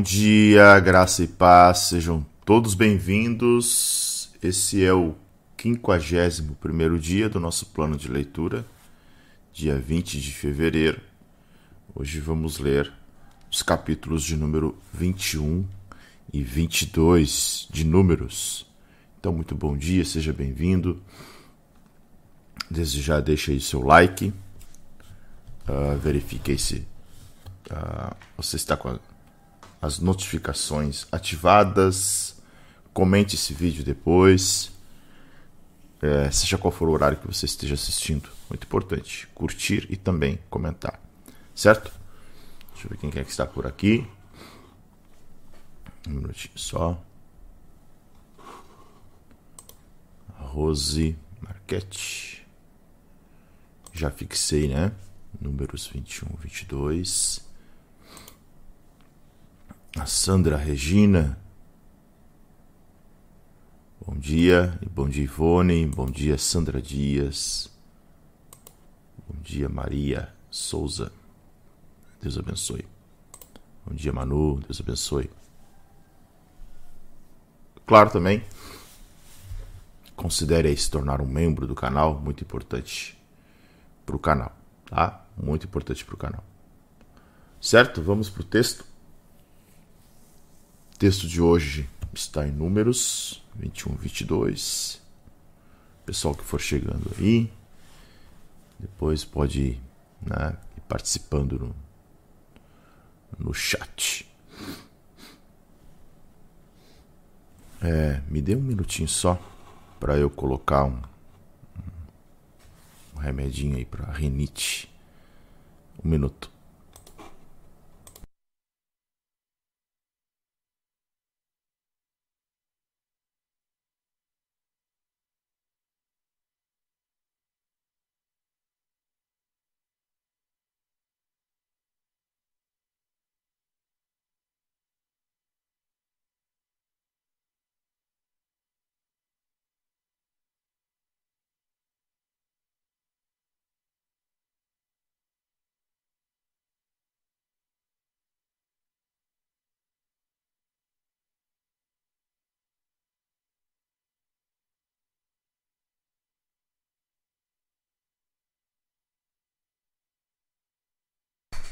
Bom dia, graça e paz, sejam todos bem-vindos. Esse é o 51 dia do nosso plano de leitura, dia 20 de fevereiro. Hoje vamos ler os capítulos de número 21 e 22 de Números. Então, muito bom dia, seja bem-vindo. Desde já, deixa aí seu like, uh, verifique aí se uh, você está com as notificações ativadas. Comente esse vídeo depois. É, seja qual for o horário que você esteja assistindo. Muito importante. Curtir e também comentar. Certo? Deixa eu ver quem é que está por aqui. Um minutinho só. Rose Marquete. Já fixei, né? Números 21, 22 a Sandra Regina. Bom dia, bom dia Ivone, bom dia Sandra Dias, bom dia Maria Souza, Deus abençoe. Bom dia Manu, Deus abençoe. Claro também, considere aí se tornar um membro do canal, muito importante para o canal, tá? Muito importante para o canal. Certo? Vamos para o texto texto de hoje está em Números 21, 22. Pessoal que for chegando aí, depois pode ir, né, ir participando no, no chat. É, me dê um minutinho só para eu colocar um, um remedinho aí para rinite. Um minuto.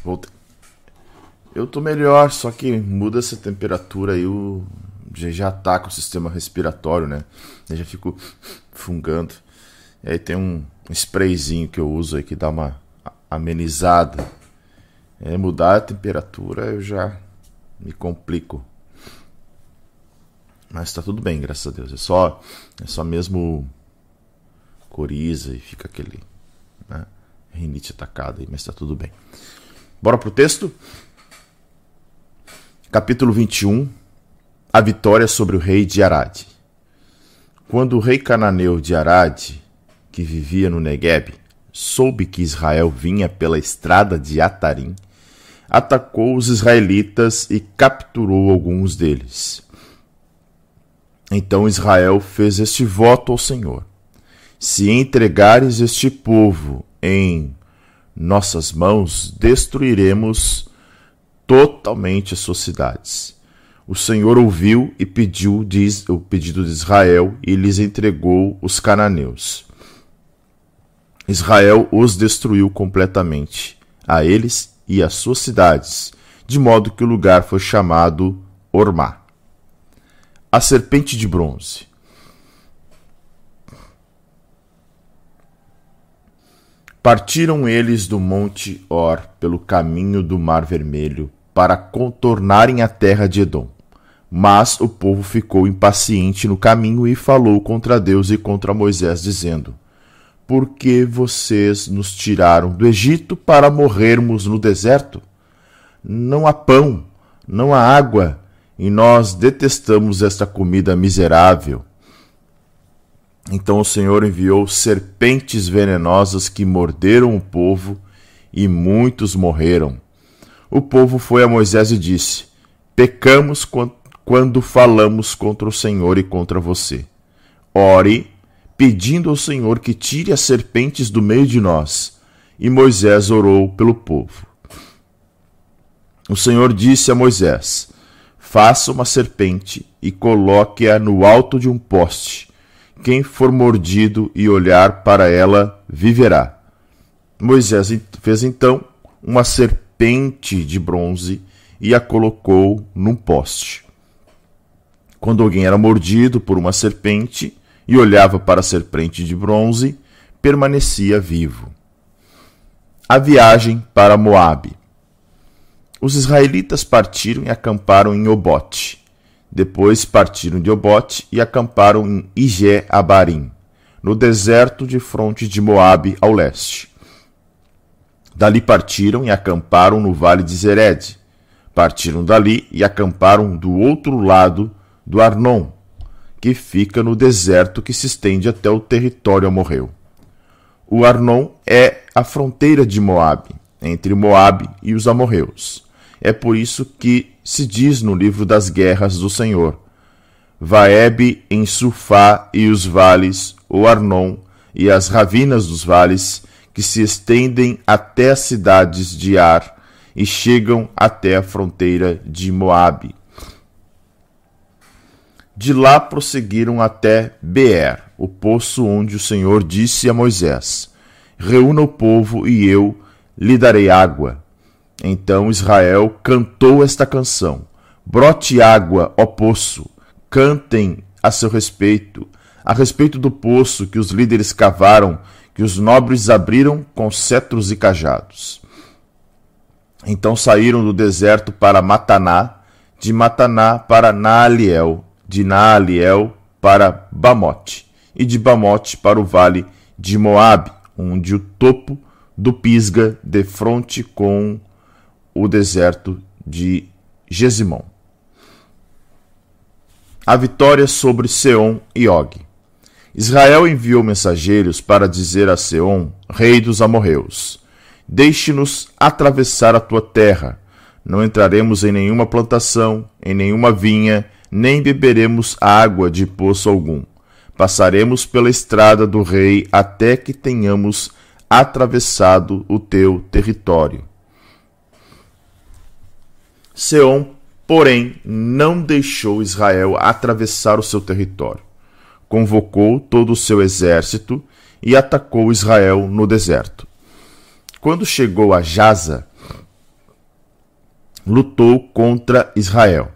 Voltei. Eu tô melhor, só que muda essa temperatura aí, o já, já ataca o sistema respiratório, né? Eu já fico fungando. E aí tem um, sprayzinho que eu uso aí que dá uma amenizada. É, mudar a temperatura eu já me complico. Mas tá tudo bem, graças a Deus. É só, é só mesmo coriza e fica aquele né, rinite atacada aí, mas tá tudo bem. Bora pro texto? Capítulo 21 A vitória sobre o rei de Arad. Quando o rei cananeu de Arad, que vivia no Negueb, soube que Israel vinha pela estrada de Atarim, atacou os israelitas e capturou alguns deles. Então Israel fez este voto ao Senhor: Se entregares este povo em nossas mãos destruiremos totalmente as suas cidades. O Senhor ouviu e pediu diz, o pedido de Israel e lhes entregou os cananeus. Israel os destruiu completamente, a eles e às suas cidades, de modo que o lugar foi chamado Ormá. A serpente de bronze. Partiram eles do monte Or pelo caminho do Mar Vermelho para contornarem a terra de Edom. Mas o povo ficou impaciente no caminho e falou contra Deus e contra Moisés, dizendo: Por que vocês nos tiraram do Egito para morrermos no deserto? Não há pão, não há água, e nós detestamos esta comida miserável. Então o Senhor enviou serpentes venenosas que morderam o povo e muitos morreram. O povo foi a Moisés e disse: Pecamos quando falamos contra o Senhor e contra você. Ore, pedindo ao Senhor que tire as serpentes do meio de nós. E Moisés orou pelo povo. O Senhor disse a Moisés: Faça uma serpente e coloque-a no alto de um poste. Quem for mordido e olhar para ela viverá. Moisés fez então uma serpente de bronze e a colocou num poste. Quando alguém era mordido por uma serpente e olhava para a serpente de bronze, permanecia vivo. A viagem para Moabe. Os israelitas partiram e acamparam em Obote. Depois partiram de Obote e acamparam em Ige Abarim, no deserto de fronte de Moabe ao leste. Dali partiram e acamparam no vale de Zered. Partiram dali e acamparam do outro lado do Arnon, que fica no deserto que se estende até o território amorreu. O Arnon é a fronteira de Moabe, entre Moabe e os amorreus. É por isso que se diz no livro das guerras do Senhor: Vaeb em Sufá e os vales, o Arnon e as ravinas dos vales, que se estendem até as cidades de Ar e chegam até a fronteira de Moabe. De lá prosseguiram até Beer, o poço onde o Senhor disse a Moisés: Reúna o povo e eu lhe darei água. Então Israel cantou esta canção: Brote água, ó poço, cantem a seu respeito, a respeito do poço que os líderes cavaram, que os nobres abriram com cetros e cajados. Então saíram do deserto para Mataná, de Mataná para Naaliel, de Naaliel para Bamote, e de Bamote para o vale de Moabe, onde o topo do Pisga de fronte com o deserto de Gesimon. A vitória sobre Seom e Og. Israel enviou mensageiros para dizer a Seom, rei dos amorreus: Deixe-nos atravessar a tua terra. Não entraremos em nenhuma plantação, em nenhuma vinha, nem beberemos água de poço algum. Passaremos pela estrada do rei até que tenhamos atravessado o teu território. Seom, porém, não deixou Israel atravessar o seu território. Convocou todo o seu exército e atacou Israel no deserto. Quando chegou a Jaza, lutou contra Israel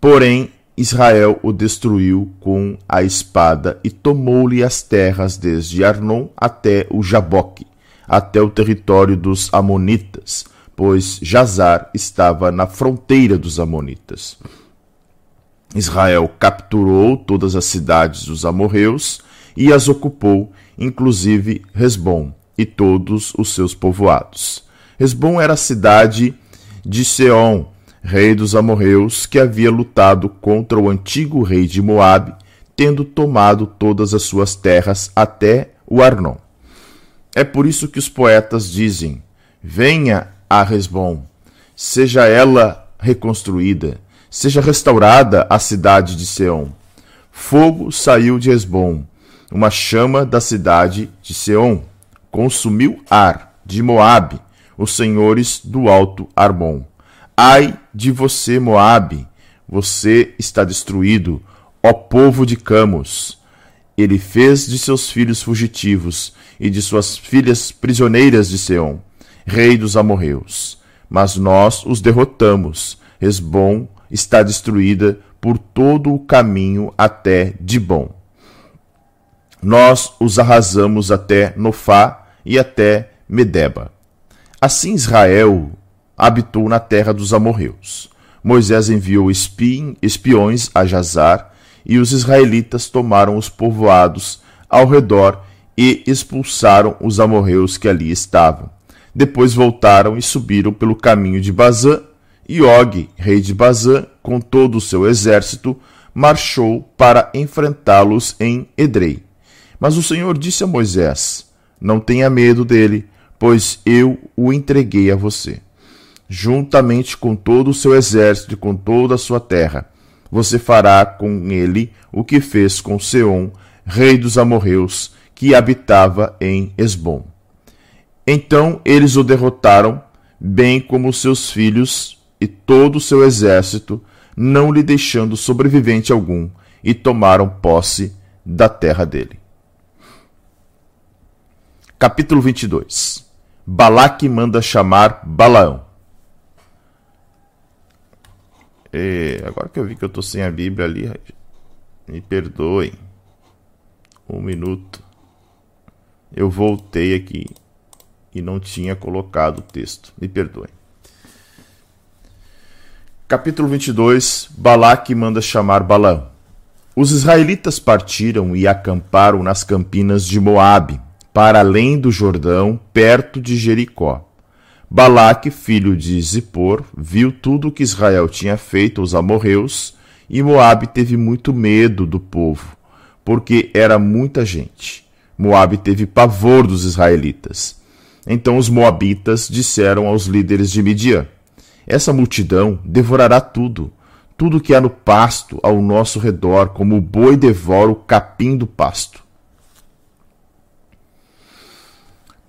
Porém, Israel o destruiu com a espada e tomou-lhe as terras desde Arnon até o Jaboque, até o território dos Amonitas, pois Jazar estava na fronteira dos Amonitas. Israel capturou todas as cidades dos amorreus e as ocupou, inclusive Resbom e todos os seus povoados. Resbom era a cidade de Seom, rei dos amorreus, que havia lutado contra o antigo rei de Moabe, tendo tomado todas as suas terras até o Arnon. É por isso que os poetas dizem: Venha a Resbom, seja ela reconstruída, seja restaurada a cidade de Seom. Fogo saiu de Resbom, uma chama da cidade de Seom, consumiu Ar, de Moabe, os senhores do alto Armon. Ai de você, Moabe, você está destruído, ó povo de Camos. Ele fez de seus filhos fugitivos e de suas filhas prisioneiras de Seom, rei dos amorreus. Mas nós os derrotamos. Resbom está destruída por todo o caminho até Dibom. Nós os arrasamos até Nofá e até Medeba. Assim Israel habitou na terra dos amorreus. Moisés enviou espiões a Jazar, e os israelitas tomaram os povoados ao redor e expulsaram os amorreus que ali estavam. Depois voltaram e subiram pelo caminho de Bazã, e Og, rei de Bazã, com todo o seu exército, marchou para enfrentá-los em Edrei. Mas o Senhor disse a Moisés: Não tenha medo dele, pois eu o entreguei a você juntamente com todo o seu exército e com toda a sua terra. Você fará com ele o que fez com Seom, rei dos amorreus, que habitava em Esbom. Então eles o derrotaram, bem como seus filhos e todo o seu exército, não lhe deixando sobrevivente algum, e tomaram posse da terra dele. Capítulo 22 Balaque manda chamar Balaão. E agora que eu vi que eu estou sem a Bíblia ali, me perdoem. Um minuto. Eu voltei aqui e não tinha colocado o texto. Me perdoem. Capítulo 22 Balaque manda chamar Balaão. Os israelitas partiram e acamparam nas campinas de Moabe, para além do Jordão, perto de Jericó. Balaque, filho de Zippor, viu tudo o que Israel tinha feito aos amorreus, e Moabe teve muito medo do povo, porque era muita gente. Moabe teve pavor dos israelitas. Então os moabitas disseram aos líderes de Midian: Essa multidão devorará tudo, tudo que há no pasto ao nosso redor, como o boi devora o capim do pasto.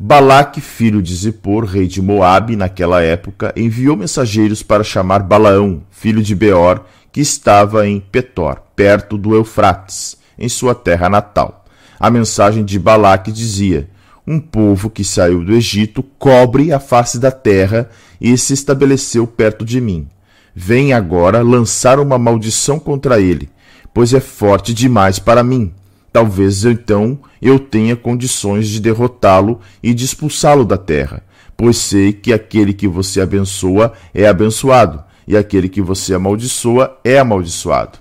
Balaque, filho de Zippor, rei de Moabe, naquela época, enviou mensageiros para chamar Balaão, filho de Beor, que estava em Petor, perto do Eufrates, em sua terra natal. A mensagem de Balaque dizia: Um povo que saiu do Egito cobre a face da terra e se estabeleceu perto de mim. Vem agora lançar uma maldição contra ele, pois é forte demais para mim. Talvez então eu tenha condições de derrotá-lo e de expulsá-lo da terra, pois sei que aquele que você abençoa é abençoado, e aquele que você amaldiçoa é amaldiçoado.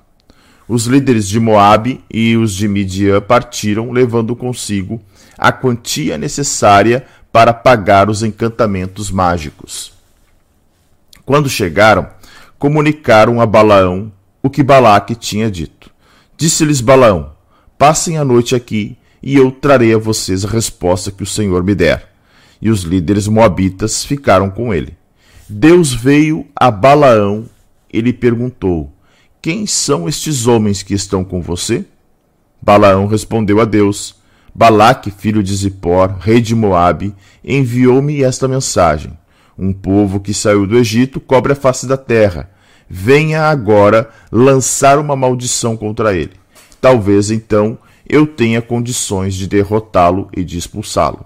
Os líderes de Moabe e os de Midian partiram, levando consigo a quantia necessária para pagar os encantamentos mágicos. Quando chegaram, comunicaram a Balaão o que Balaque tinha dito. Disse-lhes Balaão: Passem a noite aqui, e eu trarei a vocês a resposta que o Senhor me der. E os líderes moabitas ficaram com ele. Deus veio a Balaão e lhe perguntou: Quem são estes homens que estão com você? Balaão respondeu a Deus: Balaque, filho de Zippor, rei de Moabe, enviou-me esta mensagem: Um povo que saiu do Egito cobre a face da terra. Venha agora lançar uma maldição contra ele. Talvez então eu tenha condições de derrotá-lo e de expulsá-lo.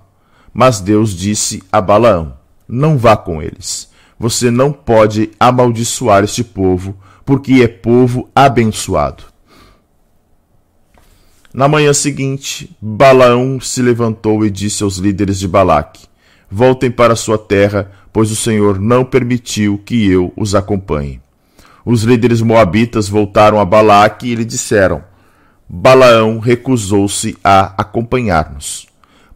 Mas Deus disse a Balaão: Não vá com eles. Você não pode amaldiçoar este povo, porque é povo abençoado. Na manhã seguinte, Balaão se levantou e disse aos líderes de Balaque: Voltem para sua terra, pois o Senhor não permitiu que eu os acompanhe. Os líderes moabitas voltaram a Balaque e lhe disseram: Balaão recusou-se a acompanhar-nos.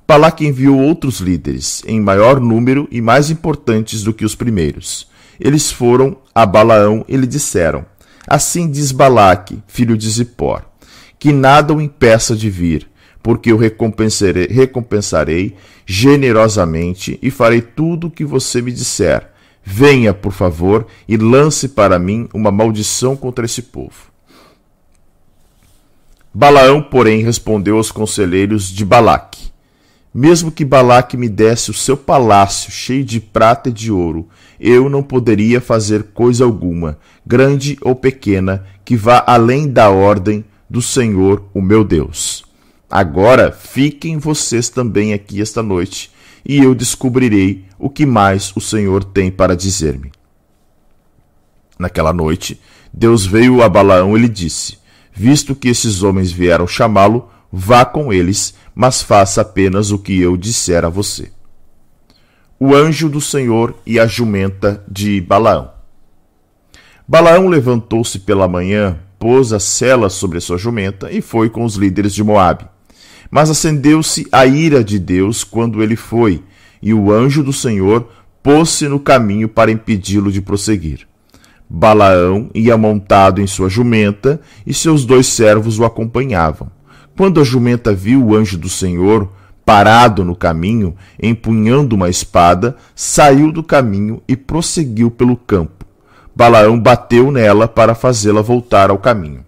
Balaque enviou outros líderes, em maior número e mais importantes do que os primeiros. Eles foram a Balaão e lhe disseram: Assim diz Balaque, filho de Zippor, que nada o impeça de vir, porque eu recompensarei, recompensarei generosamente e farei tudo o que você me disser. Venha, por favor, e lance para mim uma maldição contra esse povo. Balaão, porém, respondeu aos conselheiros de Balaque: Mesmo que Balaque me desse o seu palácio cheio de prata e de ouro, eu não poderia fazer coisa alguma, grande ou pequena, que vá além da ordem do Senhor, o meu Deus. Agora fiquem vocês também aqui esta noite, e eu descobrirei o que mais o Senhor tem para dizer-me. Naquela noite, Deus veio a Balaão e lhe disse: Visto que esses homens vieram chamá-lo, vá com eles, mas faça apenas o que eu disser a você. O anjo do Senhor e a jumenta de Balaão. Balaão levantou-se pela manhã, pôs a sela sobre a sua jumenta e foi com os líderes de Moabe. Mas acendeu-se a ira de Deus quando ele foi, e o anjo do Senhor pôs-se no caminho para impedi-lo de prosseguir. Balaão ia montado em sua jumenta e seus dois servos o acompanhavam. Quando a jumenta viu o anjo do Senhor parado no caminho, empunhando uma espada, saiu do caminho e prosseguiu pelo campo. Balaão bateu nela para fazê-la voltar ao caminho.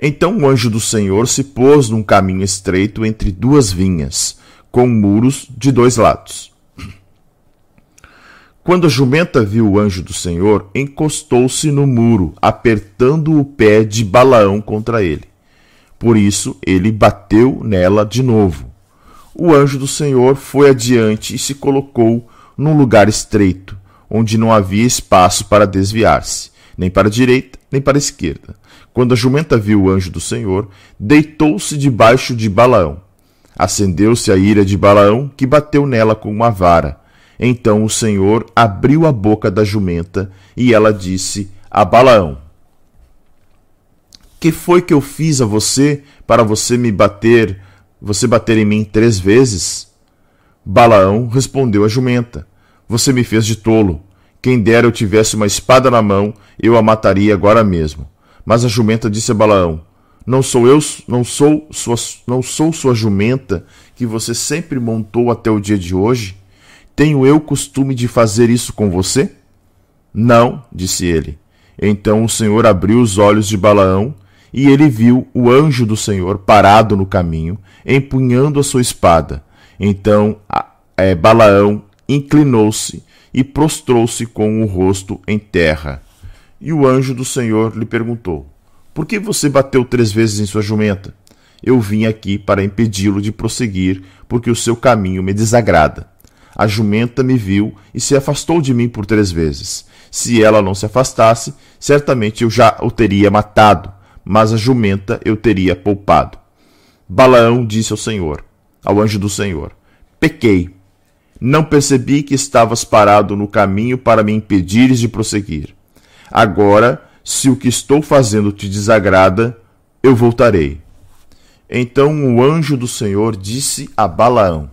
Então o anjo do Senhor se pôs num caminho estreito entre duas vinhas, com muros de dois lados. Quando a jumenta viu o anjo do Senhor, encostou-se no muro, apertando o pé de Balaão contra ele. Por isso ele bateu nela de novo. O anjo do Senhor foi adiante e se colocou num lugar estreito, onde não havia espaço para desviar-se, nem para a direita, nem para a esquerda. Quando a jumenta viu o anjo do Senhor, deitou-se debaixo de Balaão. Acendeu-se a ira de Balaão, que bateu nela com uma vara. Então o Senhor abriu a boca da jumenta e ela disse a Balaão: Que foi que eu fiz a você para você me bater, você bater em mim três vezes? Balaão respondeu à jumenta: Você me fez de tolo. Quem dera eu tivesse uma espada na mão, eu a mataria agora mesmo. Mas a jumenta disse a Balaão: Não sou eu, não sou sua, não sou sua jumenta que você sempre montou até o dia de hoje? Tenho eu costume de fazer isso com você? Não, disse ele. Então o Senhor abriu os olhos de Balaão, e ele viu o anjo do Senhor parado no caminho, empunhando a sua espada. Então é, Balaão inclinou-se e prostrou-se com o rosto em terra. E o anjo do Senhor lhe perguntou: Por que você bateu três vezes em sua jumenta? Eu vim aqui para impedi-lo de prosseguir, porque o seu caminho me desagrada. A jumenta me viu e se afastou de mim por três vezes. Se ela não se afastasse, certamente eu já o teria matado, mas a jumenta eu teria poupado. Balaão disse ao Senhor, ao anjo do Senhor: Pequei. Não percebi que estavas parado no caminho para me impedires de prosseguir. Agora, se o que estou fazendo te desagrada, eu voltarei. Então o anjo do Senhor disse a Balaão: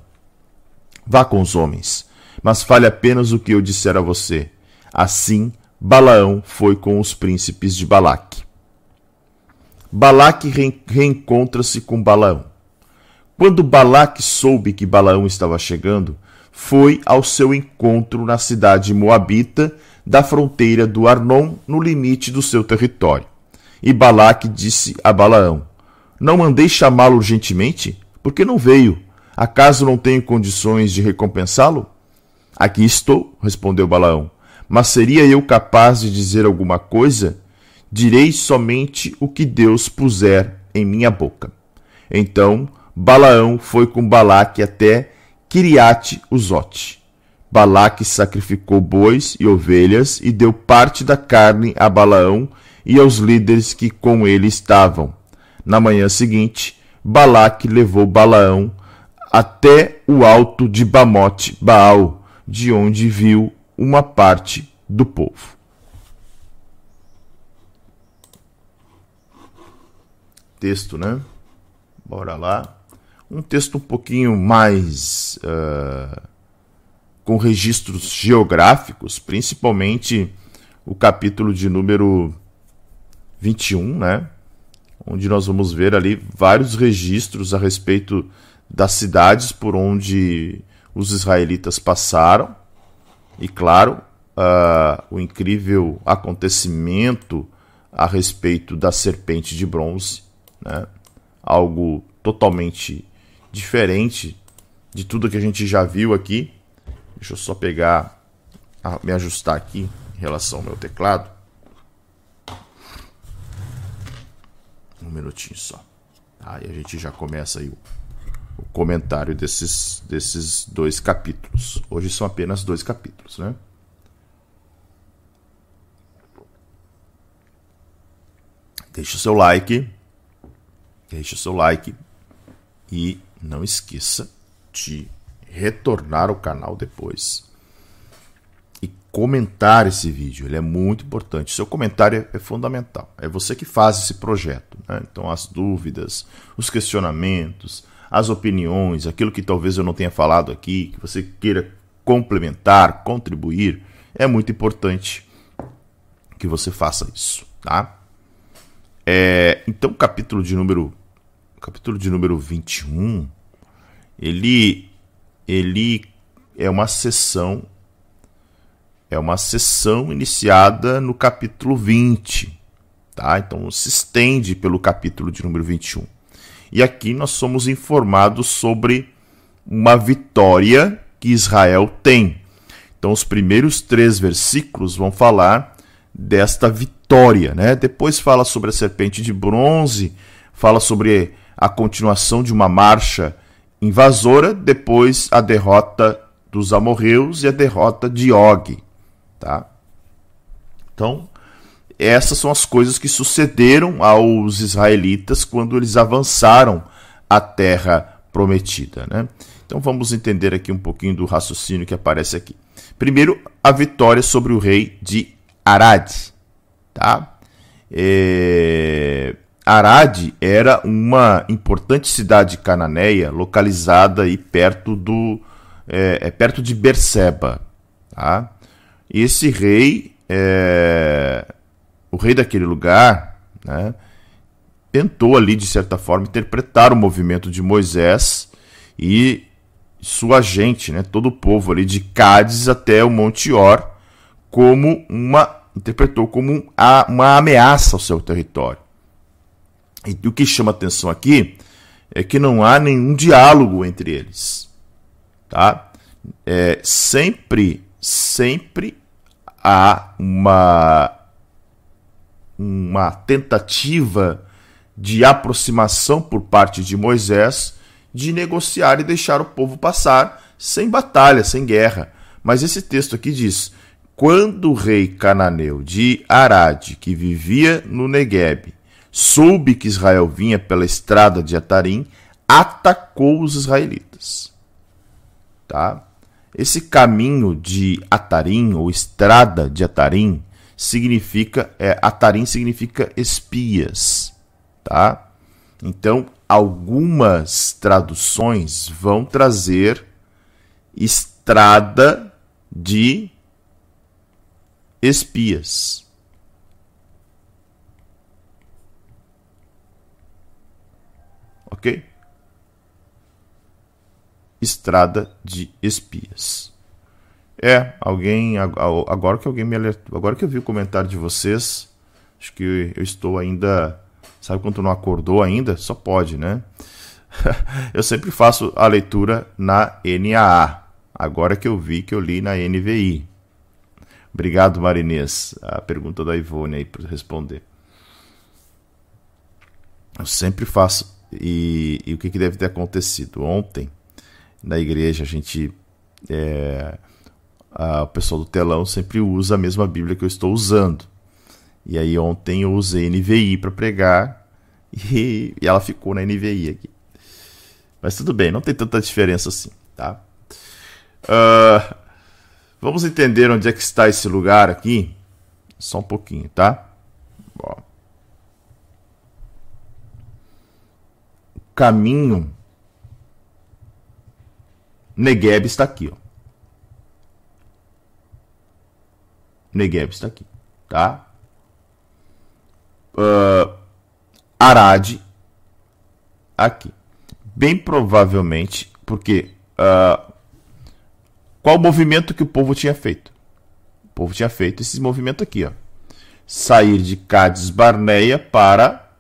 Vá com os homens, mas fale apenas o que eu disser a você. Assim, Balaão foi com os príncipes de Balaque. Balaque reencontra-se com Balaão. Quando Balaque soube que Balaão estava chegando, foi ao seu encontro na cidade moabita da fronteira do Arnon, no limite do seu território. E Balaque disse a Balaão: Não mandei chamá-lo urgentemente? Por que não veio? Acaso não tenho condições de recompensá-lo? Aqui estou, respondeu Balaão. Mas seria eu capaz de dizer alguma coisa? Direi somente o que Deus puser em minha boca. Então Balaão foi com Balaque até Kiriate Uzote. Balaque sacrificou bois e ovelhas e deu parte da carne a Balaão e aos líderes que com ele estavam. Na manhã seguinte, Balaque levou Balaão até o alto de Bamote Baal, de onde viu uma parte do povo. Texto, né? Bora lá. Um texto um pouquinho mais uh, com registros geográficos, principalmente o capítulo de número 21, né? Onde nós vamos ver ali vários registros a respeito das cidades por onde os israelitas passaram, e claro, uh, o incrível acontecimento a respeito da serpente de bronze, né? algo totalmente diferente de tudo que a gente já viu aqui. Deixa eu só pegar, me ajustar aqui em relação ao meu teclado. Um minutinho só. Aí a gente já começa aí o o comentário desses, desses dois capítulos. Hoje são apenas dois capítulos, né? Deixe o seu like, deixe o seu like e não esqueça de retornar ao canal depois e comentar esse vídeo. Ele é muito importante. Seu comentário é fundamental. É você que faz esse projeto. Né? Então, as dúvidas, os questionamentos, as opiniões, aquilo que talvez eu não tenha falado aqui, que você queira complementar, contribuir, é muito importante que você faça isso, tá? É, então, capítulo de número capítulo de número 21, ele ele é uma sessão é uma sessão iniciada no capítulo 20, tá? Então se estende pelo capítulo de número 21. E aqui nós somos informados sobre uma vitória que Israel tem. Então, os primeiros três versículos vão falar desta vitória, né? Depois fala sobre a serpente de bronze, fala sobre a continuação de uma marcha invasora, depois a derrota dos amorreus e a derrota de Og, tá? Então, essas são as coisas que sucederam aos israelitas quando eles avançaram a terra prometida, né? Então vamos entender aqui um pouquinho do raciocínio que aparece aqui. Primeiro, a vitória sobre o rei de Arad, tá? É... Arad era uma importante cidade cananeia localizada aí perto do é, é perto de Berseba, tá? Esse rei, é... o rei daquele lugar, né? Tentou ali de certa forma interpretar o movimento de Moisés e sua gente, né, todo o povo ali de Cádiz até o Monte Or, como uma interpretou como uma ameaça ao seu território. E o que chama atenção aqui é que não há nenhum diálogo entre eles, tá? É, sempre, sempre há uma uma tentativa de aproximação por parte de Moisés de negociar e deixar o povo passar sem batalha, sem guerra. Mas esse texto aqui diz: quando o rei cananeu de Arad, que vivia no Negueb, soube que Israel vinha pela estrada de Atarim, atacou os israelitas. Tá? Esse caminho de Atarim ou estrada de Atarim significa é, Atarim significa espias, tá? Então algumas traduções vão trazer estrada de espias. Ok? Estrada de espias. É, alguém agora que alguém me alertou, agora que eu vi o comentário de vocês, acho que eu estou ainda Sabe quando não acordou ainda? Só pode, né? eu sempre faço a leitura na NAA. Agora que eu vi que eu li na NVI. Obrigado, Marinês. A pergunta da Ivone aí para responder. Eu sempre faço. E, e o que, que, deve ter acontecido? Ontem, na igreja, a gente. É, a, o pessoal do telão sempre usa a mesma Bíblia que eu estou usando. E aí ontem eu usei NVI para pregar e, e, ela ficou na NVI aqui. Mas tudo bem, não tem tanta diferença assim, tá? Uh, vamos entender onde é que está esse lugar aqui? Só um pouquinho, tá? Ó. caminho Negueb está aqui, ó. Negueb está aqui, tá? uh, Arad aqui. Bem provavelmente, porque uh, qual o movimento que o povo tinha feito? O povo tinha feito esse movimento aqui, ó. Sair de Cádiz Barneia para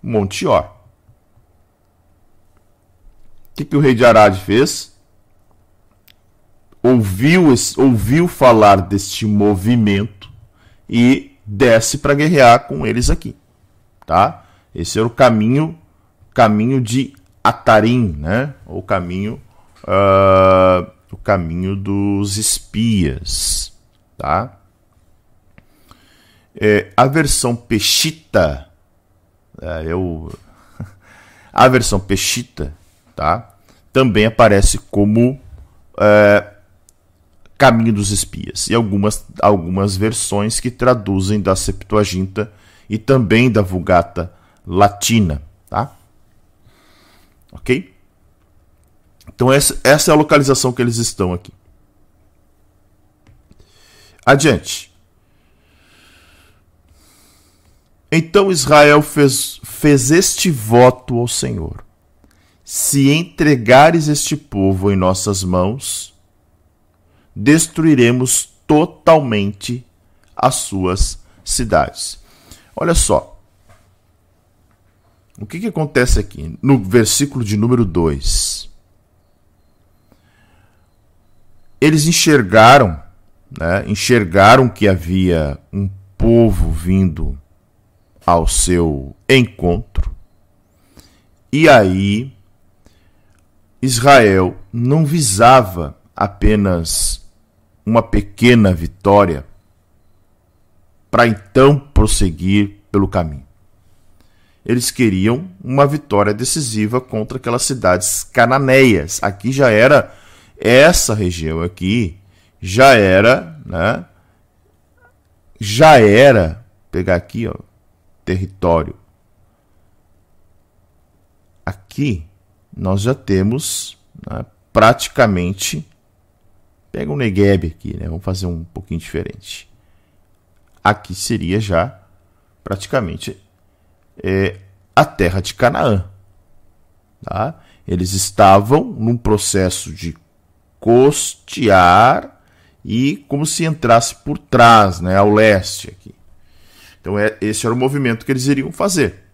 Monteor. O que, que o rei de Arad fez? Ouviu, ouviu falar deste movimento e desce para guerrear com eles aqui, tá? Esse era o caminho, caminho de Atarim, né? O caminho, uh, o caminho dos espias, tá? É, a versão Peshita, é, eu, a versão Peshita, tá? Também aparece como é, Caminho dos Espias e algumas, algumas versões que traduzem da Septuaginta e também da Vulgata Latina, tá? Ok? Então essa, essa é a localização que eles estão aqui. Adiante. Então Israel fez, fez este voto ao Senhor: Se entregares este povo em nossas mãos, destruiremos totalmente as suas cidades. Olha só. O que, que acontece aqui? No versículo de número 2. eles enxergaram, né, enxergaram que havia um povo vindo ao seu encontro. E aí Israel não visava apenas uma pequena vitória para então prosseguir pelo caminho. Eles queriam uma vitória decisiva contra aquelas cidades cananeias. Aqui já era essa região aqui já era, né? Já era pegar aqui, ó, território. Aqui nós já temos né, praticamente. Pega um Negev aqui, né? Vamos fazer um pouquinho diferente. Aqui seria já praticamente é, a terra de Canaã. Tá? Eles estavam num processo de costear e como se entrasse por trás, né, ao leste aqui. Então é, esse era o movimento que eles iriam fazer.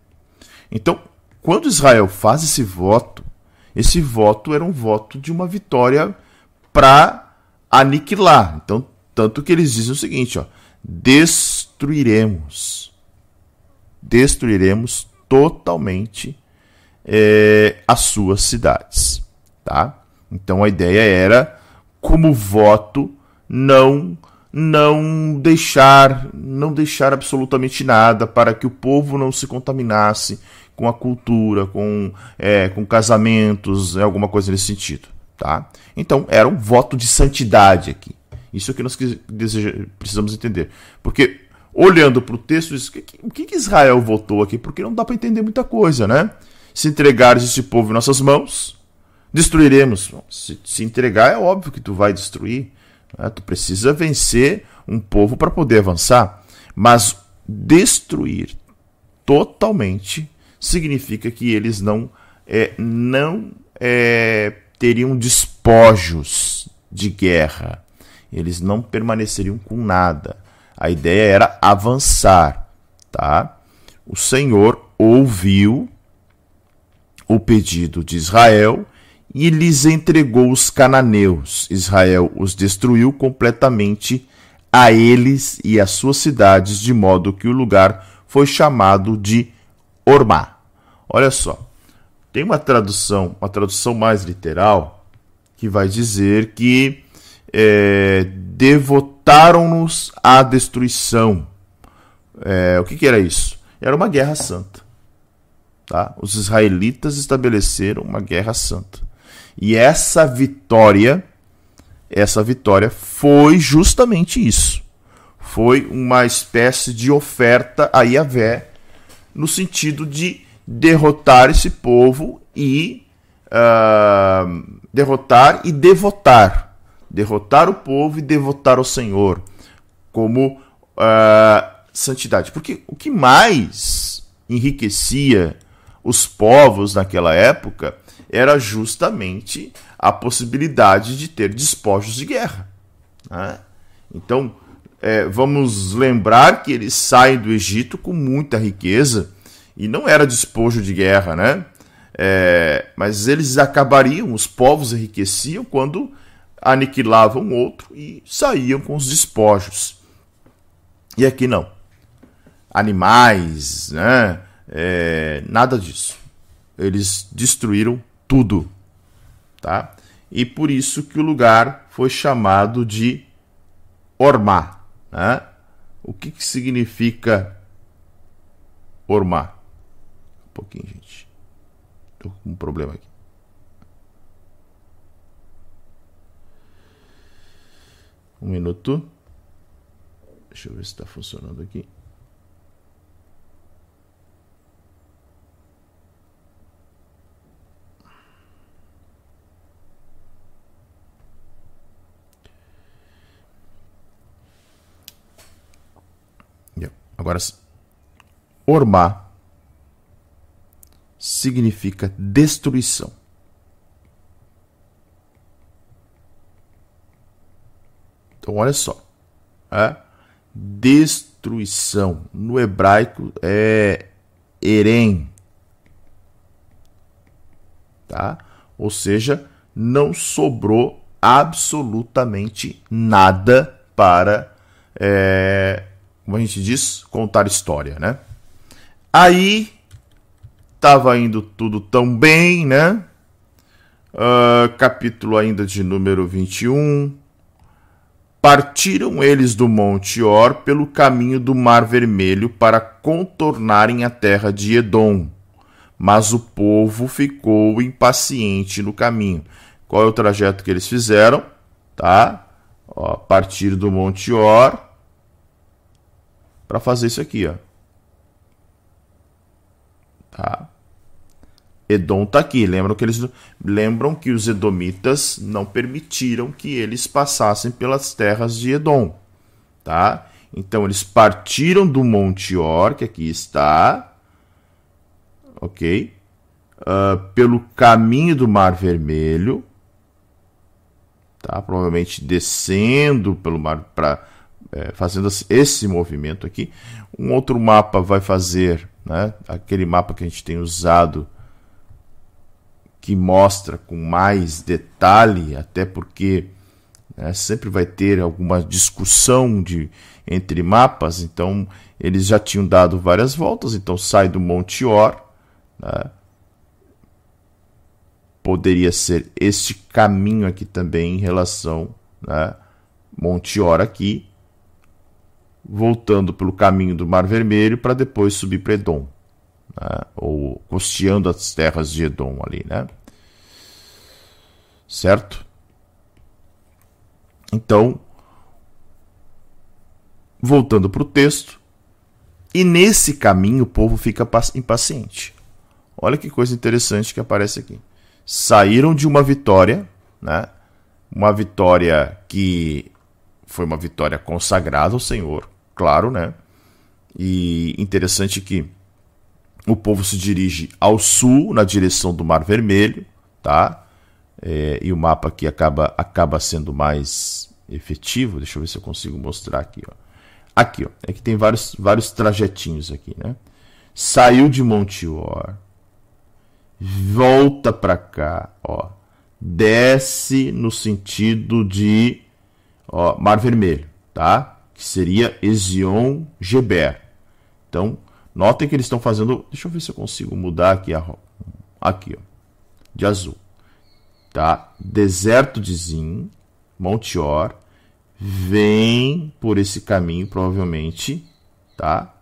Então, quando Israel faz esse voto, esse voto era um voto de uma vitória para aniquilar. Então, tanto que eles dizem o seguinte, ó, destruiremos, destruiremos totalmente é, as suas cidades, tá? Então a ideia era, como voto, não não deixar não deixar absolutamente nada para que o povo não se contaminasse com a cultura, com, é, com casamentos, é, alguma coisa nesse sentido. Tá? Então era um voto de santidade aqui. Isso é que nós deseja, precisamos entender. Porque olhando para o texto, o que, que Israel votou aqui? Porque não dá para entender muita coisa, né? Se entregares esse povo em nossas mãos, destruiremos. Se, se entregar, é óbvio que tu vai destruir. Né? Tu precisa vencer um povo para poder avançar. Mas destruir totalmente significa que eles não, é, não é, teriam despojos de guerra. Eles não permaneceriam com nada. A ideia era avançar, tá? O Senhor ouviu o pedido de Israel e lhes entregou os cananeus. Israel os destruiu completamente a eles e às suas cidades, de modo que o lugar foi chamado de Ormá. Olha só, tem uma tradução, uma tradução mais literal, que vai dizer que é, devotaram-nos à destruição. É, o que, que era isso? Era uma guerra santa. Tá? Os israelitas estabeleceram uma guerra santa. E essa vitória, essa vitória foi justamente isso. Foi uma espécie de oferta a Yahvé no sentido de derrotar esse povo e uh, derrotar e devotar. Derrotar o povo e devotar ao Senhor como uh, santidade. Porque o que mais enriquecia os povos naquela época era justamente a possibilidade de ter despojos de guerra. Né? Então, é, vamos lembrar que eles saem do Egito com muita riqueza e não era despojo de guerra, né? É, mas eles acabariam, os povos enriqueciam quando aniquilavam outro e saíam com os despojos. E aqui não. Animais, né? É, nada disso. Eles destruíram tudo, tá? E por isso que o lugar foi chamado de Ormá. Né? O que, que significa Ormá? Um pouquinho, gente. Tô com um problema aqui. Um minuto. Deixa eu ver se está funcionando aqui. Agora, Ormá significa destruição. Então, olha só. É? Destruição. No hebraico é Erem. Tá? Ou seja, não sobrou absolutamente nada para, é, como a gente diz, contar história, né? Aí estava indo tudo tão bem, né? Uh, capítulo ainda de número 21. Partiram eles do Monte Or pelo caminho do Mar Vermelho para contornarem a terra de Edom. Mas o povo ficou impaciente no caminho. Qual é o trajeto que eles fizeram? Tá? Ó, partir do Monte Or para fazer isso aqui, ó. Tá? Edom está aqui. Lembram que, eles, lembram que os edomitas não permitiram que eles passassem pelas terras de Edom. Tá? Então eles partiram do Monte Or, que aqui está, ok? Uh, pelo caminho do Mar Vermelho, tá? Provavelmente descendo pelo mar para é, fazendo esse movimento aqui. Um outro mapa vai fazer, né? Aquele mapa que a gente tem usado que mostra com mais detalhe, até porque né, sempre vai ter alguma discussão de, entre mapas, então eles já tinham dado várias voltas, então sai do Monte Or, né, poderia ser este caminho aqui também em relação né, Monte Or aqui, voltando pelo caminho do Mar Vermelho para depois subir para Edom né? ou costeando as terras de Edom ali, né? Certo? Então, voltando para o texto, e nesse caminho o povo fica impaciente. Olha que coisa interessante que aparece aqui. Saíram de uma vitória, né? Uma vitória que foi uma vitória consagrada ao Senhor, claro, né? E interessante que o povo se dirige ao sul, na direção do Mar Vermelho, tá? É, e o mapa aqui acaba, acaba sendo mais efetivo. Deixa eu ver se eu consigo mostrar aqui. Ó. Aqui, ó, é que tem vários, vários trajetinhos aqui, né? Saiu de Monteor, volta para cá, ó, desce no sentido de ó, Mar Vermelho, tá? Que seria Ezion Geber. Então, Notem que eles estão fazendo. Deixa eu ver se eu consigo mudar aqui a aqui, ó, de azul. Tá? Deserto de Zin, Monteor, vem por esse caminho provavelmente, tá?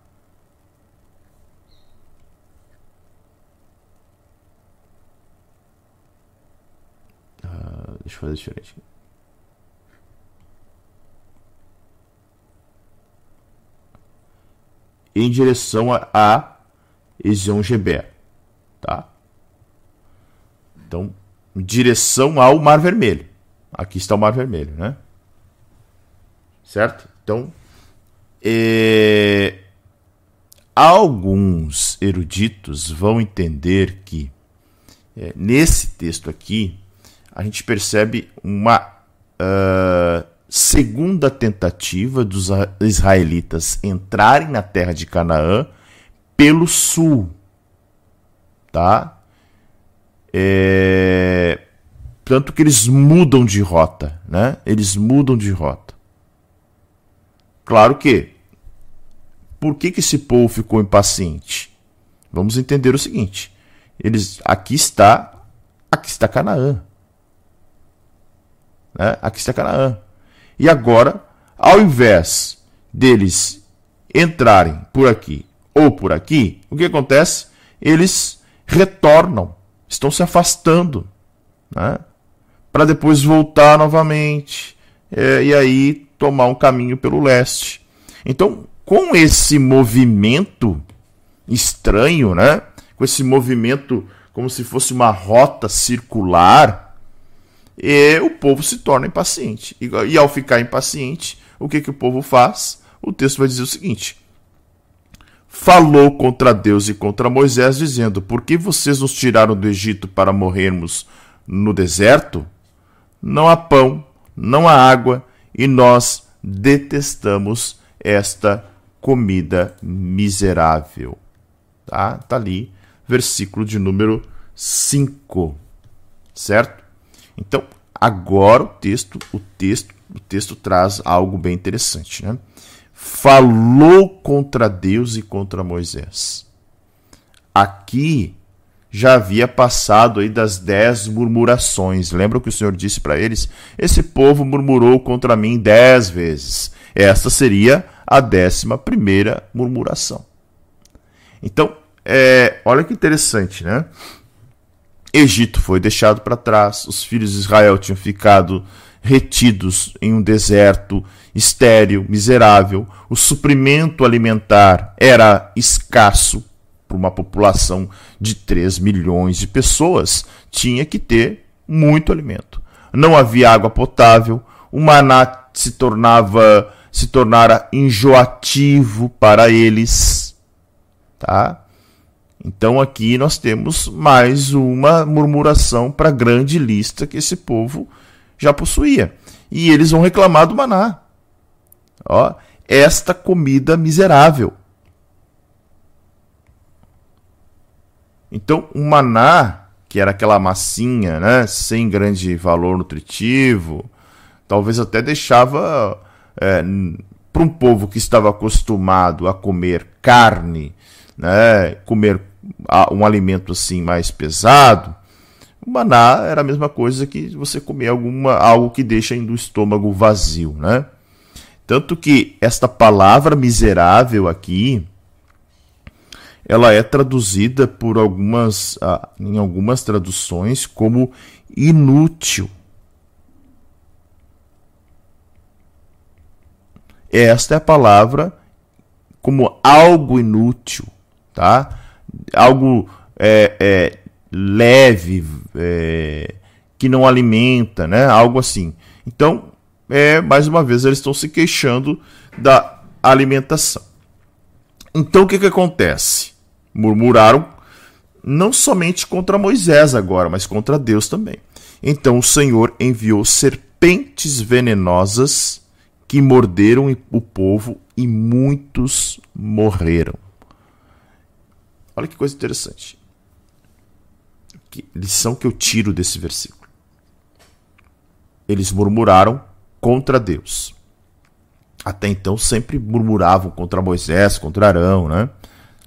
Uh, deixa eu fazer diferente. Em direção a, a Ezion Geber, tá? Então, em direção ao Mar Vermelho. Aqui está o Mar Vermelho, né? Certo? Então, é... alguns eruditos vão entender que é, nesse texto aqui a gente percebe uma uh, segunda tentativa dos israelitas entrarem na terra de Canaã pelo sul, tá? É... Tanto que eles mudam de rota, né? Eles mudam de rota. Claro que, por que, que esse povo ficou impaciente? Vamos entender o seguinte: eles, aqui está, aqui está Canaã, né? Aqui está Canaã. E agora, ao invés deles entrarem por aqui ou por aqui, o que acontece? Eles retornam, estão se afastando, né? para depois voltar novamente é, e aí tomar um caminho pelo leste. Então, com esse movimento estranho, né? com esse movimento como se fosse uma rota circular, e o povo se torna impaciente. E, e ao ficar impaciente, o que, que o povo faz? O texto vai dizer o seguinte: Falou contra Deus e contra Moisés, dizendo: Por que vocês nos tiraram do Egito para morrermos no deserto? Não há pão, não há água, e nós detestamos esta comida miserável. Tá? Tá ali, versículo de número 5. Certo? Então, Agora o texto, o texto, o texto traz algo bem interessante, né? Falou contra Deus e contra Moisés. Aqui já havia passado aí das dez murmurações. Lembra que o Senhor disse para eles? Esse povo murmurou contra mim dez vezes. Esta seria a décima primeira murmuração. Então, é, olha que interessante, né? Egito foi deixado para trás, os filhos de Israel tinham ficado retidos em um deserto estéril, miserável, o suprimento alimentar era escasso para uma população de 3 milhões de pessoas, tinha que ter muito alimento. Não havia água potável, o maná se tornava se tornara enjoativo para eles, tá? Então aqui nós temos mais uma murmuração para a grande lista que esse povo já possuía. E eles vão reclamar do maná. Ó, esta comida miserável. Então, o maná, que era aquela massinha, né, sem grande valor nutritivo, talvez até deixava é, para um povo que estava acostumado a comer carne, né, comer um alimento assim mais pesado, o maná era a mesma coisa que você comer alguma, algo que deixa o estômago vazio, né? Tanto que esta palavra miserável aqui, ela é traduzida por algumas, ah, em algumas traduções como inútil. Esta é a palavra como algo inútil, tá? algo é, é, leve, é, que não alimenta, né? Algo assim. Então, é, mais uma vez, eles estão se queixando da alimentação. Então, o que, que acontece? Murmuraram não somente contra Moisés agora, mas contra Deus também. Então o Senhor enviou serpentes venenosas que morderam o povo e muitos morreram. Olha que coisa interessante. Que lição que eu tiro desse versículo. Eles murmuraram contra Deus. Até então sempre murmuravam contra Moisés, contra Arão, né?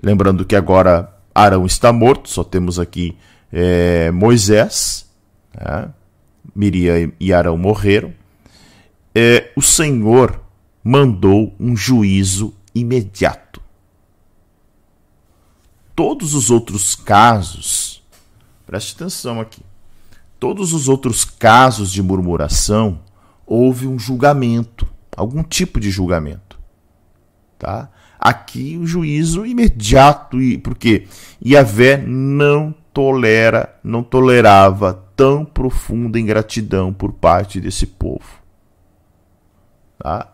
Lembrando que agora Arão está morto, só temos aqui é, Moisés, né? Miriam e Arão morreram. É, o Senhor mandou um juízo imediato todos os outros casos, preste atenção aqui, todos os outros casos de murmuração, houve um julgamento, algum tipo de julgamento. Tá? Aqui o juízo imediato, porque Yahvé não tolera, não tolerava tão profunda ingratidão por parte desse povo. Tá?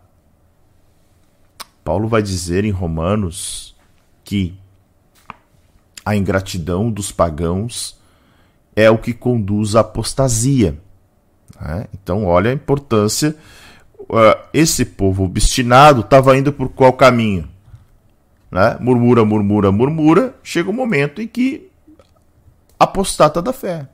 Paulo vai dizer em Romanos que a ingratidão dos pagãos é o que conduz à apostasia. Né? Então, olha a importância. Uh, esse povo obstinado estava indo por qual caminho? Né? Murmura, murmura, murmura. Chega um momento em que apostata da fé.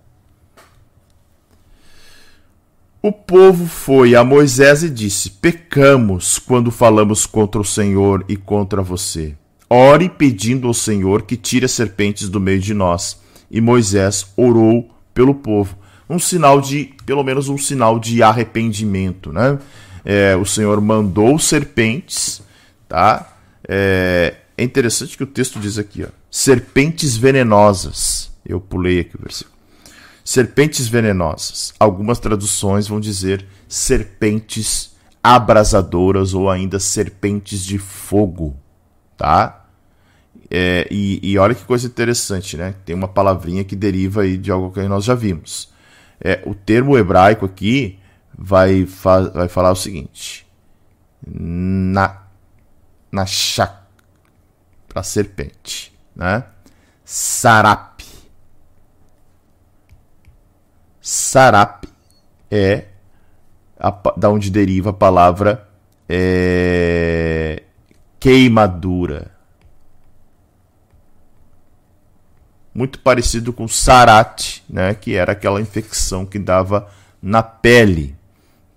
O povo foi a Moisés e disse: Pecamos quando falamos contra o Senhor e contra você. Ore pedindo ao Senhor que tire as serpentes do meio de nós. E Moisés orou pelo povo. Um sinal de, pelo menos um sinal de arrependimento, né? É, o Senhor mandou serpentes, tá? É, é, interessante que o texto diz aqui, ó, serpentes venenosas. Eu pulei aqui o versículo. Serpentes venenosas. Algumas traduções vão dizer serpentes abrasadoras ou ainda serpentes de fogo tá? É, e, e, olha que coisa interessante, né? Tem uma palavrinha que deriva aí de algo que nós já vimos. É, o termo hebraico aqui vai, fa vai falar o seguinte: na, na para serpente, né? Sarap. Sarap é a, da onde deriva a palavra é, queimadura. Muito parecido com sarat, né, que era aquela infecção que dava na pele,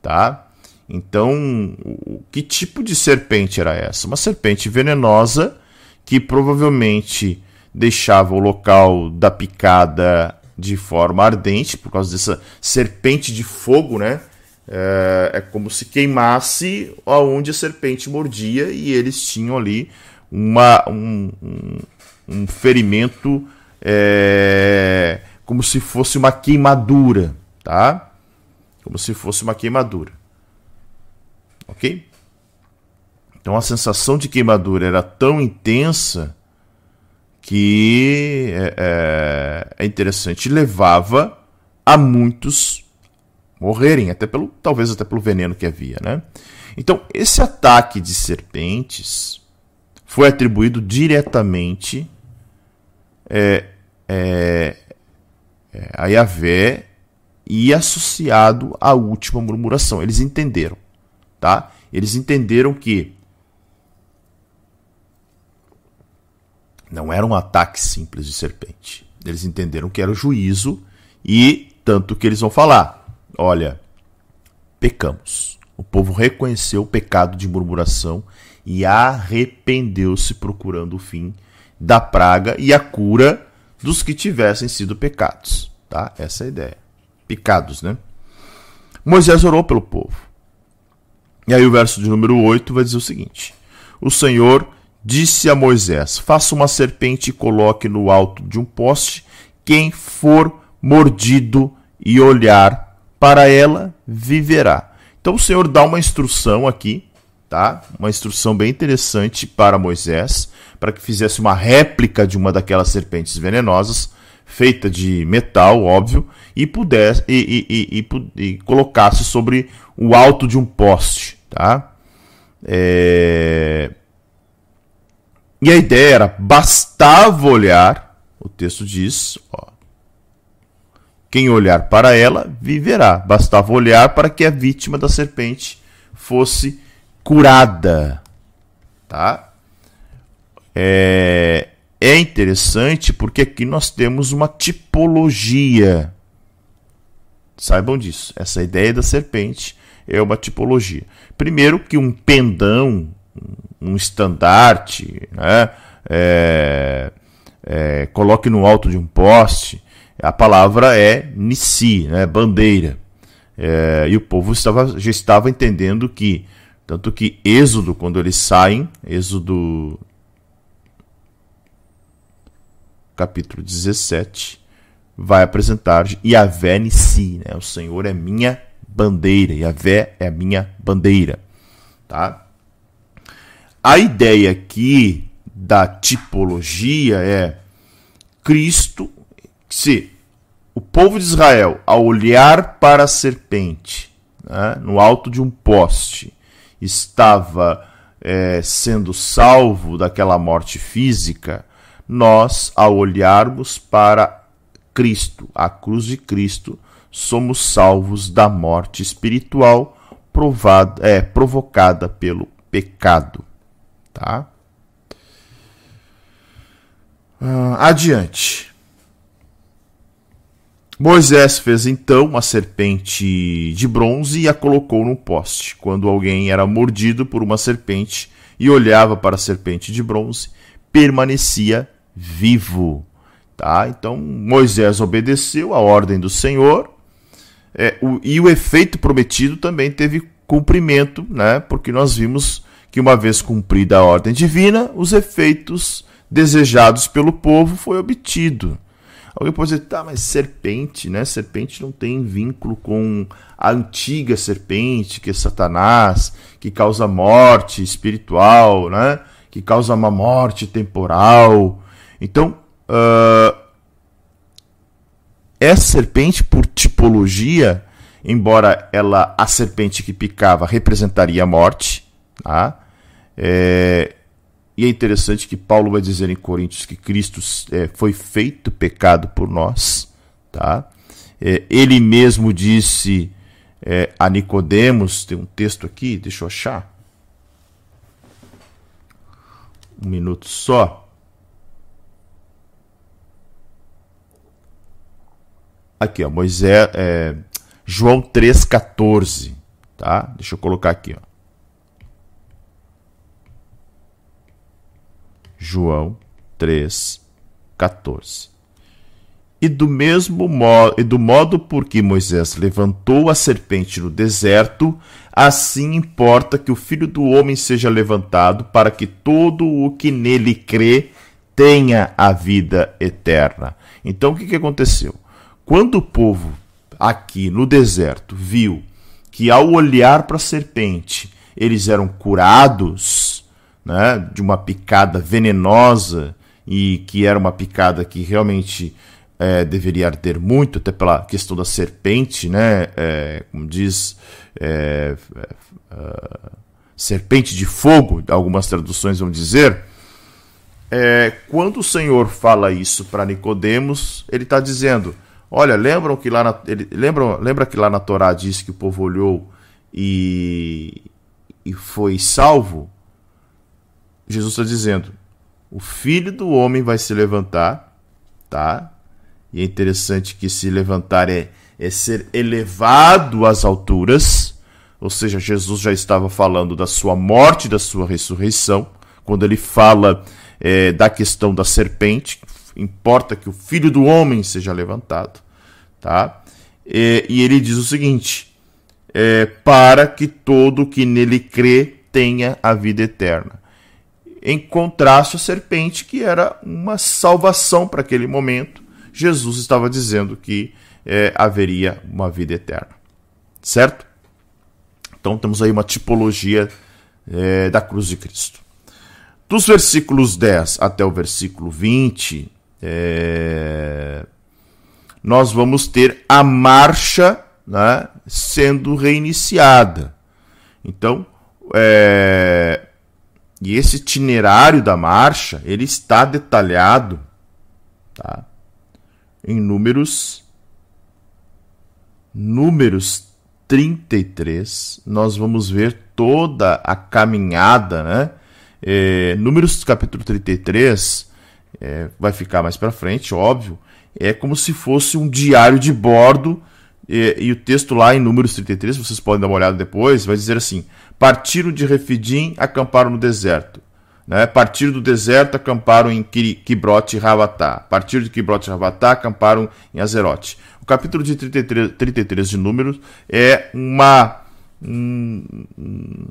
tá? Então, que tipo de serpente era essa? Uma serpente venenosa que provavelmente deixava o local da picada de forma ardente, por causa dessa serpente de fogo, né? É, é como se queimasse aonde a serpente mordia e eles tinham ali uma, um, um, um ferimento é, como se fosse uma queimadura, tá? Como se fosse uma queimadura. Ok? Então a sensação de queimadura era tão intensa que é, é, é interessante, levava a muitos morrerem, até pelo, talvez até pelo veneno que havia, né? Então, esse ataque de serpentes foi atribuído diretamente é, é, é, a Yahvé e associado à última murmuração. Eles entenderam, tá? Eles entenderam que não era um ataque simples de serpente. Eles entenderam que era o juízo e tanto que eles vão falar: olha, pecamos. O povo reconheceu o pecado de murmuração e arrependeu-se procurando o fim da praga e a cura dos que tivessem sido pecados. Tá? Essa é a ideia. Pecados, né? Moisés orou pelo povo. E aí o verso de número 8 vai dizer o seguinte: O Senhor disse a Moisés: Faça uma serpente e coloque no alto de um poste. Quem for mordido e olhar para ela, viverá. Então o Senhor dá uma instrução aqui, tá? Uma instrução bem interessante para Moisés, para que fizesse uma réplica de uma daquelas serpentes venenosas, feita de metal, óbvio, e pudesse e, e, e, e colocasse sobre o alto de um poste, tá? É... E a ideia era, bastava olhar, o texto diz, ó, quem olhar para ela viverá. Bastava olhar para que a vítima da serpente fosse curada. Tá? É, é interessante porque aqui nós temos uma tipologia. Saibam disso. Essa ideia da serpente é uma tipologia. Primeiro que um pendão, um estandarte, né? É, é, coloque no alto de um poste, a palavra é Nissi, né? bandeira. É, e o povo estava, já estava entendendo que, tanto que Êxodo, quando eles saem, Êxodo capítulo 17, vai apresentar Yahvé Nissi, né? o Senhor é minha bandeira, Yahvé é a minha bandeira. Tá? A ideia aqui da tipologia é Cristo, se o povo de Israel, ao olhar para a serpente né, no alto de um poste, estava é, sendo salvo daquela morte física, nós, ao olharmos para Cristo, a cruz de Cristo, somos salvos da morte espiritual provada, é, provocada pelo pecado. Tá? Uh, adiante. Moisés fez então uma serpente de bronze e a colocou num poste. Quando alguém era mordido por uma serpente e olhava para a serpente de bronze, permanecia vivo. Tá? Então Moisés obedeceu a ordem do Senhor é, o, e o efeito prometido também teve cumprimento, né? porque nós vimos que uma vez cumprida a ordem divina, os efeitos desejados pelo povo foi obtido. Alguém pode dizer, tá, mas serpente, né? Serpente não tem vínculo com a antiga serpente, que é Satanás, que causa morte espiritual, né? Que causa uma morte temporal. Então, uh, essa serpente, por tipologia, embora ela a serpente que picava representaria a morte, tá? É, e é interessante que Paulo vai dizer em Coríntios que Cristo é, foi feito pecado por nós, tá? É, ele mesmo disse é, a Nicodemos, tem um texto aqui, deixa eu achar. Um minuto só. Aqui, ó, Moisés, é, João 3,14. Tá? Deixa eu colocar aqui. Ó. João 3,14. E do mesmo modo, e do modo por que Moisés levantou a serpente no deserto, assim importa que o Filho do homem seja levantado, para que todo o que nele crê tenha a vida eterna. Então o que, que aconteceu? Quando o povo aqui no deserto viu que ao olhar para a serpente eles eram curados né, de uma picada venenosa e que era uma picada que realmente é, deveria arder muito, até pela questão da serpente, né? É, como diz, é, é, é serpente de fogo, algumas traduções vão dizer. É, quando o Senhor fala isso para Nicodemos, ele está dizendo: Olha, lembram que lá na, ele, lembram, lembra que lá na Torá diz que o povo olhou e, e foi salvo? Jesus está dizendo: o filho do homem vai se levantar, tá? E é interessante que se levantar é, é ser elevado às alturas, ou seja, Jesus já estava falando da sua morte, da sua ressurreição, quando ele fala é, da questão da serpente, importa que o filho do homem seja levantado, tá? E, e ele diz o seguinte: é, para que todo que nele crê tenha a vida eterna. Em contraste à serpente, que era uma salvação para aquele momento, Jesus estava dizendo que é, haveria uma vida eterna. Certo? Então temos aí uma tipologia é, da cruz de Cristo. Dos versículos 10 até o versículo 20, é, nós vamos ter a marcha né, sendo reiniciada. Então, é, e esse itinerário da marcha ele está detalhado tá, em números números 33, nós vamos ver toda a caminhada, né? É, números capítulo 33 é, vai ficar mais para frente, óbvio. É como se fosse um diário de bordo. E, e, o texto lá em Números 33, vocês podem dar uma olhada depois, vai dizer assim: Partiram de Refidim, acamparam no deserto. Né? Partiram do deserto, acamparam em Kibrot e Ravatá. Partiram de Kibrot e Ravatá, acamparam em Azerote. O capítulo de 33, 33 de Números é uma. Um, um,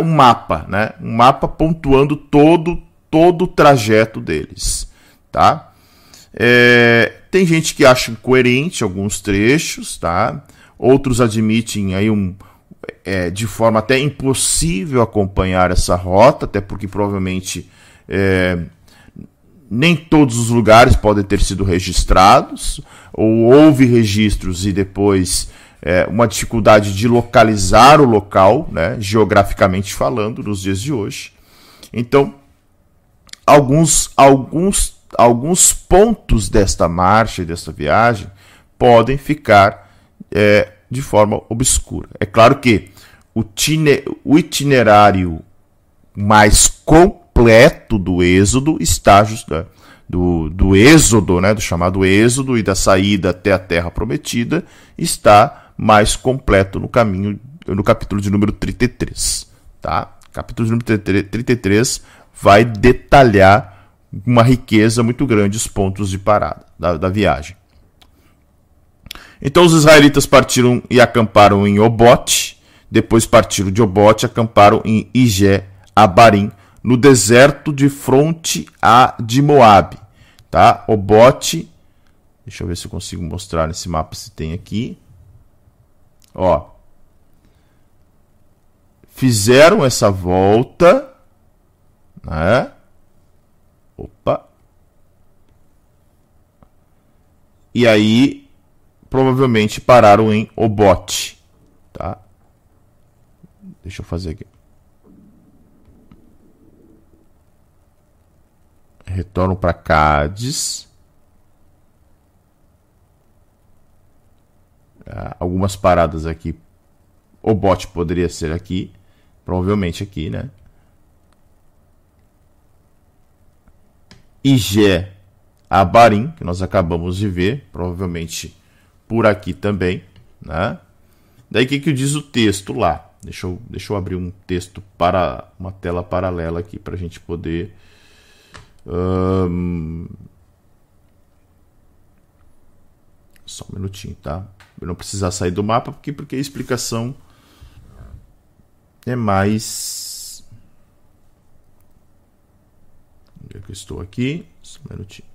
um mapa, né? Um mapa pontuando todo todo o trajeto deles, tá? É, tem gente que acha incoerente alguns trechos, tá? Outros admitem aí um é, de forma até impossível acompanhar essa rota, até porque provavelmente é, nem todos os lugares podem ter sido registrados, ou houve registros e depois é, uma dificuldade de localizar o local, né, geograficamente falando, nos dias de hoje. Então, alguns, alguns, alguns pontos desta marcha e desta viagem podem ficar é, de forma obscura. É claro que o, itinerário mais completo do Êxodo está né, do, do Êxodo, né, do chamado Êxodo e da saída até a Terra Prometida, está mais completo no caminho no capítulo de número 33, tá? Capítulo de número 33 vai detalhar uma riqueza muito grande os pontos de parada da, da viagem. Então os israelitas partiram e acamparam em Obote, depois partiram de Obote e acamparam em Igé, Abarim, no deserto de fronte a de Moabe, tá? Obote, deixa eu ver se eu consigo mostrar nesse mapa se tem aqui. Ó, fizeram essa volta né? Opa. E aí, provavelmente pararam em Obote, tá? Deixa eu fazer aqui. Retorno para Cádiz. Ah, algumas paradas aqui. O bot poderia ser aqui. Provavelmente aqui, né? Igé Abarim, que nós acabamos de ver, provavelmente por aqui também, né? Daí o que, que diz o texto lá? Deixa eu, deixa eu abrir um texto para uma tela paralela aqui para a gente poder. Só um minutinho, tá? Eu não precisar sair do mapa porque, porque a explicação é mais. Que eu estou aqui? Só um minutinho.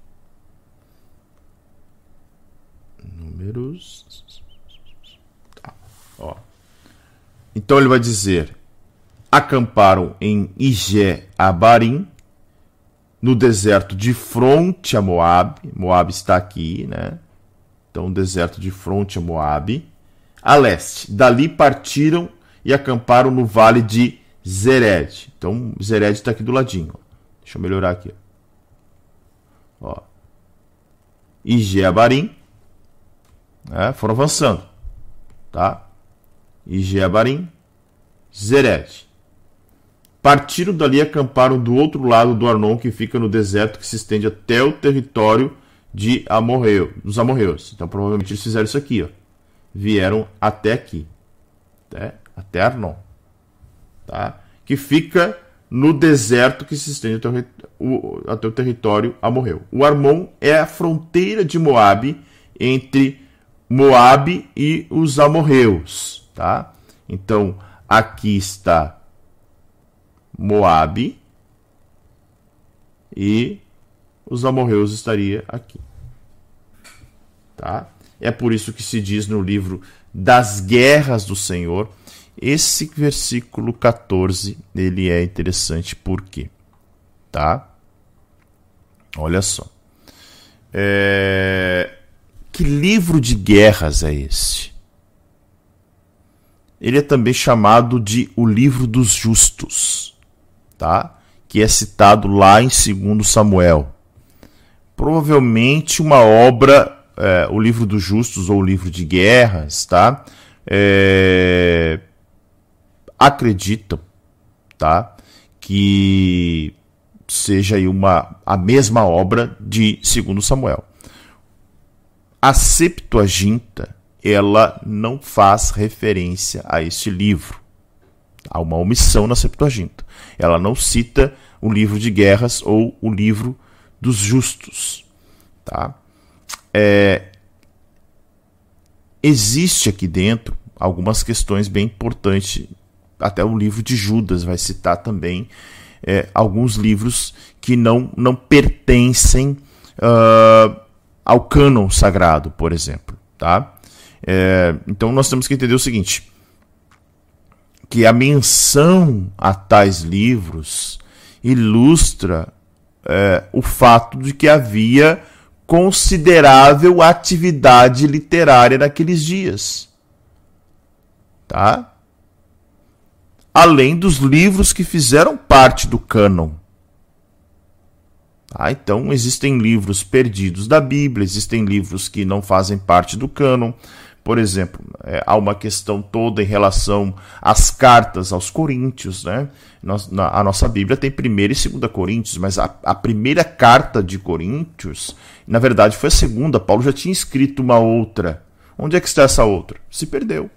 Números. Tá, ó. Então ele vai dizer: acamparam em Ige Abarim, no deserto de fronte a Moab. Moab está aqui, né? Então, deserto de fronte a Moab. A leste. Dali partiram e acamparam no vale de Zered. Então, Zered está aqui do ladinho. Deixa eu melhorar aqui. Ó. Ige Abarim. Né? Foram avançando. Tá? e Jeabarim, Zered. Partiram dali e acamparam do outro lado do Arnon, que fica no deserto que se estende até o território de Amorreu, dos amorreus. Então provavelmente eles fizeram isso aqui, ó. Vieram até aqui, até, até Arnon, tá? Que fica no deserto que se estende até o, até o território Amorreu. O Armon é a fronteira de Moabe entre Moabe e os amorreus tá? Então, aqui está Moabe e os amorreus estaria aqui. Tá? É por isso que se diz no livro das guerras do Senhor, esse versículo 14, ele é interessante por quê? Tá? Olha só. É... Que livro de guerras é esse? ele é também chamado de o livro dos justos, tá? Que é citado lá em 2 Samuel. Provavelmente uma obra, é, o livro dos justos ou o livro de guerras, tá? É, acreditam, tá? Que seja aí uma, a mesma obra de 2 Samuel. A Septuaginta ela não faz referência a este livro. Há uma omissão na Septuaginta. Ela não cita o livro de guerras ou o livro dos justos. Tá? É, existe aqui dentro algumas questões bem importantes. Até o livro de Judas vai citar também é, alguns livros que não, não pertencem uh, ao cânon sagrado, por exemplo. Tá? É, então nós temos que entender o seguinte: que a menção a tais livros ilustra é, o fato de que havia considerável atividade literária naqueles dias. Tá? Além dos livros que fizeram parte do cânon. Tá? Então, existem livros perdidos da Bíblia, existem livros que não fazem parte do cânon, por exemplo, é, há uma questão toda em relação às cartas aos Coríntios, né? Nós, na, a nossa Bíblia tem primeira e segunda Coríntios, mas a, a primeira carta de Coríntios, na verdade, foi a segunda. Paulo já tinha escrito uma outra. Onde é que está essa outra? Se perdeu.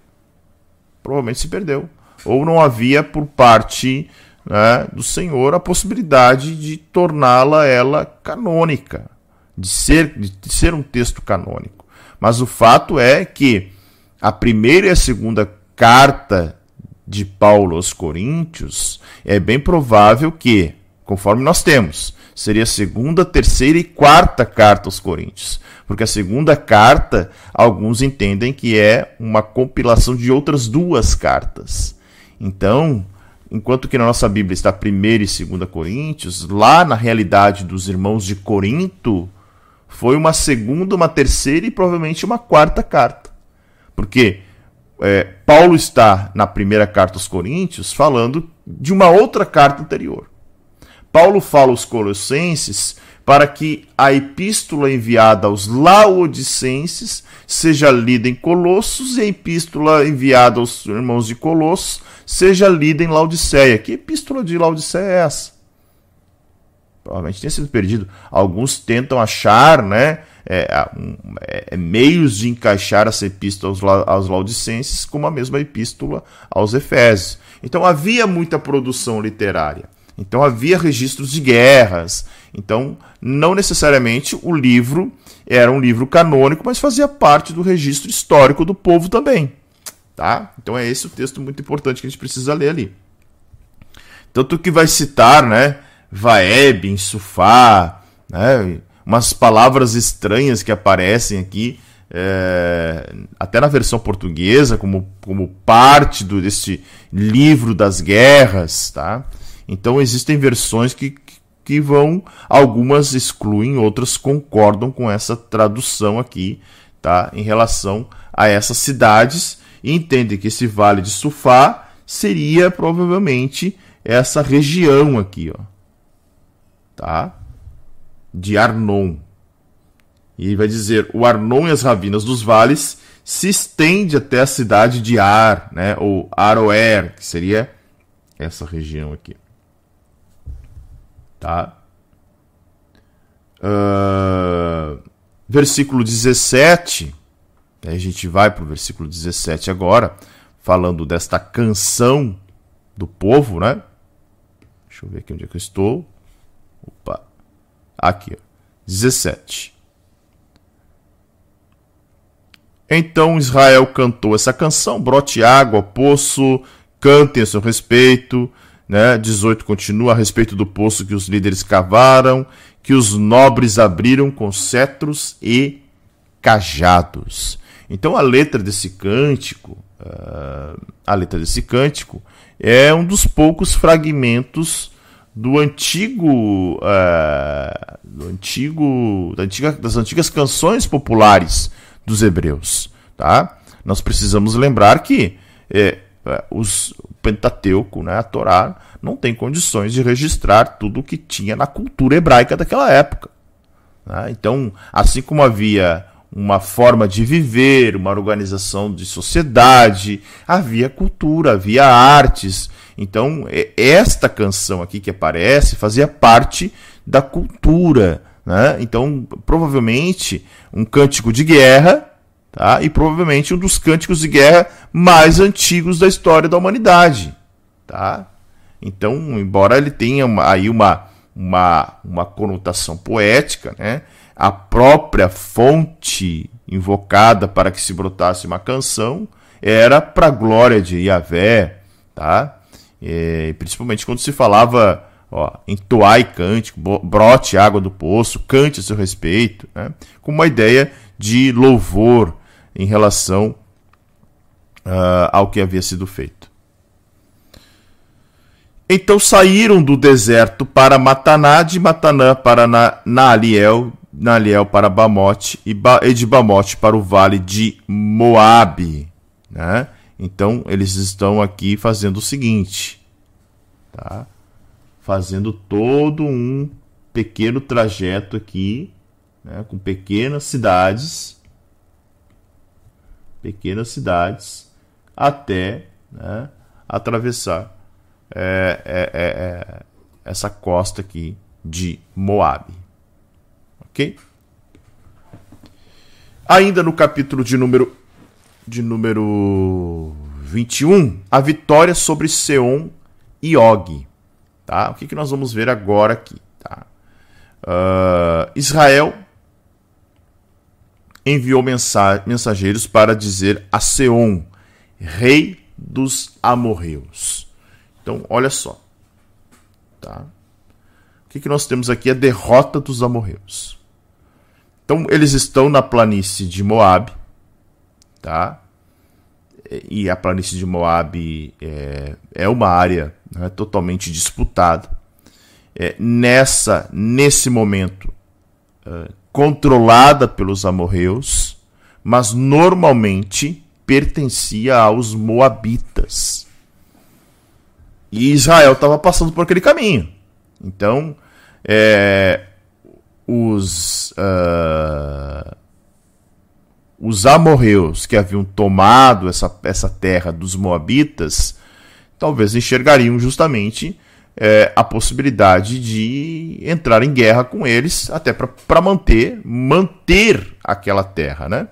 Provavelmente se perdeu. Ou não havia por parte né, do Senhor a possibilidade de torná-la ela canônica, de ser, de ser um texto canônico. Mas o fato é que a primeira e a segunda carta de Paulo aos Coríntios é bem provável que, conforme nós temos, seria a segunda, terceira e quarta carta aos Coríntios. Porque a segunda carta, alguns entendem que é uma compilação de outras duas cartas. Então, enquanto que na nossa Bíblia está primeira e segunda Coríntios, lá na realidade dos irmãos de Corinto, foi uma segunda, uma terceira e provavelmente uma quarta carta. Porque é, Paulo está na primeira carta aos Coríntios falando de uma outra carta anterior. Paulo fala aos Colossenses para que a epístola enviada aos Laodicenses seja lida em Colossos e a epístola enviada aos irmãos de Colossos seja lida em Laodiceia. Que epístola de Laodiceia é essa? provavelmente tenha sido perdido. Alguns tentam achar, né, é, é, meios de encaixar essa epístola aos, aos Laodicenses como a mesma epístola aos Efésios. Então havia muita produção literária. Então havia registros de guerras. Então, não necessariamente o livro era um livro canônico, mas fazia parte do registro histórico do povo também. Tá? Então é esse o texto muito importante que a gente precisa ler ali. Tanto que vai citar, né, Vaeb, Insufá, né, umas palavras estranhas que aparecem aqui, é, até na versão portuguesa, como, como parte do, desse livro das guerras, tá? Então existem versões que, que vão, algumas excluem, outras concordam com essa tradução aqui, tá? Em relação a essas cidades e entendem que esse vale de Sufá seria provavelmente essa região aqui, ó. Tá? De Arnon. E vai dizer: o Arnon e as ravinas dos vales se estende até a cidade de Ar, né? Ou Aroer, que seria essa região aqui. Tá? Uh, versículo 17. A gente vai para o versículo 17 agora, falando desta canção do povo, né? Deixa eu ver aqui onde é que eu estou. Opa. Aqui, ó. 17. Então Israel cantou essa canção, brote água, poço, cantem a seu respeito. Né? 18 continua a respeito do poço que os líderes cavaram, que os nobres abriram com cetros e cajados. Então a letra desse cântico, uh, a letra desse cântico é um dos poucos fragmentos do antigo, uh, do antigo, da antiga, das antigas canções populares dos hebreus, tá? Nós precisamos lembrar que é, os, o Pentateuco, né, a Torá, não tem condições de registrar tudo o que tinha na cultura hebraica daquela época. Né? Então, assim como havia uma forma de viver, uma organização de sociedade, havia cultura, havia artes. Então, esta canção aqui que aparece fazia parte da cultura. Né? Então, provavelmente, um cântico de guerra, tá? e provavelmente um dos cânticos de guerra mais antigos da história da humanidade. Tá? Então, embora ele tenha uma, aí uma, uma, uma conotação poética, né? a própria fonte invocada para que se brotasse uma canção era para a glória de Yahvé, tá? E, principalmente quando se falava ó, entoai cântico, brote água do poço, cante a seu respeito, né? com uma ideia de louvor em relação uh, ao que havia sido feito. Então saíram do deserto para Mataná, de Mataná para Naaliel, Naaliel para Bamote e, de Bamote para o vale de Moabe. Né? Então eles estão aqui fazendo o seguinte, tá? fazendo todo um pequeno trajeto aqui, né? com pequenas cidades, pequenas cidades, até né? atravessar é, é, é, é essa costa aqui de Moabe. Ok? Ainda no capítulo de número de número 21, a vitória sobre Seom e Og. Tá? O que, que nós vamos ver agora aqui? Tá? Uh, Israel enviou mensageiros para dizer a Seom, rei dos amorreus. Então, olha só. Tá? O que, que nós temos aqui? A derrota dos amorreus. Então eles estão na planície de Moab, tá? E a planície de Moab é, é uma área né, totalmente disputada. É, nessa, nesse momento, é, controlada pelos amorreus, mas normalmente pertencia aos moabitas. E Israel estava passando por aquele caminho. Então, é, os, uh, os amorreus que haviam tomado essa, essa terra dos moabitas talvez enxergariam justamente é, a possibilidade de entrar em guerra com eles, até para manter, manter aquela terra, né?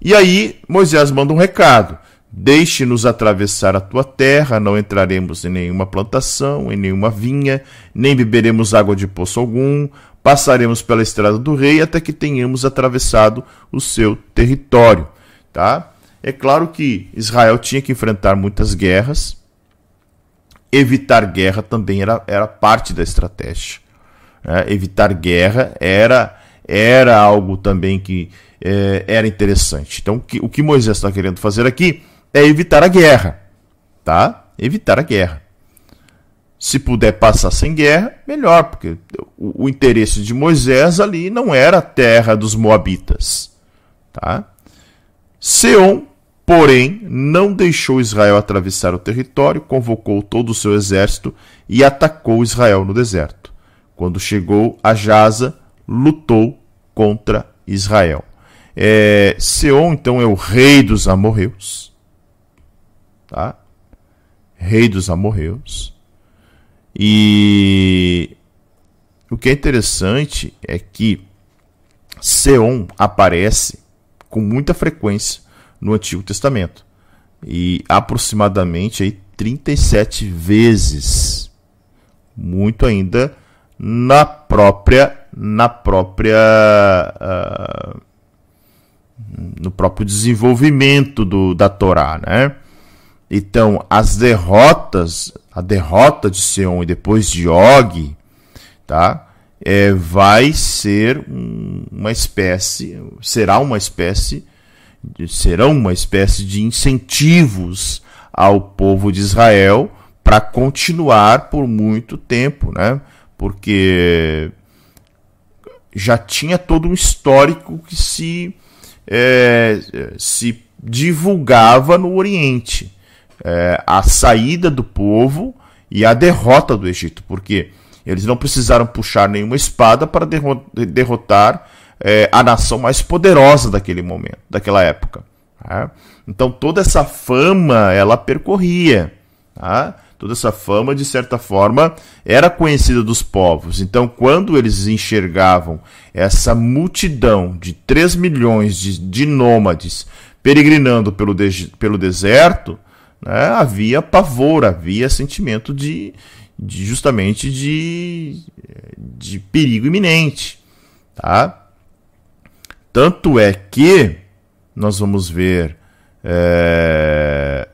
E aí Moisés manda um recado: Deixe-nos atravessar a tua terra, não entraremos em nenhuma plantação, em nenhuma vinha, nem beberemos água de poço algum, passaremos pela estrada do rei até que tenhamos atravessado o seu território, tá? É claro que Israel tinha que enfrentar muitas guerras, evitar guerra também era, era parte da estratégia. Né? Evitar guerra era, era algo também que é, era interessante. Então, o que, o que Moisés está querendo fazer aqui é evitar a guerra, tá? Evitar a guerra. Se puder passar sem guerra, melhor, porque o, o interesse de Moisés ali não era a terra dos moabitas, tá? Seom Porém, não deixou Israel atravessar o território, convocou todo o seu exército e atacou Israel no deserto. Quando chegou a Jaza, lutou contra Israel. É, Seon, então, é o rei dos amorreus. Tá? Rei dos amorreus. E o que é interessante é que Seon aparece com muita frequência no Antigo Testamento. E aproximadamente aí 37 vezes. Muito ainda na própria na própria uh, no próprio desenvolvimento do, da Torá, né? Então, as derrotas, a derrota de Seon e depois de Og, tá? É, vai ser um, uma espécie, será uma espécie serão uma espécie de incentivos ao povo de Israel para continuar por muito tempo, né? Porque já tinha todo um histórico que se, é, se divulgava no Oriente. É, a saída do povo e a derrota do Egito, porque eles não precisaram puxar nenhuma espada para derrotar é, a nação mais poderosa daquele momento, daquela época. Tá? Então toda essa fama ela percorria. Tá? Toda essa fama, de certa forma, era conhecida dos povos. Então, quando eles enxergavam essa multidão de 3 milhões de, de nômades peregrinando pelo, de, pelo deserto, né, havia pavor, havia sentimento de, de justamente de, de perigo iminente. Tá? Tanto é que nós vamos ver é,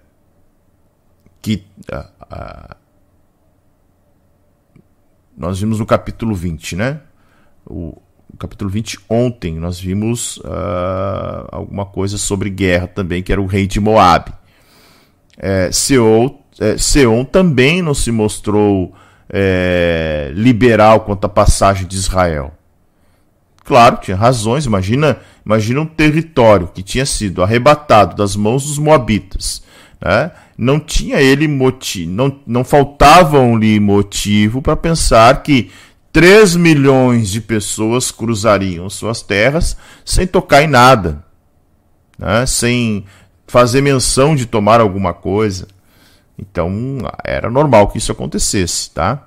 que nós vimos no capítulo 20, né? O capítulo 20 ontem nós vimos uh, alguma coisa sobre guerra também, que era o rei de Moab. É, Seol, é, Seon também não se mostrou é, liberal quanto à passagem de Israel. Claro, tinha razões. Imagina, imagina um território que tinha sido arrebatado das mãos dos moabitas. Né? Não tinha ele motivo, não, não faltavam-lhe motivo para pensar que 3 milhões de pessoas cruzariam suas terras sem tocar em nada, né? sem fazer menção de tomar alguma coisa. Então era normal que isso acontecesse, tá?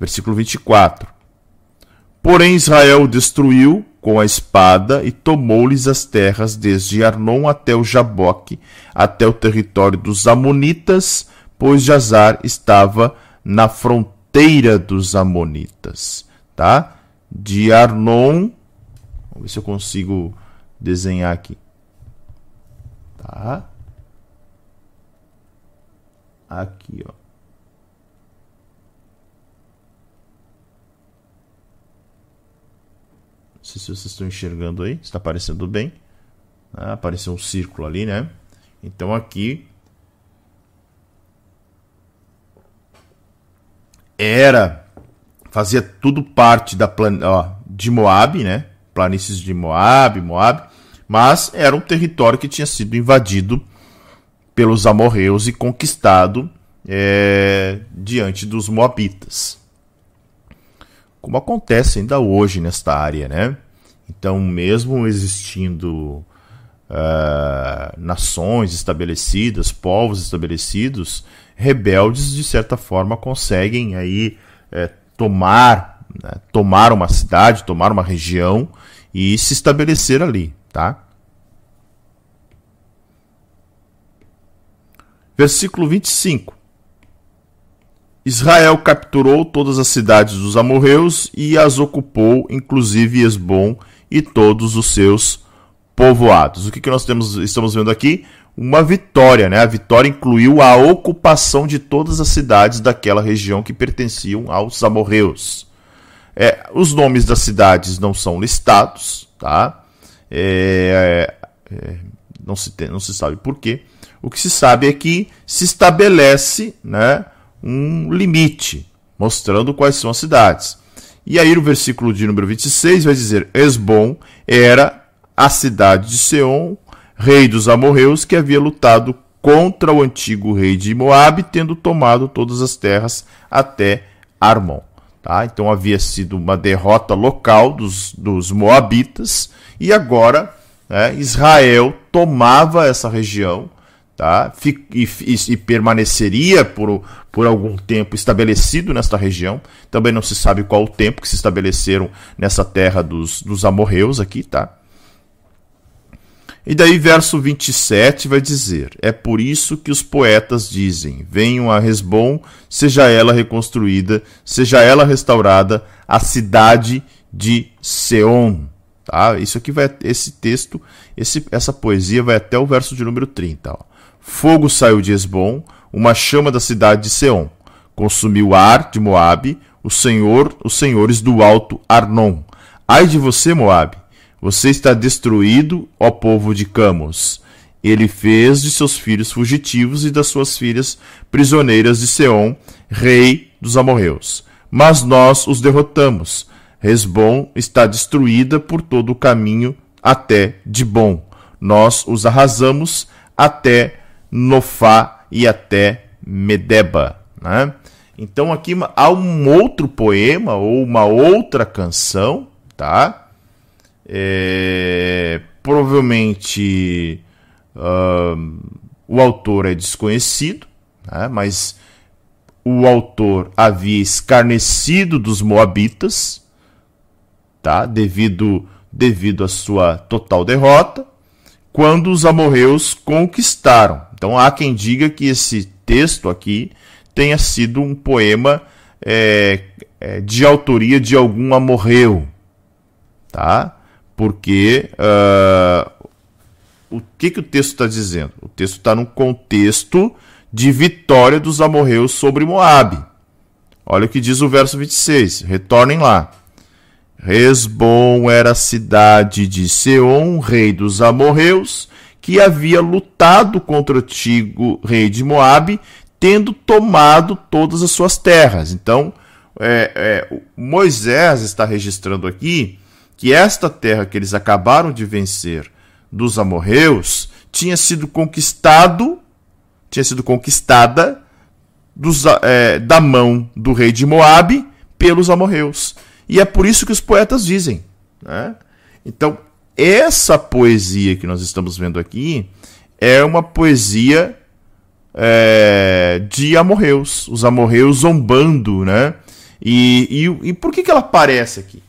Versículo 24. Porém, Israel destruiu com a espada e tomou-lhes as terras desde Arnon até o Jaboque, até o território dos Amonitas, pois Jazar estava na fronteira dos Amonitas, tá? De Arnon, vamos ver se eu consigo desenhar aqui, tá? Aqui, ó. Sei se vocês estão enxergando aí. Está aparecendo bem. Ah, apareceu um círculo ali, né? Então aqui era fazia tudo parte da plan, ó, de Moab, né? Planícies de Moab, Moab, mas era um território que tinha sido invadido pelos amorreus e conquistado é, diante dos moabitas como acontece ainda hoje nesta área, né? Então, mesmo existindo uh, nações estabelecidas, povos estabelecidos, rebeldes de certa forma conseguem aí é, tomar né, tomar uma cidade, tomar uma região e se estabelecer ali, tá? Versículo 25. Israel capturou todas as cidades dos amorreus e as ocupou, inclusive Esbom e todos os seus povoados. O que, que nós temos, estamos vendo aqui? Uma vitória, né? A vitória incluiu a ocupação de todas as cidades daquela região que pertenciam aos amorreus. É, os nomes das cidades não são listados, tá? É, é, não, se tem, não se sabe por quê. O que se sabe é que se estabelece né, um limite, mostrando quais são as cidades. E aí, no versículo de número 26, vai dizer: Esbom era a cidade de Seom, rei dos amorreus, que havia lutado contra o antigo rei de Moabe, tendo tomado todas as terras até Armon. Tá? Então havia sido uma derrota local dos, dos Moabitas e agora né, Israel tomava essa região tá? e, e, e, permaneceria por, por algum tempo estabelecido nesta região. Também não se sabe qual o tempo que se estabeleceram nessa terra dos, dos amorreus aqui. Tá? E daí, verso 27 vai dizer: É por isso que os poetas dizem: Venham a Resbom, seja ela reconstruída, seja ela restaurada, a cidade de Seom. Tá? Isso aqui vai, esse texto, esse, essa poesia vai até o verso de número 30. Ó. Fogo saiu de Esbom, uma chama da cidade de Seom. Consumiu Ar de Moabe, o Senhor, os senhores do alto Arnon. Ai de você, Moabe! Você está destruído, ó povo de Camos. Ele fez de seus filhos fugitivos e das suas filhas prisioneiras de Seom, rei dos amorreus. Mas nós os derrotamos. Resbom está destruída por todo o caminho até Dibom. Nós os arrasamos até Nofá e até Medeba. Né? Então aqui há um outro poema ou uma outra canção, tá? É, provavelmente uh, o autor é desconhecido, né, mas o autor havia escarnecido dos moabitas, tá, devido, devido à sua total derrota, quando os amorreus conquistaram. Então há quem diga que esse texto aqui tenha sido um poema é, é, de autoria de algum amorreu, tá? Porque uh, o que, que o texto está dizendo? O texto está num contexto de vitória dos amorreus sobre Moabe. Olha o que diz o verso 26. Retornem lá. Resbom era a cidade de Seom, rei dos amorreus, que havia lutado contra o antigo rei de Moabe, tendo tomado todas as suas terras. Então, é, é, Moisés está registrando aqui que esta terra que eles acabaram de vencer dos amorreus tinha sido conquistado, tinha sido conquistada dos, é, da mão do rei de Moabe pelos amorreus. E é por isso que os poetas dizem. Né? Então, essa poesia que nós estamos vendo aqui é uma poesia é, de amorreus, os amorreus zombando, né? E, e, e por que, que ela aparece aqui?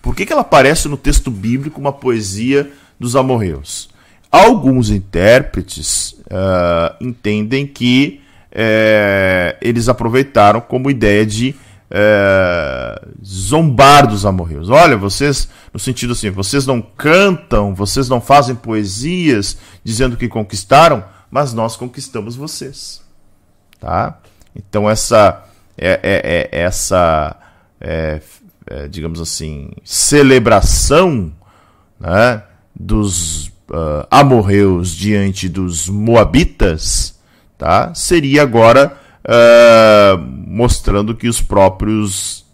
Por que, que ela aparece no texto bíblico uma poesia dos amorreus? Alguns intérpretes uh, entendem que uh, eles aproveitaram como ideia de uh, zombar dos amorreus. Olha, vocês, no sentido assim, vocês não cantam, vocês não fazem poesias dizendo que conquistaram, mas nós conquistamos vocês. Tá? Então essa é, é, é essa é, é, digamos assim, celebração né, dos uh, amorreus diante dos moabitas, tá, seria agora uh, mostrando que os próprios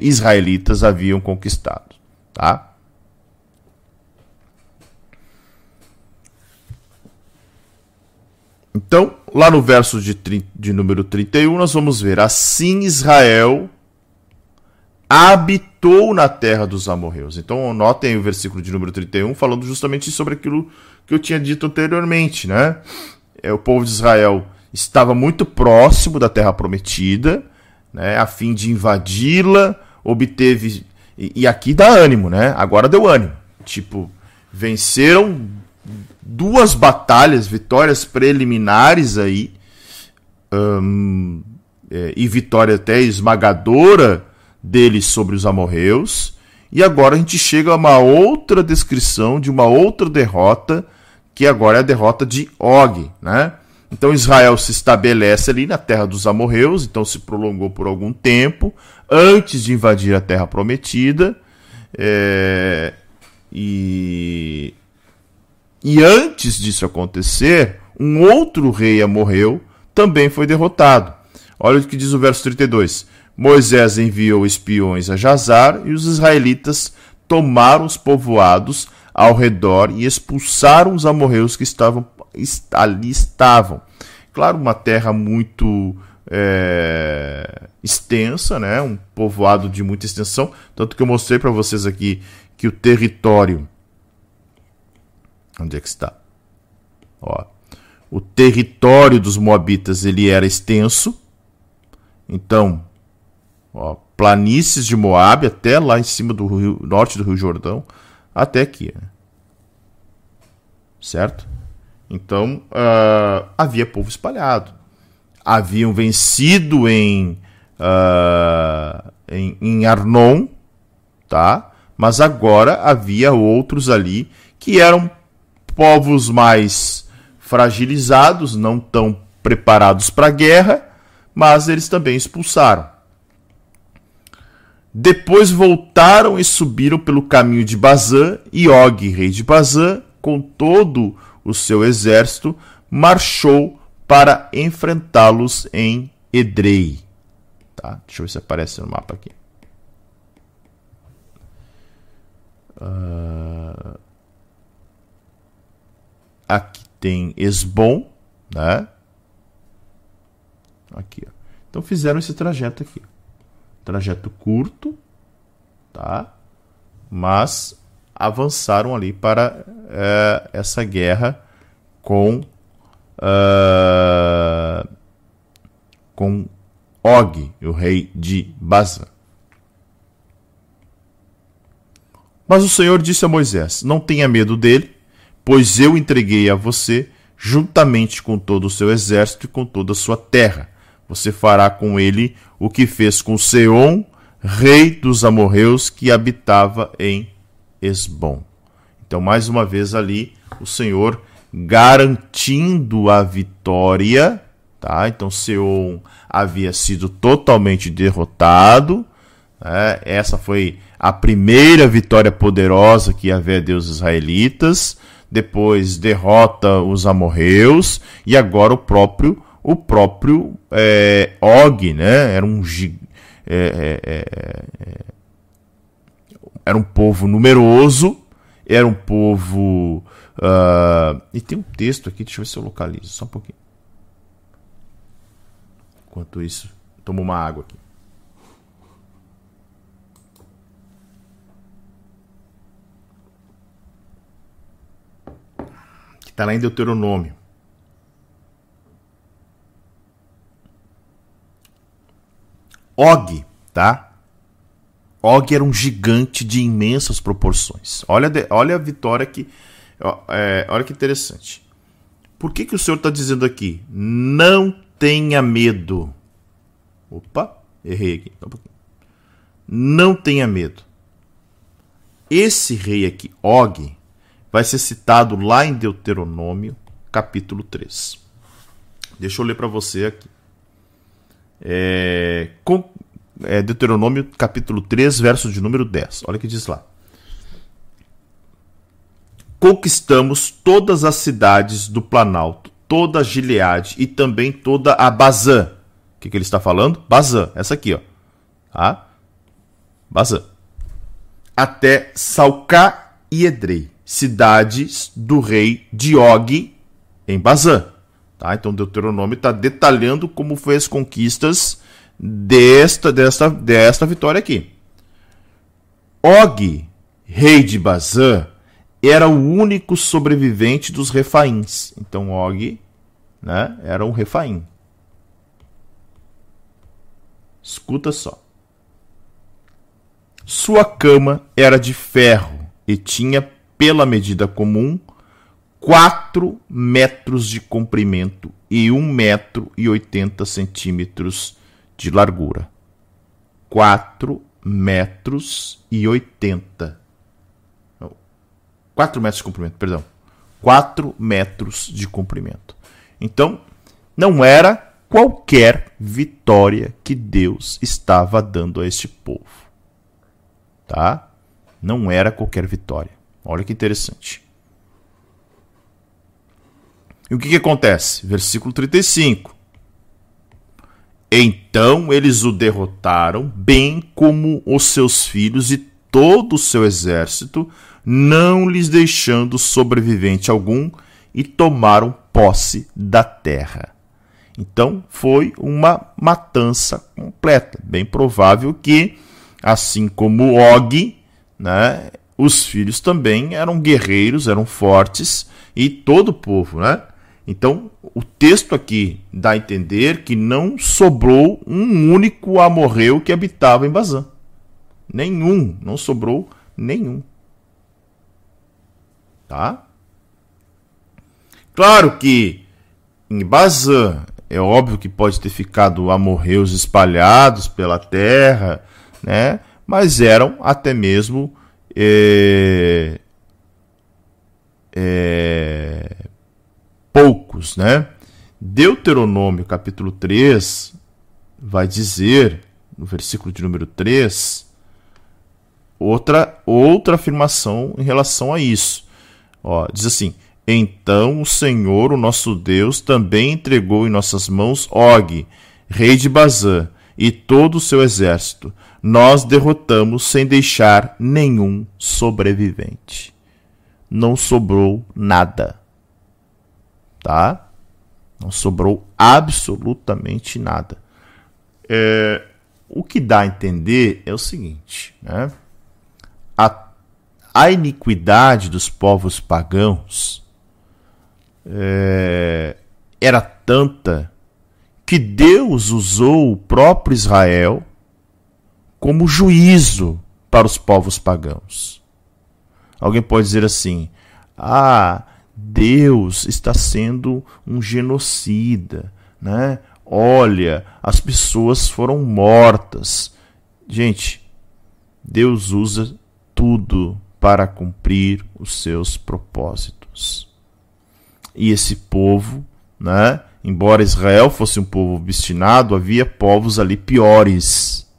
israelitas haviam conquistado. Tá? Então, lá no verso de, de número 31, nós vamos ver: Assim Israel habitou na terra dos amorreus. Então, notem o versículo de número 31 falando justamente sobre aquilo que eu tinha dito anteriormente, né? É, o povo de Israel estava muito próximo da Terra Prometida, né, a fim de invadi-la, obteve. E, e, aqui dá ânimo, né? Agora deu ânimo. Tipo, venceram duas batalhas, vitórias preliminares aí, um, é, e vitória até esmagadora deles sobre os amorreus. E agora a gente chega a uma outra descrição de uma outra derrota, que agora é a derrota de Og, né? Então Israel se estabelece ali na terra dos amorreus, então se prolongou por algum tempo, antes de invadir a terra prometida. É, e, e antes disso acontecer, um outro rei amorreu também foi derrotado. Olha o que diz o verso 32. Moisés enviou espiões a Jazar e os israelitas tomaram os povoados ao redor e expulsaram os amorreus que estavam ali estavam. Claro, uma terra muito é, extensa, né? um povoado de muita extensão, tanto que eu mostrei para vocês aqui que o território. Onde é que está? Ó, o território dos Moabitas ele era extenso, então, ó, planícies de Moab até lá em cima do rio, norte do Rio Jordão, até aqui. Né? Certo? Então, uh, havia povo espalhado. Haviam vencido em, uh, em, em Arnon, tá? mas agora havia outros ali que eram povos mais fragilizados, não tão preparados para a guerra, mas eles também expulsaram. Depois voltaram e subiram pelo caminho de Bazã, e Og, rei de Bazã, com todo o seu exército, marchou para enfrentá-los em Edrei. Tá? Deixa eu ver se aparece no mapa aqui. Uh... Aqui tem Esbom, né? Aqui, ó. Então fizeram esse trajeto aqui. Trajeto curto, tá? Mas avançaram ali para é, essa guerra com uh, com Og, o rei de Bazan. Mas o Senhor disse a Moisés: Não tenha medo dele, pois eu entreguei a você juntamente com todo o seu exército e com toda a sua terra. Você fará com ele o que fez com Seom, rei dos amorreus, que habitava em Esbom. Então, mais uma vez ali, o Senhor garantindo a vitória, tá? Então, Seom havia sido totalmente derrotado. Né? Essa foi a primeira vitória poderosa que havia Deus israelitas. Depois derrota os amorreus e agora o próprio o próprio é, Og, né? Era um é, é era um povo numeroso, era um povo. Uh, e tem um texto aqui, deixa eu ver se eu localizo, só um pouquinho. Enquanto isso, tomo uma água aqui. Que está lá em Deuteronômio. Og, tá? Og era um gigante de imensas proporções. Olha, olha a vitória que. É, olha que interessante. Por que, que o Senhor está dizendo aqui? Não tenha medo. Opa, errei aqui. Não tenha medo. Esse rei aqui, Og, vai ser citado lá em Deuteronômio, capítulo 3. Deixa eu ler para você aqui. É, com, é, Deuteronômio capítulo 3, verso de número 10. Olha o que diz lá. Conquistamos todas as cidades do Planalto, toda a Gileade e também toda a Bazã. O que, que ele está falando? Bazã, essa aqui, ó. Tá? Bazã. Até Salcá e Edrei, cidades do rei Diog em Bazã. Tá? Então Deuteronômio está detalhando como foi as conquistas desta, desta, desta vitória aqui. Og, rei de Bazã, era o único sobrevivente dos refaíns. Então Og né? Era um refaim. Escuta só. Sua cama era de ferro e tinha, pela medida comum, 4 metros de comprimento e 1 metro e 80 centímetros de largura. 4 metros e 80. 4 metros de comprimento, perdão. 4 metros de comprimento. Então, não era qualquer vitória que Deus estava dando a este povo. Tá? Não era qualquer vitória. Olha que interessante. E o que, que acontece? Versículo 35. Então eles o derrotaram, bem como os seus filhos e todo o seu exército, não lhes deixando sobrevivente algum, e tomaram posse da terra. Então foi uma matança completa. Bem provável que, assim como Og, né, os filhos também eram guerreiros, eram fortes, e todo o povo, né? Então, o texto aqui dá a entender que não sobrou um único amorreu que habitava em Bazã. Nenhum, não sobrou nenhum. Tá? Claro que em Bazã é óbvio que pode ter ficado amorreus espalhados pela terra, né? Mas eram até mesmo é, é, poucos, né? Deuteronômio capítulo 3 vai dizer, no versículo de número 3, outra, outra afirmação em relação a isso. Ó, diz assim: Então o Senhor, o nosso Deus, também entregou em nossas mãos Og, rei de Bazã, e todo o seu exército. Nós derrotamos sem deixar nenhum sobrevivente. Não sobrou nada tá? Não sobrou absolutamente nada. É, o que dá a entender é o seguinte, né? A, a iniquidade dos povos pagãos é, era tanta que Deus usou o próprio Israel como juízo para os povos pagãos. Alguém pode dizer assim: ah, Deus está sendo um genocida, né? Olha, as pessoas foram mortas. Gente, Deus usa tudo para cumprir os seus propósitos. E esse povo, né? Embora Israel fosse um povo obstinado, havia povos ali piores,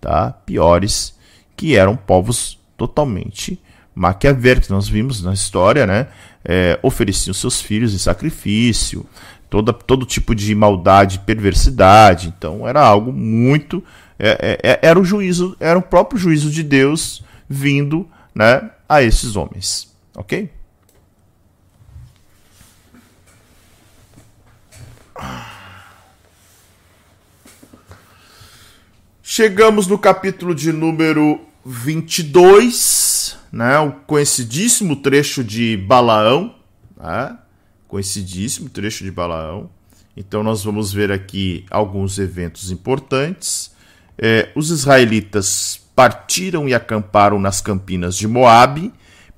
tá? Piores, que eram povos totalmente maquiavélicos. Nós vimos na história, né? É, ofereciam seus filhos em sacrifício, toda, todo tipo de maldade, perversidade. Então era algo muito. É, é, é, era o juízo, era o próprio juízo de Deus vindo né, a esses homens. Ok? Chegamos no capítulo de número 22, né, o conhecidíssimo trecho de Balaão, né, conhecidíssimo trecho de Balaão. Então nós vamos ver aqui alguns eventos importantes. É, os israelitas partiram e acamparam nas campinas de Moabe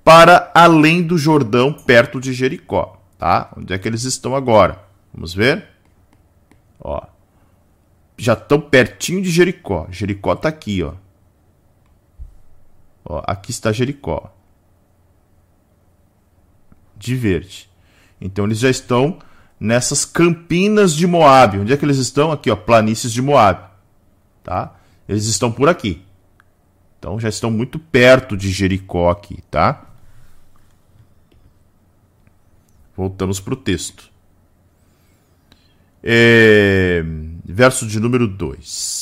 para além do Jordão, perto de Jericó. Tá? Onde é que eles estão agora? Vamos ver? Ó, já estão pertinho de Jericó. Jericó está aqui, ó. Ó, aqui está Jericó. De verde. Então eles já estão nessas campinas de Moab. Onde é que eles estão? Aqui, ó, planícies de Moab. Tá? Eles estão por aqui. Então já estão muito perto de Jericó aqui, tá? Voltamos para o texto. É... Verso de número 2.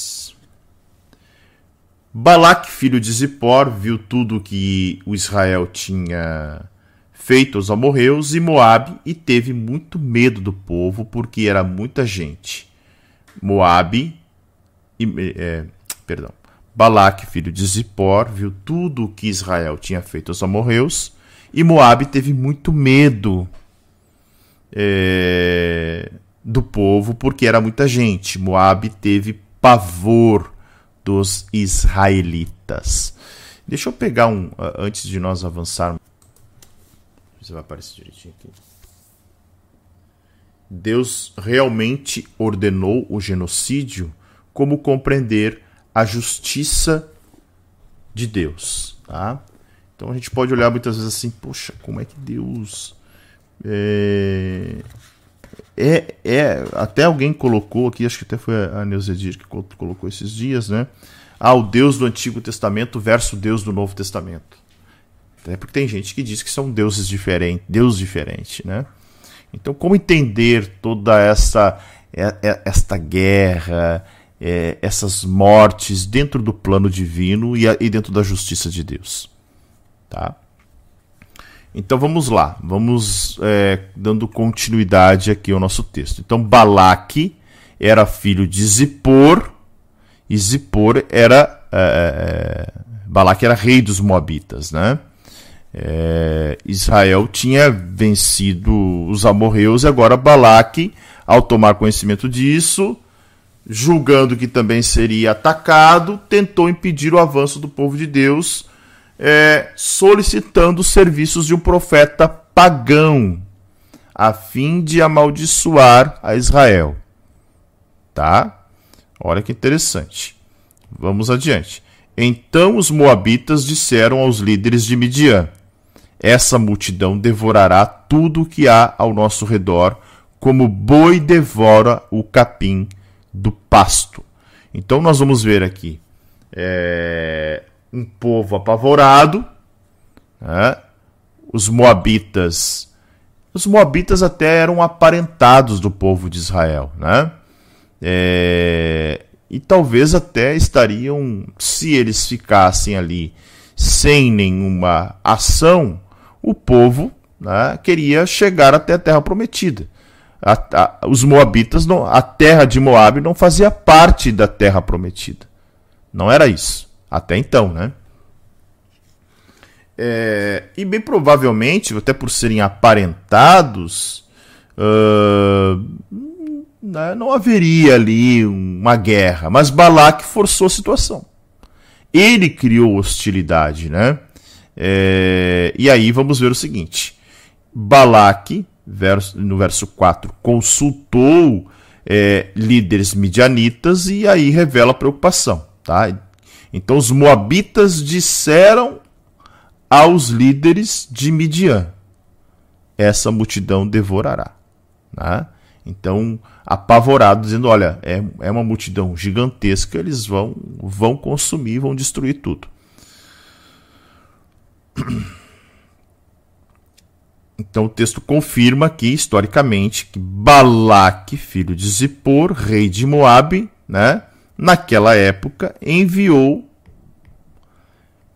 Balac, filho de Zippor, viu tudo que o Israel tinha feito aos amorreus e Moabe e teve muito medo do povo porque era muita gente. Moabe e, é, perdão, Balac, filho de Zippor, viu tudo o que Israel tinha feito aos amorreus e Moabe teve muito medo é, do povo, porque era muita gente. Moab teve pavor dos israelitas. Deixa eu pegar um antes de nós avançarmos. Você vai aparecer direitinho aqui. Deus realmente ordenou o genocídio, como compreender a justiça de Deus, tá? Então a gente pode olhar muitas vezes assim, poxa, como é que Deus é, é, é até alguém colocou aqui, acho que até foi a Neuza Edir que colocou esses dias, né? Ah, o Deus do Antigo Testamento versus o Deus do Novo Testamento. Até porque tem gente que diz que são deuses diferentes, Deus diferente, né? Então, como entender toda essa é, é, esta guerra, é, essas mortes dentro do plano divino e dentro da justiça de Deus, tá? Então vamos lá, vamos é, dando continuidade aqui ao nosso texto. Então Balaque era filho de Zippor, e Zippor era. É, é, Balaque era rei dos Moabitas, né? É, Israel tinha vencido os amorreus e agora Balaque, ao tomar conhecimento disso, julgando que também seria atacado, tentou impedir o avanço do povo de Deus, é, solicitando os serviços de um profeta pagão, a fim de amaldiçoar a Israel. Tá? Olha que interessante. Vamos adiante. Então os moabitas disseram aos líderes de Midian: essa multidão devorará tudo o que há ao nosso redor, como boi devora o capim do pasto. Então nós vamos ver aqui é, um povo apavorado, né? os moabitas. Os moabitas até eram aparentados do povo de Israel, né? É, e talvez até estariam, se eles ficassem ali sem nenhuma ação, o povo né, queria chegar até a terra prometida. A, a, os moabitas, não, a terra de Moab não fazia parte da terra prometida. Não era isso. Até então, né? É, e bem provavelmente, até por serem aparentados, uh, não haveria ali uma guerra. Mas Balaque forçou a situação. Ele criou hostilidade, né? É, e aí vamos ver o seguinte: Balaque, no verso 4, consultou é, líderes midianitas e aí revela preocupação. Tá? Então os moabitas disseram aos líderes de Midian: essa multidão devorará. Né? Então, apavorado, dizendo: olha, é, é uma multidão gigantesca, eles vão, vão consumir, vão destruir tudo. Então o texto confirma aqui, historicamente, que Balaque, filho de Zippor, rei de Moabe, né, naquela época, enviou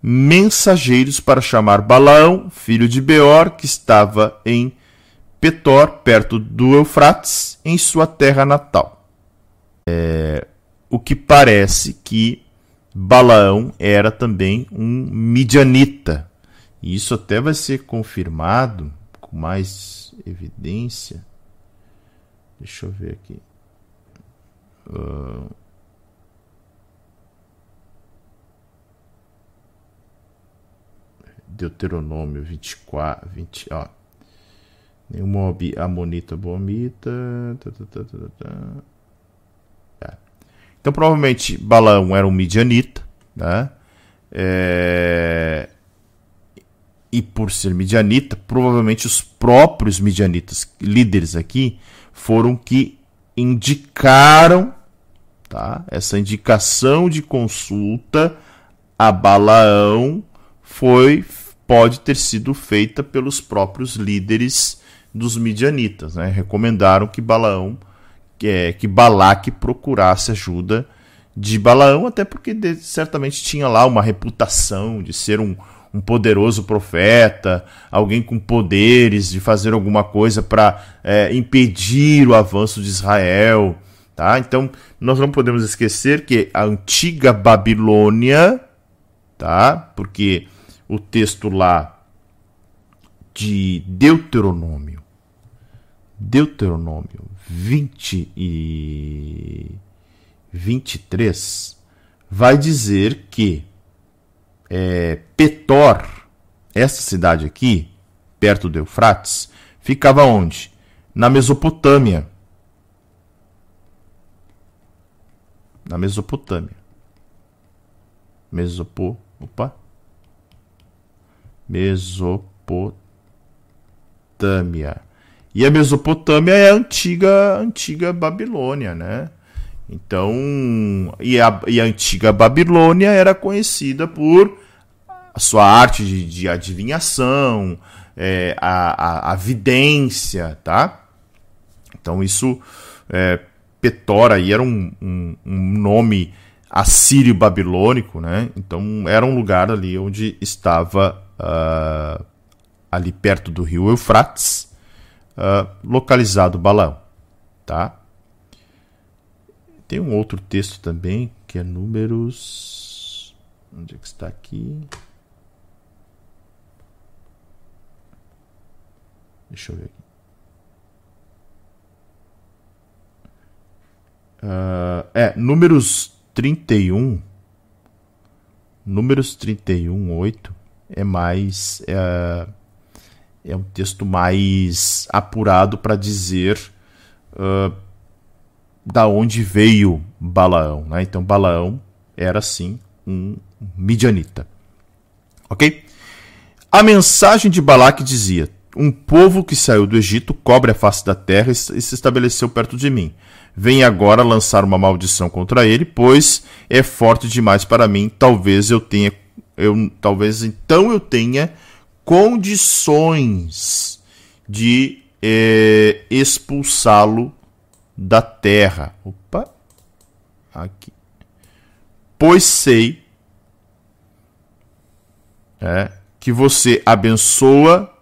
mensageiros para chamar Balaão, filho de Beor, que estava em Petor, perto do Eufrates, em sua terra natal. É, o que parece que Balaão era também um midianita, e isso até vai ser confirmado com mais evidência. Deixa eu ver aqui. Uh... Deuteronômio 24, 20, ó. Nenhuma amonita boamita. Tá, tá, tá, tá, é. Então, provavelmente, Balaão era um midianita, né? É e por ser midianita, provavelmente os próprios midianitas, líderes aqui, foram que indicaram tá? essa indicação de consulta a Balaão foi pode ter sido feita pelos próprios líderes dos midianitas, né? Recomendaram que Balaão que, é, que Balaque procurasse ajuda de Balaão, até porque de, certamente tinha lá uma reputação de ser um, um poderoso profeta, alguém com poderes de fazer alguma coisa para é, impedir o avanço de Israel. Tá? Então, nós não podemos esquecer que a antiga Babilônia, tá? porque o texto lá de Deuteronômio Deuteronômio 20 e 23 vai dizer que é, Petor, essa cidade aqui, perto do Eufrates, ficava onde? Na Mesopotâmia. Na Mesopotâmia. Mesopo, opa. Mesopotâmia. E a Mesopotâmia é a antiga, antiga Babilônia, né? Então, e a, e a antiga Babilônia era conhecida por a sua arte de, de adivinhação, é, a, a, a, vidência, tá? Então isso, é, Petor aí era um, um, um nome assírio-babilônico, né? Então era um lugar ali onde estava uh, ali perto do rio Eufrates, uh, localizado Balaão, tá? Tem um outro texto também que é Números. Onde é que está aqui? Deixa eu ver aqui. Uh, é, Números 31. Números 31, 8 é mais. É, é um texto mais apurado para dizer uh, da onde veio Balaão. Né? Então, Balaão era sim um midianita. Ok? A mensagem de Balaque dizia: Um povo que saiu do Egito cobre a face da terra e se estabeleceu perto de mim. Vem agora lançar uma maldição contra ele, pois é forte demais para mim. Talvez eu tenha, eu, talvez então eu tenha condições de é, expulsá-lo da terra. Opa! Aqui. Pois sei é, que você abençoa,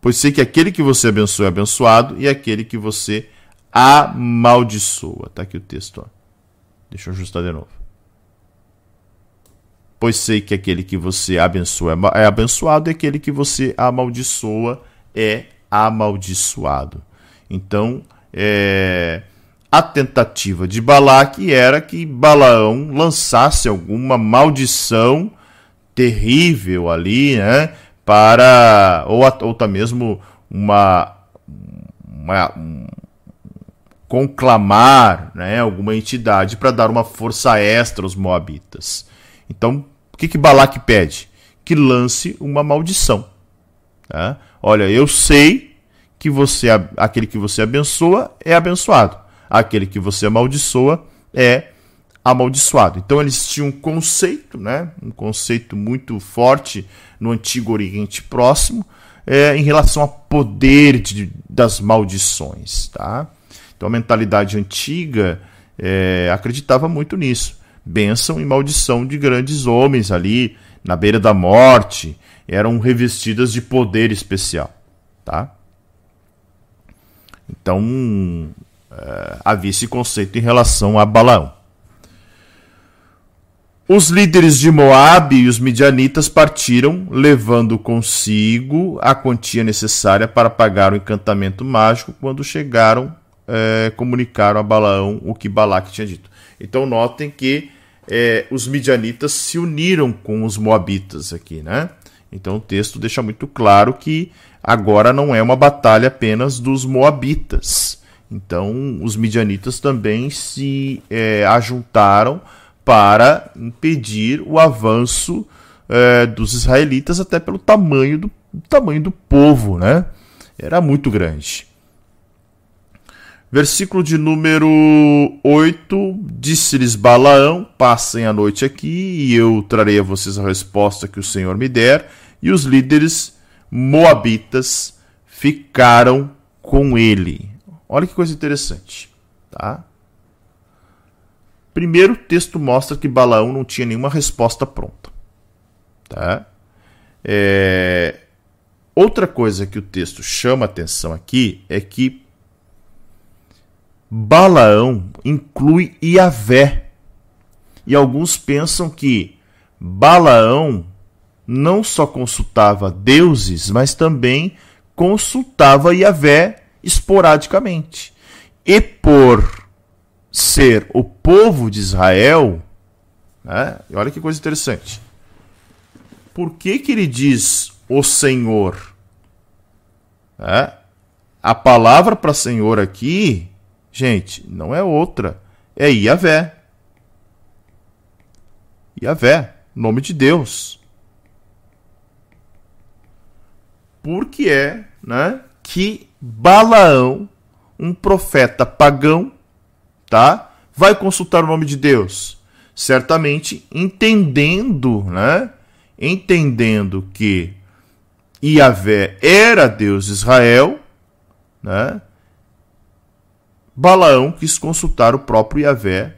pois sei que aquele que você abençoa é abençoado e aquele que você amaldiçoa. Tá aqui o texto. Ó. Deixa eu ajustar de novo pois sei que aquele que você abençoa é abençoado e aquele que você amaldiçoa é amaldiçoado. Então, é, a tentativa de Balaque era que Balaão lançasse alguma maldição terrível ali, né, para ou, ou até mesmo uma, uma um, conclamar, né, alguma entidade para dar uma força extra aos moabitas. Então, que, que Balaque pede? Que lance uma maldição. Tá? Olha, eu sei que você aquele que você abençoa é abençoado. Aquele que você amaldiçoa é amaldiçoado. Então eles tinham um conceito, né? um conceito muito forte no Antigo Oriente Próximo é, em relação ao poder de, das maldições. Tá? Então a mentalidade antiga é, acreditava muito nisso bênção e maldição de grandes homens ali na beira da morte, eram revestidas de poder especial, tá? Então é, havia esse conceito em relação a Balaão. Os líderes de Moabe e os midianitas partiram, levando consigo a quantia necessária para pagar o encantamento mágico. Quando chegaram, é, comunicaram a Balaão o que Balaque tinha dito. Então notem que é, os midianitas se uniram com os moabitas aqui, né? Então o texto deixa muito claro que agora não é uma batalha apenas dos moabitas. Então os midianitas também se é, ajuntaram para impedir o avanço é, dos israelitas, até pelo tamanho do, tamanho do povo, né? Era muito grande. Versículo de número 8: Disse-lhes Balaão: Passem a noite aqui, e eu trarei a vocês a resposta que o Senhor me der. E os líderes moabitas ficaram com ele. Olha que coisa interessante, tá? Primeiro, o texto mostra que Balaão não tinha nenhuma resposta pronta, tá? É... Outra coisa que o texto chama atenção aqui é que Balaão inclui Iavé. E alguns pensam que Balaão não só consultava deuses, mas também consultava Iavé esporadicamente. E por ser o povo de Israel, né? olha que coisa interessante. Por que, que ele diz o Senhor? É? A palavra para Senhor aqui, gente, não é outra, é Iavé. Iavé, nome de Deus. Porque é, né, que Balaão, um profeta pagão, tá? Vai consultar o nome de Deus, certamente entendendo, né? Entendendo que Iavé era Deus de Israel, né? Balaão quis consultar o próprio Iavé,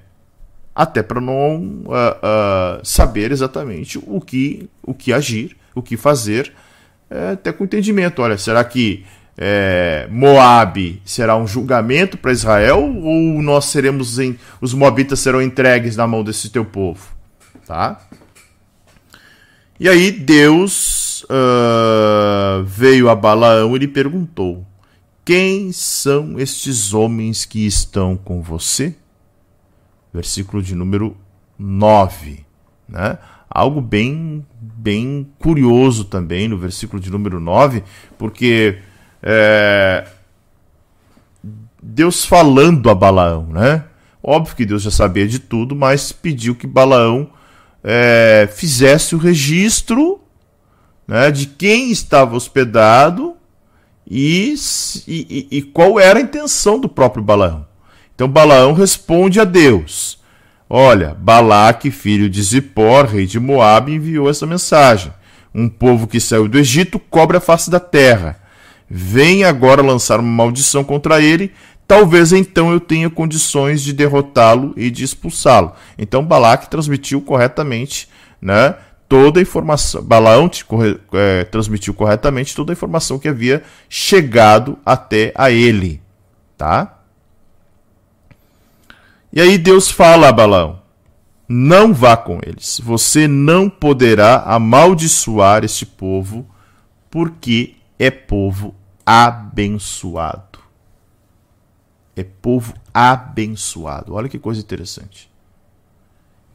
até para não uh, uh, saber exatamente o que, o que agir, o que fazer, é, até com entendimento. Olha, será que é, Moab será um julgamento para Israel ou nós seremos em, os moabitas serão entregues na mão desse teu povo, tá? E aí Deus uh, veio a Balaão e lhe perguntou: quem são estes homens que estão com você? Versículo de número 9. Né? Algo bem, bem curioso também no versículo de número 9, porque é, Deus falando a Balaão, né? Óbvio que Deus já sabia de tudo, mas pediu que Balaão é, fizesse o registro né, de quem estava hospedado e, e, e qual era a intenção do próprio Balaão. Então Balaão responde a Deus: Olha, Balaque, filho de Zippor, rei de Moabe, enviou essa mensagem. Um povo que saiu do Egito cobre a face da terra. Vem agora lançar uma maldição contra ele. Talvez então eu tenha condições de derrotá-lo e de expulsá-lo. Então Balaque transmitiu corretamente né, toda a informação. Balaão é, transmitiu corretamente toda a informação que havia chegado até a ele, tá? E aí Deus fala a Balaão: Não vá com eles. Você não poderá amaldiçoar este povo, porque é povo abençoado. É povo abençoado. Olha que coisa interessante.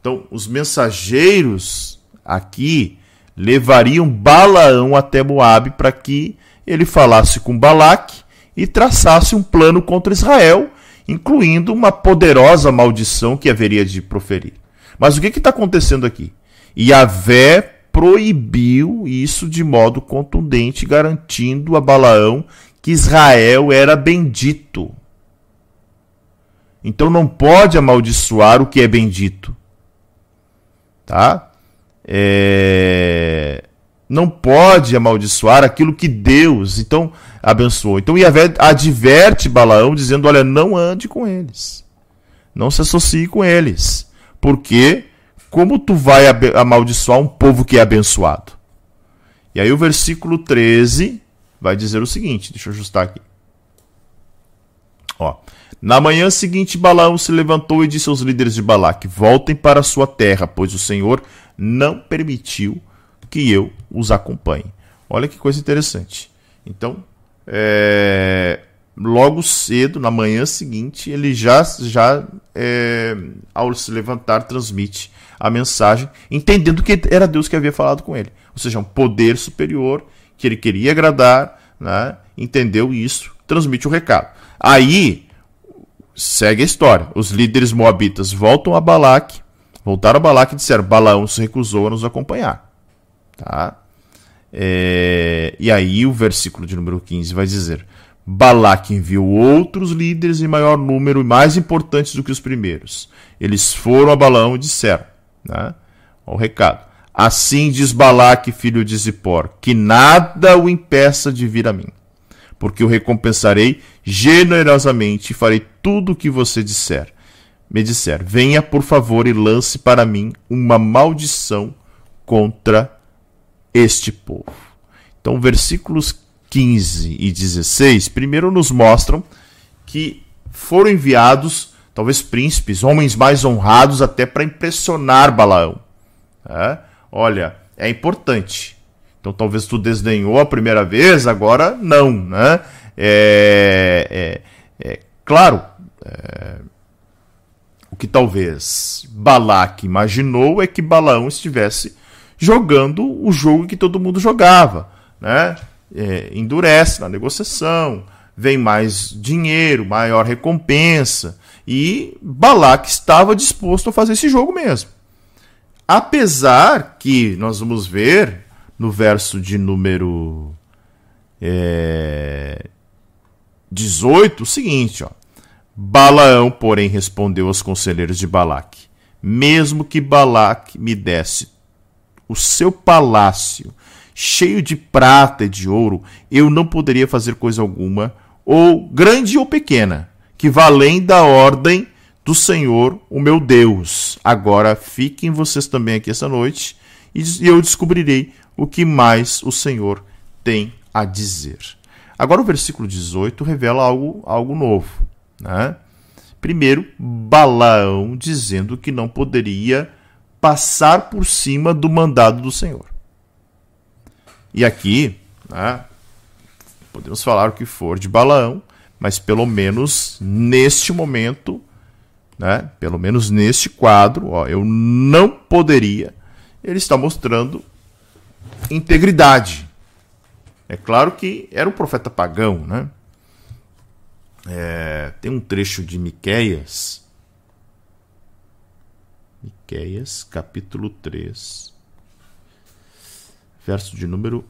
Então, os mensageiros aqui levariam Balaão até Moabe para que ele falasse com Balaque e traçasse um plano contra Israel, incluindo uma poderosa maldição que haveria de proferir. Mas o que está acontecendo aqui? Yahvé proibiu isso de modo contundente, garantindo a Balaão que Israel era bendito. Então não pode amaldiçoar o que é bendito. Tá? É, não pode amaldiçoar aquilo que Deus então abençoou. Então Yahvé adverte Balaão dizendo: olha, não ande com eles, não se associe com eles, porque como tu vai amaldiçoar um povo que é abençoado? E aí o versículo 13 vai dizer o seguinte: deixa eu ajustar aqui. Ó. Na manhã seguinte, Balaão se levantou e disse aos líderes de Balaque: Voltem para a sua terra, pois o Senhor não permitiu que eu os acompanhe. Olha que coisa interessante. Então, é, logo cedo, na manhã seguinte, ele já, já é, ao se levantar, transmite a mensagem, entendendo que era Deus que havia falado com ele. Ou seja, um poder superior que ele queria agradar, né? entendeu isso, transmite o recado. Aí, segue a história. Os líderes moabitas voltam a Balaque Voltaram a Balaque e disseram: Balaão se recusou a nos acompanhar. Tá? É, e aí o versículo de número 15 vai dizer: Balaque enviou outros líderes em maior número e mais importantes do que os primeiros. Eles foram a Balaão e disseram: né? o recado. Assim diz Balaque, filho de Zippor, que nada o impeça de vir a mim, porque o recompensarei generosamente e farei tudo o que você disser me disser: Venha, por favor, e lance para mim uma maldição contra este povo. Então, versículos 15 e 16, primeiro nos mostram que foram enviados, talvez príncipes, homens mais honrados, até para impressionar Balaão. É? Olha, é importante. Então, talvez tu desdenhou a primeira vez, agora não, né? É, é, é claro, é, que talvez Balaque imaginou é que Balaão estivesse jogando o jogo que todo mundo jogava, né? É, endurece na negociação, vem mais dinheiro, maior recompensa, e Balaque estava disposto a fazer esse jogo mesmo. Apesar que nós vamos ver no verso de número é, 18 o seguinte: ó, Balaão, porém, respondeu aos conselheiros de Balaque: Mesmo que Balaque me desse o seu palácio cheio de prata e de ouro, eu não poderia fazer coisa alguma, ou grande ou pequena, que vá além da ordem do Senhor, o meu Deus. Agora fiquem vocês também aqui essa noite e eu descobrirei o que mais o Senhor tem a dizer. Agora o versículo 18 revela algo, algo novo. Né? Primeiro, Balaão dizendo que não poderia passar por cima do mandado do Senhor. E aqui, né, podemos falar o que for de Balaão, mas pelo menos neste momento né? Pelo menos neste quadro, ó, eu não poderia. Ele está mostrando integridade. É claro que era um profeta pagão, né? É, tem um trecho de Miqueias, Miqueias, capítulo 3, verso de número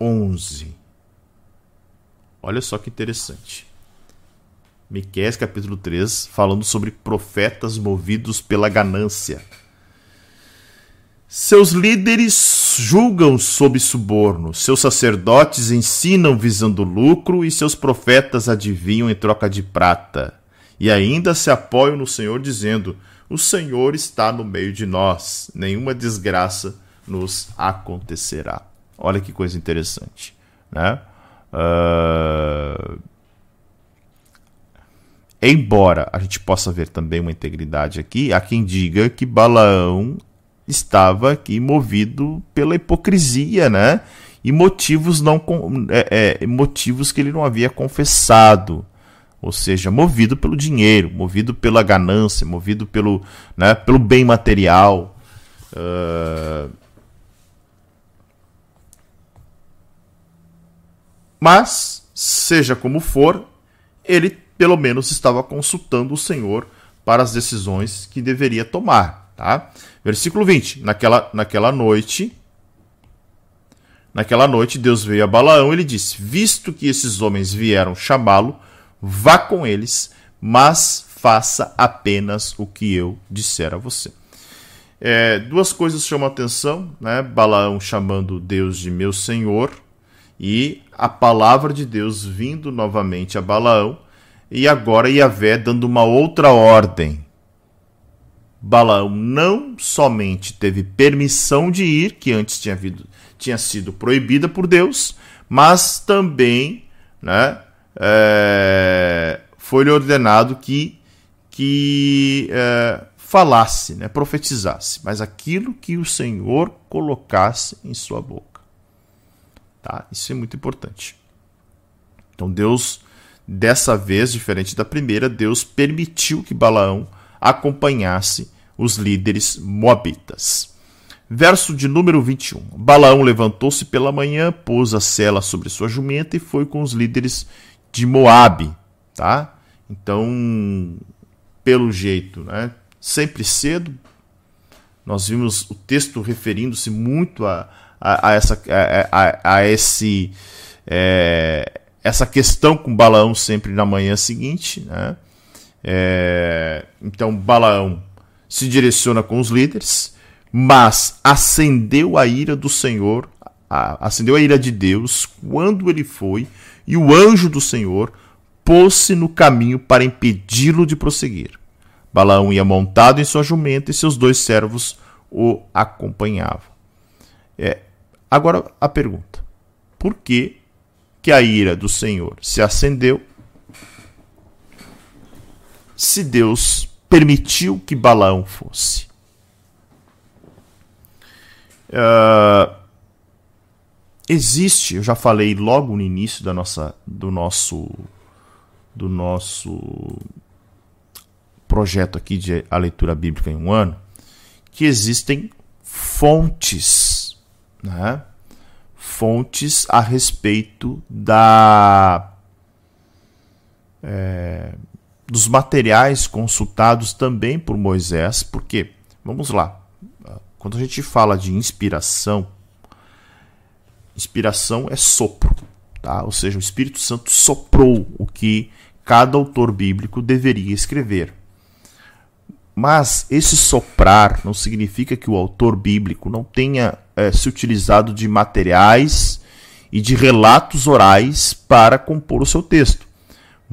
11. Olha só que interessante. Miqueias capítulo 3, falando sobre profetas movidos pela ganância. Seus líderes julgam sob suborno, seus sacerdotes ensinam visando lucro e seus profetas adivinham em troca de prata. E ainda se apoiam no Senhor dizendo: O Senhor está no meio de nós, nenhuma desgraça nos acontecerá. Olha que coisa interessante, né? Uh Embora a gente possa ver também uma integridade aqui, há quem diga que Balaão estava aqui movido pela hipocrisia, né? E motivos não é, é, motivos que ele não havia confessado, ou seja, movido pelo dinheiro, movido pela ganância, movido pelo, né, pelo bem material. Uh... Mas seja como for, ele pelo menos estava consultando o Senhor para as decisões que deveria tomar. Tá? Versículo 20. Naquela, naquela noite, naquela noite Deus veio a Balaão e lhe disse: Visto que esses homens vieram chamá-lo, vá com eles, mas faça apenas o que eu disser a você. É, duas coisas chamam a atenção, né? Balaão chamando Deus de meu Senhor e a palavra de Deus vindo novamente a Balaão e agora Yahvé dando uma outra ordem. Balaão não somente teve permissão de ir, que antes tinha, tinha sido proibida por Deus, mas também né, é, foi-lhe ordenado que, que é, falasse, né, profetizasse, mas aquilo que o Senhor colocasse em sua boca. Tá? Isso é muito importante. Então Deus Dessa vez, diferente da primeira, Deus permitiu que Balaão acompanhasse os líderes moabitas. Verso de número 21. Balaão levantou-se pela manhã, pôs a cela sobre sua jumenta e foi com os líderes de Moabe, tá? Então, pelo jeito, né? Sempre cedo, nós vimos o texto referindo-se muito a, a, a essa, a, a, esse é, essa questão com Balaão sempre na manhã seguinte. Né? É, então Balaão se direciona com os líderes, mas acendeu a ira do Senhor, acendeu a ira de Deus quando ele foi, e o anjo do Senhor pôs-se no caminho para impedi-lo de prosseguir. Balaão ia montado em sua jumenta e seus dois servos o acompanhavam. É, agora a pergunta: por que que a ira do Senhor se acendeu, se Deus permitiu que Balaão fosse. Uh, existe, eu já falei logo no início da nossa, do nosso do nosso projeto aqui de a leitura bíblica em um ano, que existem fontes, né? fontes a respeito da é, dos materiais consultados também por Moisés, porque vamos lá, quando a gente fala de inspiração, inspiração é sopro, tá? Ou seja, o Espírito Santo soprou o que cada autor bíblico deveria escrever. Mas esse soprar não significa que o autor bíblico não tenha é, se utilizado de materiais e de relatos orais para compor o seu texto.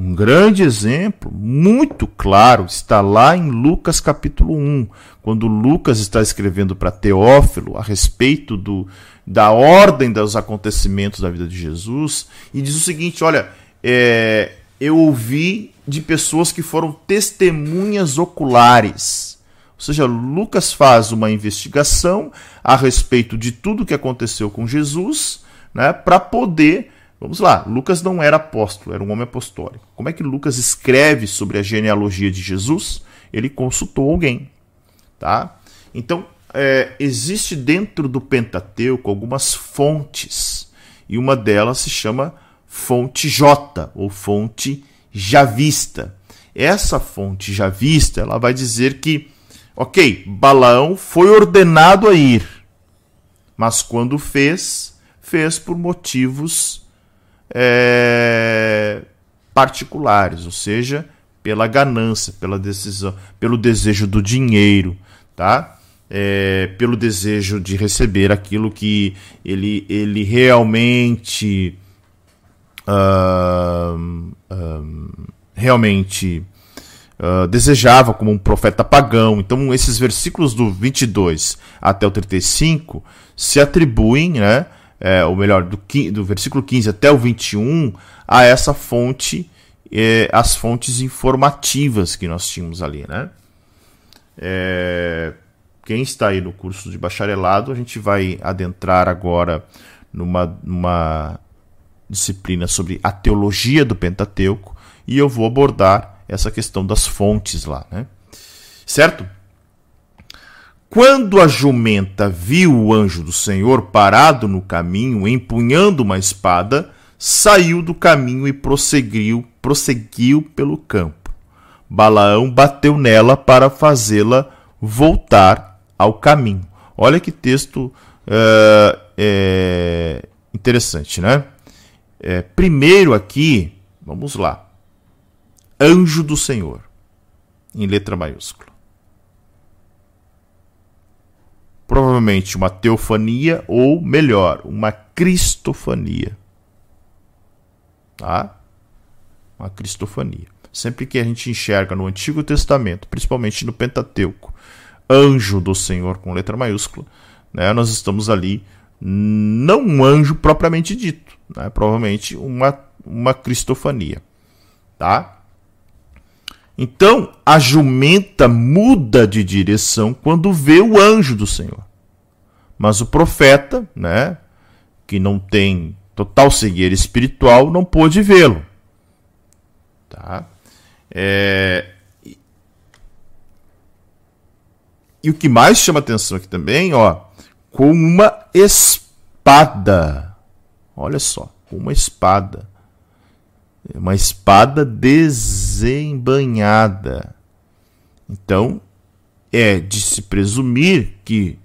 Um grande exemplo, muito claro, está lá em Lucas capítulo 1, quando Lucas está escrevendo para Teófilo a respeito do, da ordem dos acontecimentos da vida de Jesus, e diz o seguinte: olha, é, eu ouvi de pessoas que foram testemunhas oculares. Ou seja, Lucas faz uma investigação a respeito de tudo que aconteceu com Jesus, né, para poder. Vamos lá, Lucas não era apóstolo, era um homem apostólico. Como é que Lucas escreve sobre a genealogia de Jesus? Ele consultou alguém. Tá? Então, é, existe dentro do Pentateuco algumas fontes, e uma delas se chama fonte J, ou fonte javista. Essa fonte javista, ela vai dizer que, ok, Balaão foi ordenado a ir, mas quando fez, fez por motivos é, particulares, ou seja, pela ganância, pela decisão, pelo desejo do dinheiro, tá? É, pelo desejo de receber aquilo que ele, ele realmente uh, realmente uh, desejava como um profeta pagão. Então, esses versículos do 22 até o 35 se atribuem, né, é, ou melhor, do, do versículo 15 até o 21, a essa fonte, é, as fontes informativas que nós tínhamos ali. Né? É, quem está aí no curso de bacharelado, a gente vai adentrar agora numa, numa disciplina sobre a teologia do Pentateuco e eu vou abordar essa questão das fontes lá, né? Certo? Quando a jumenta viu o anjo do Senhor parado no caminho, empunhando uma espada, saiu do caminho e prosseguiu, prosseguiu pelo campo. Balaão bateu nela para fazê-la voltar ao caminho. Olha que texto é, interessante, né? É, primeiro aqui, vamos lá. Anjo do Senhor, em letra maiúscula. Provavelmente uma teofania ou, melhor, uma cristofania. Tá? Uma cristofania. Sempre que a gente enxerga no Antigo Testamento, principalmente no Pentateuco, anjo do Senhor com letra maiúscula, né, nós estamos ali não um anjo propriamente dito, né? provavelmente uma, uma cristofania. Tá? Então a jumenta muda de direção quando vê o anjo do Senhor. Mas o profeta, né, que não tem total cegueira espiritual, não pôde vê-lo. Tá? É... E o que mais chama atenção aqui também, ó, com uma espada. Olha só, uma espada. Uma espada desembanhada. Então, é de se presumir que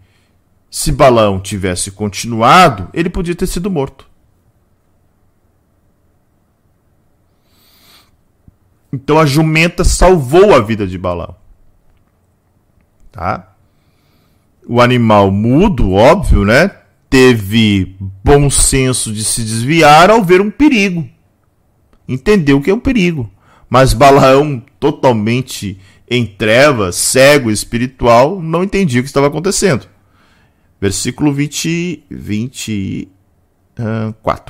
se Balão tivesse continuado, ele podia ter sido morto. Então a jumenta salvou a vida de Balão. Tá? O animal mudo, óbvio, né? teve bom senso de se desviar ao ver um perigo. Entendeu que é um perigo. Mas Balaão, totalmente em trevas, cego espiritual, não entendia o que estava acontecendo. Versículo 20, 24.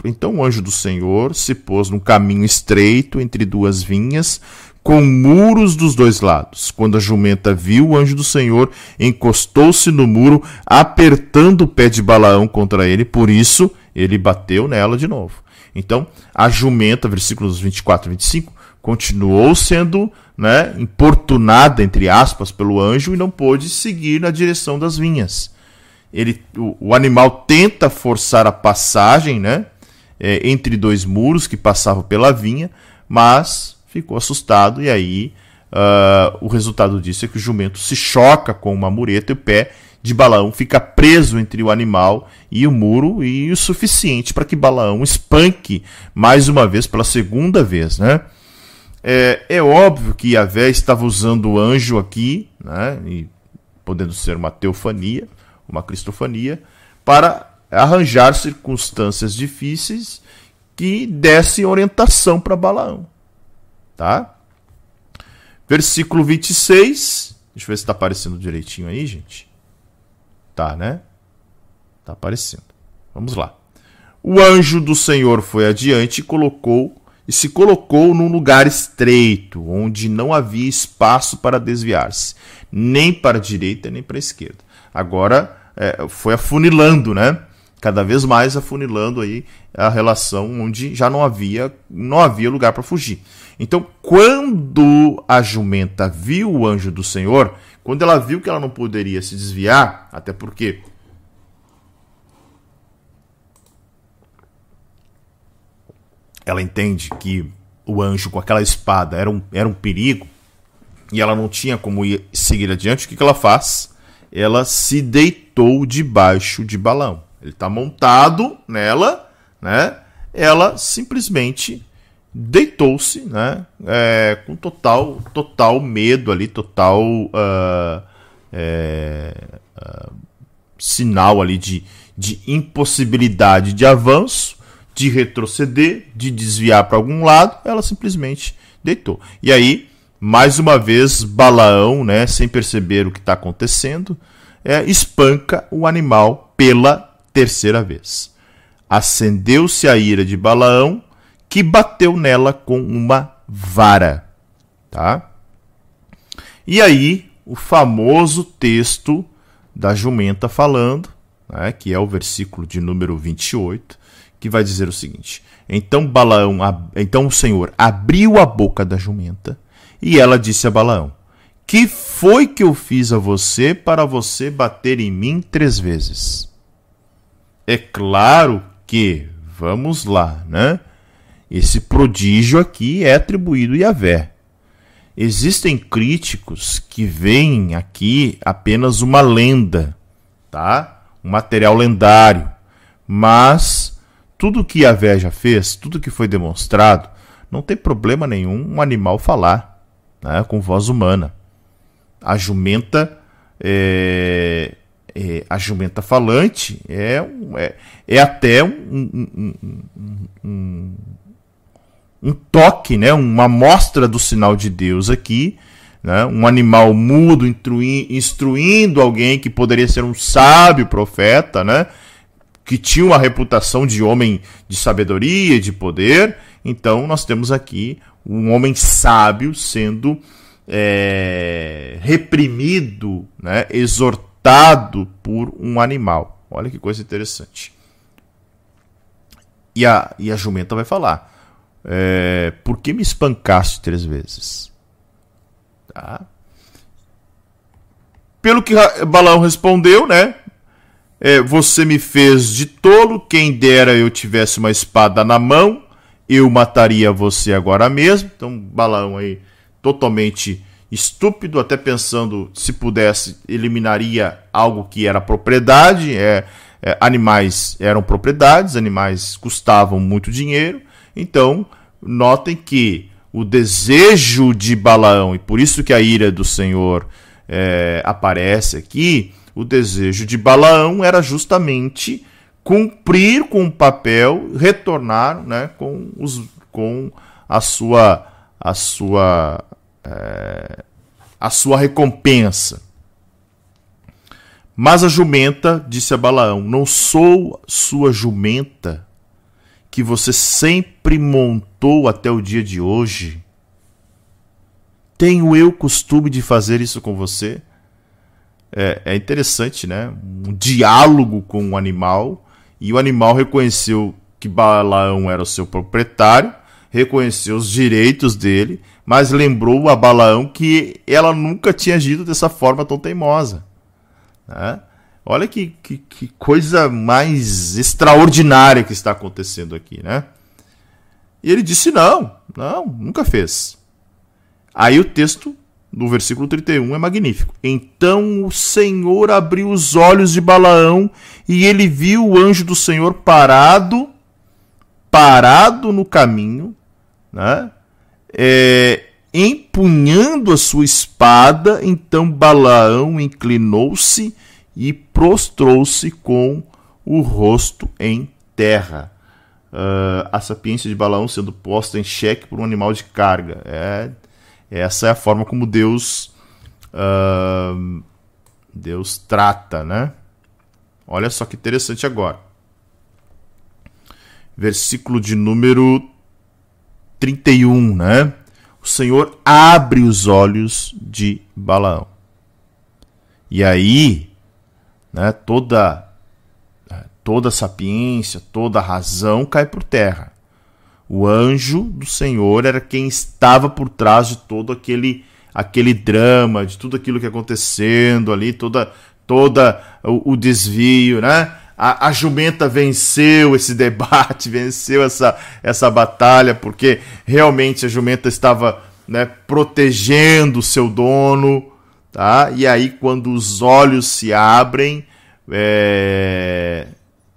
Então o anjo do Senhor se pôs num caminho estreito entre duas vinhas, com muros dos dois lados. Quando a jumenta viu o anjo do Senhor, encostou-se no muro, apertando o pé de Balaão contra ele, por isso ele bateu nela de novo. Então, a jumenta, versículos 24 e 25, continuou sendo né, importunada, entre aspas, pelo anjo e não pôde seguir na direção das vinhas. Ele, o, o animal tenta forçar a passagem né, é, entre dois muros que passavam pela vinha, mas ficou assustado e aí uh, o resultado disso é que o jumento se choca com uma mureta e o pé de Balaão fica preso entre o animal e o muro e o suficiente para que Balaão espanque mais uma vez pela segunda vez, né? É, é óbvio que Yahvé estava usando o anjo aqui, né? E podendo ser uma teofania, uma cristofania, para arranjar circunstâncias difíceis que dessem orientação para Balaão. Tá? Versículo 26. Deixa eu ver se está aparecendo direitinho aí, gente. Tá, né? Tá aparecendo. Vamos lá. O anjo do Senhor foi adiante e colocou e se colocou num lugar estreito, onde não havia espaço para desviar-se, nem para a direita nem para a esquerda. Agora é, foi afunilando, né? cada vez mais afunilando aí a relação onde já não havia não havia lugar para fugir. Então, quando a jumenta viu o anjo do Senhor, quando ela viu que ela não poderia se desviar, até porque ela entende que o anjo com aquela espada era um, era um perigo e ela não tinha como ir, seguir adiante, o que, que ela faz? Ela se deitou debaixo de balão ele está montado nela, né? Ela simplesmente deitou-se, né? É, com total, total medo ali, total uh, é, uh, sinal ali de, de impossibilidade de avanço, de retroceder, de desviar para algum lado. Ela simplesmente deitou. E aí, mais uma vez, Balaão, né? Sem perceber o que está acontecendo, é, espanca o animal pela terceira vez. Acendeu-se a ira de Balaão, que bateu nela com uma vara. Tá? E aí, o famoso texto da jumenta falando, né, que é o versículo de número 28, que vai dizer o seguinte: Então Balaão, então o Senhor abriu a boca da jumenta, e ela disse a Balaão: Que foi que eu fiz a você para você bater em mim três vezes? É claro que, vamos lá, né? Esse prodígio aqui é atribuído a Yahvé. Existem críticos que veem aqui apenas uma lenda, tá? Um material lendário. Mas tudo que Yahvé já fez, tudo que foi demonstrado, não tem problema nenhum um animal falar né, com voz humana. A jumenta é, é, a jumenta falante é, é, é até um, um, um, um, toque, né? uma mostra do sinal de Deus aqui. Né? Um animal mudo instruindo alguém que poderia ser um sábio profeta, né? que tinha uma reputação de homem de sabedoria, de poder. Então, nós temos aqui um homem sábio sendo é, reprimido, né? exortado por um animal. Olha que coisa interessante. E a, e a jumenta vai falar: é, Por que me espancaste três vezes? Tá? Pelo que Balaão respondeu, né? É, você me fez de tolo, quem dera eu tivesse uma espada na mão, eu mataria você agora mesmo. Então, Balaão aí totalmente estúpido, até pensando se pudesse eliminaria algo que era propriedade, é, é, animais eram propriedades, animais custavam muito dinheiro, então notem que o desejo de Balaão, e por isso que a ira do Senhor é, aparece aqui, o desejo de Balaão era justamente cumprir com o papel, retornar né, com, os, com a sua, a sua é, a sua recompensa. Mas a jumenta disse a Balaão: Não sou sua jumenta que você sempre montou até o dia de hoje? Tenho eu costume de fazer isso com você? É, é interessante, né? Um diálogo com um animal E o animal reconheceu que Balaão era o seu proprietário, reconheceu os direitos dele, mas lembrou a Balaão que ela nunca tinha agido dessa forma tão teimosa. Né? Olha que, que, que, coisa mais extraordinária que está acontecendo aqui, né? E ele disse: não, não, nunca fez. Aí o texto do versículo 31 é magnífico. Então o Senhor abriu os olhos de Balaão e ele viu o anjo do Senhor parado, parado no caminho, né? É, empunhando a sua espada. Então Balaão inclinou-se e prostrou-se com o rosto em terra. Uh, a sapiência de Balaão sendo posta em xeque por um animal de carga. É essa é a forma como Deus uh, Deus trata, né? Olha só que interessante agora. Versículo de número 31, né? O Senhor abre os olhos de Balaão. E aí, né, toda toda sapiência, toda razão cai por terra. O anjo do Senhor era quem estava por trás de todo aquele aquele drama, de tudo aquilo que acontecendo ali, toda toda o, o desvio, né? A, a, jumenta venceu esse debate, venceu essa, essa batalha, porque realmente a jumenta estava né, protegendo o seu dono, tá? E aí, quando os olhos se abrem, é...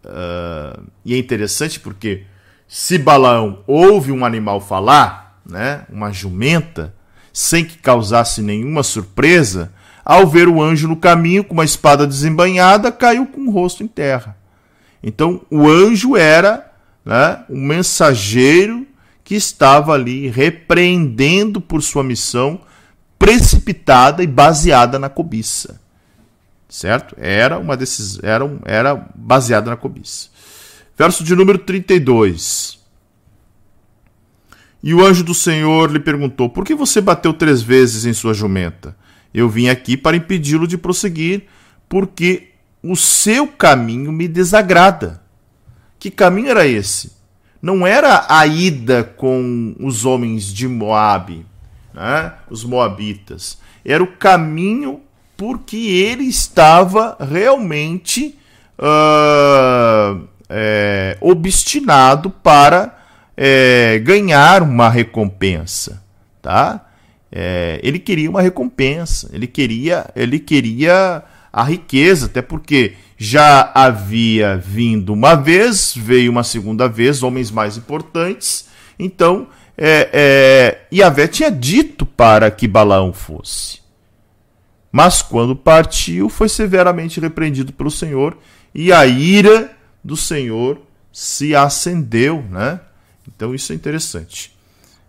Uh, e é interessante porque se Balaão ouve um animal falar, né, uma jumenta, sem que causasse nenhuma surpresa, ao ver o anjo no caminho com uma espada desembanhada, caiu com o rosto em terra. Então, o anjo era né, um mensageiro que estava ali repreendendo por sua missão precipitada e baseada na cobiça. Certo? Era uma desses era, era baseada na cobiça. Verso de número 32. E o anjo do Senhor lhe perguntou: Por que você bateu três vezes em sua jumenta? Eu vim aqui para impedi-lo de prosseguir, porque o seu caminho me desagrada. Que caminho era esse? Não era a ida com os homens de Moabe, né? os moabitas. Era o caminho porque ele estava realmente uh, é, obstinado para é, ganhar uma recompensa, tá? É, ele queria uma recompensa, ele queria, ele queria a riqueza, até porque já havia vindo uma vez, veio uma segunda vez, homens mais importantes, então é, é, tinha dito para que Balaão fosse. Mas quando partiu, foi severamente repreendido pelo Senhor, e a ira do Senhor se acendeu, né? Então isso é interessante.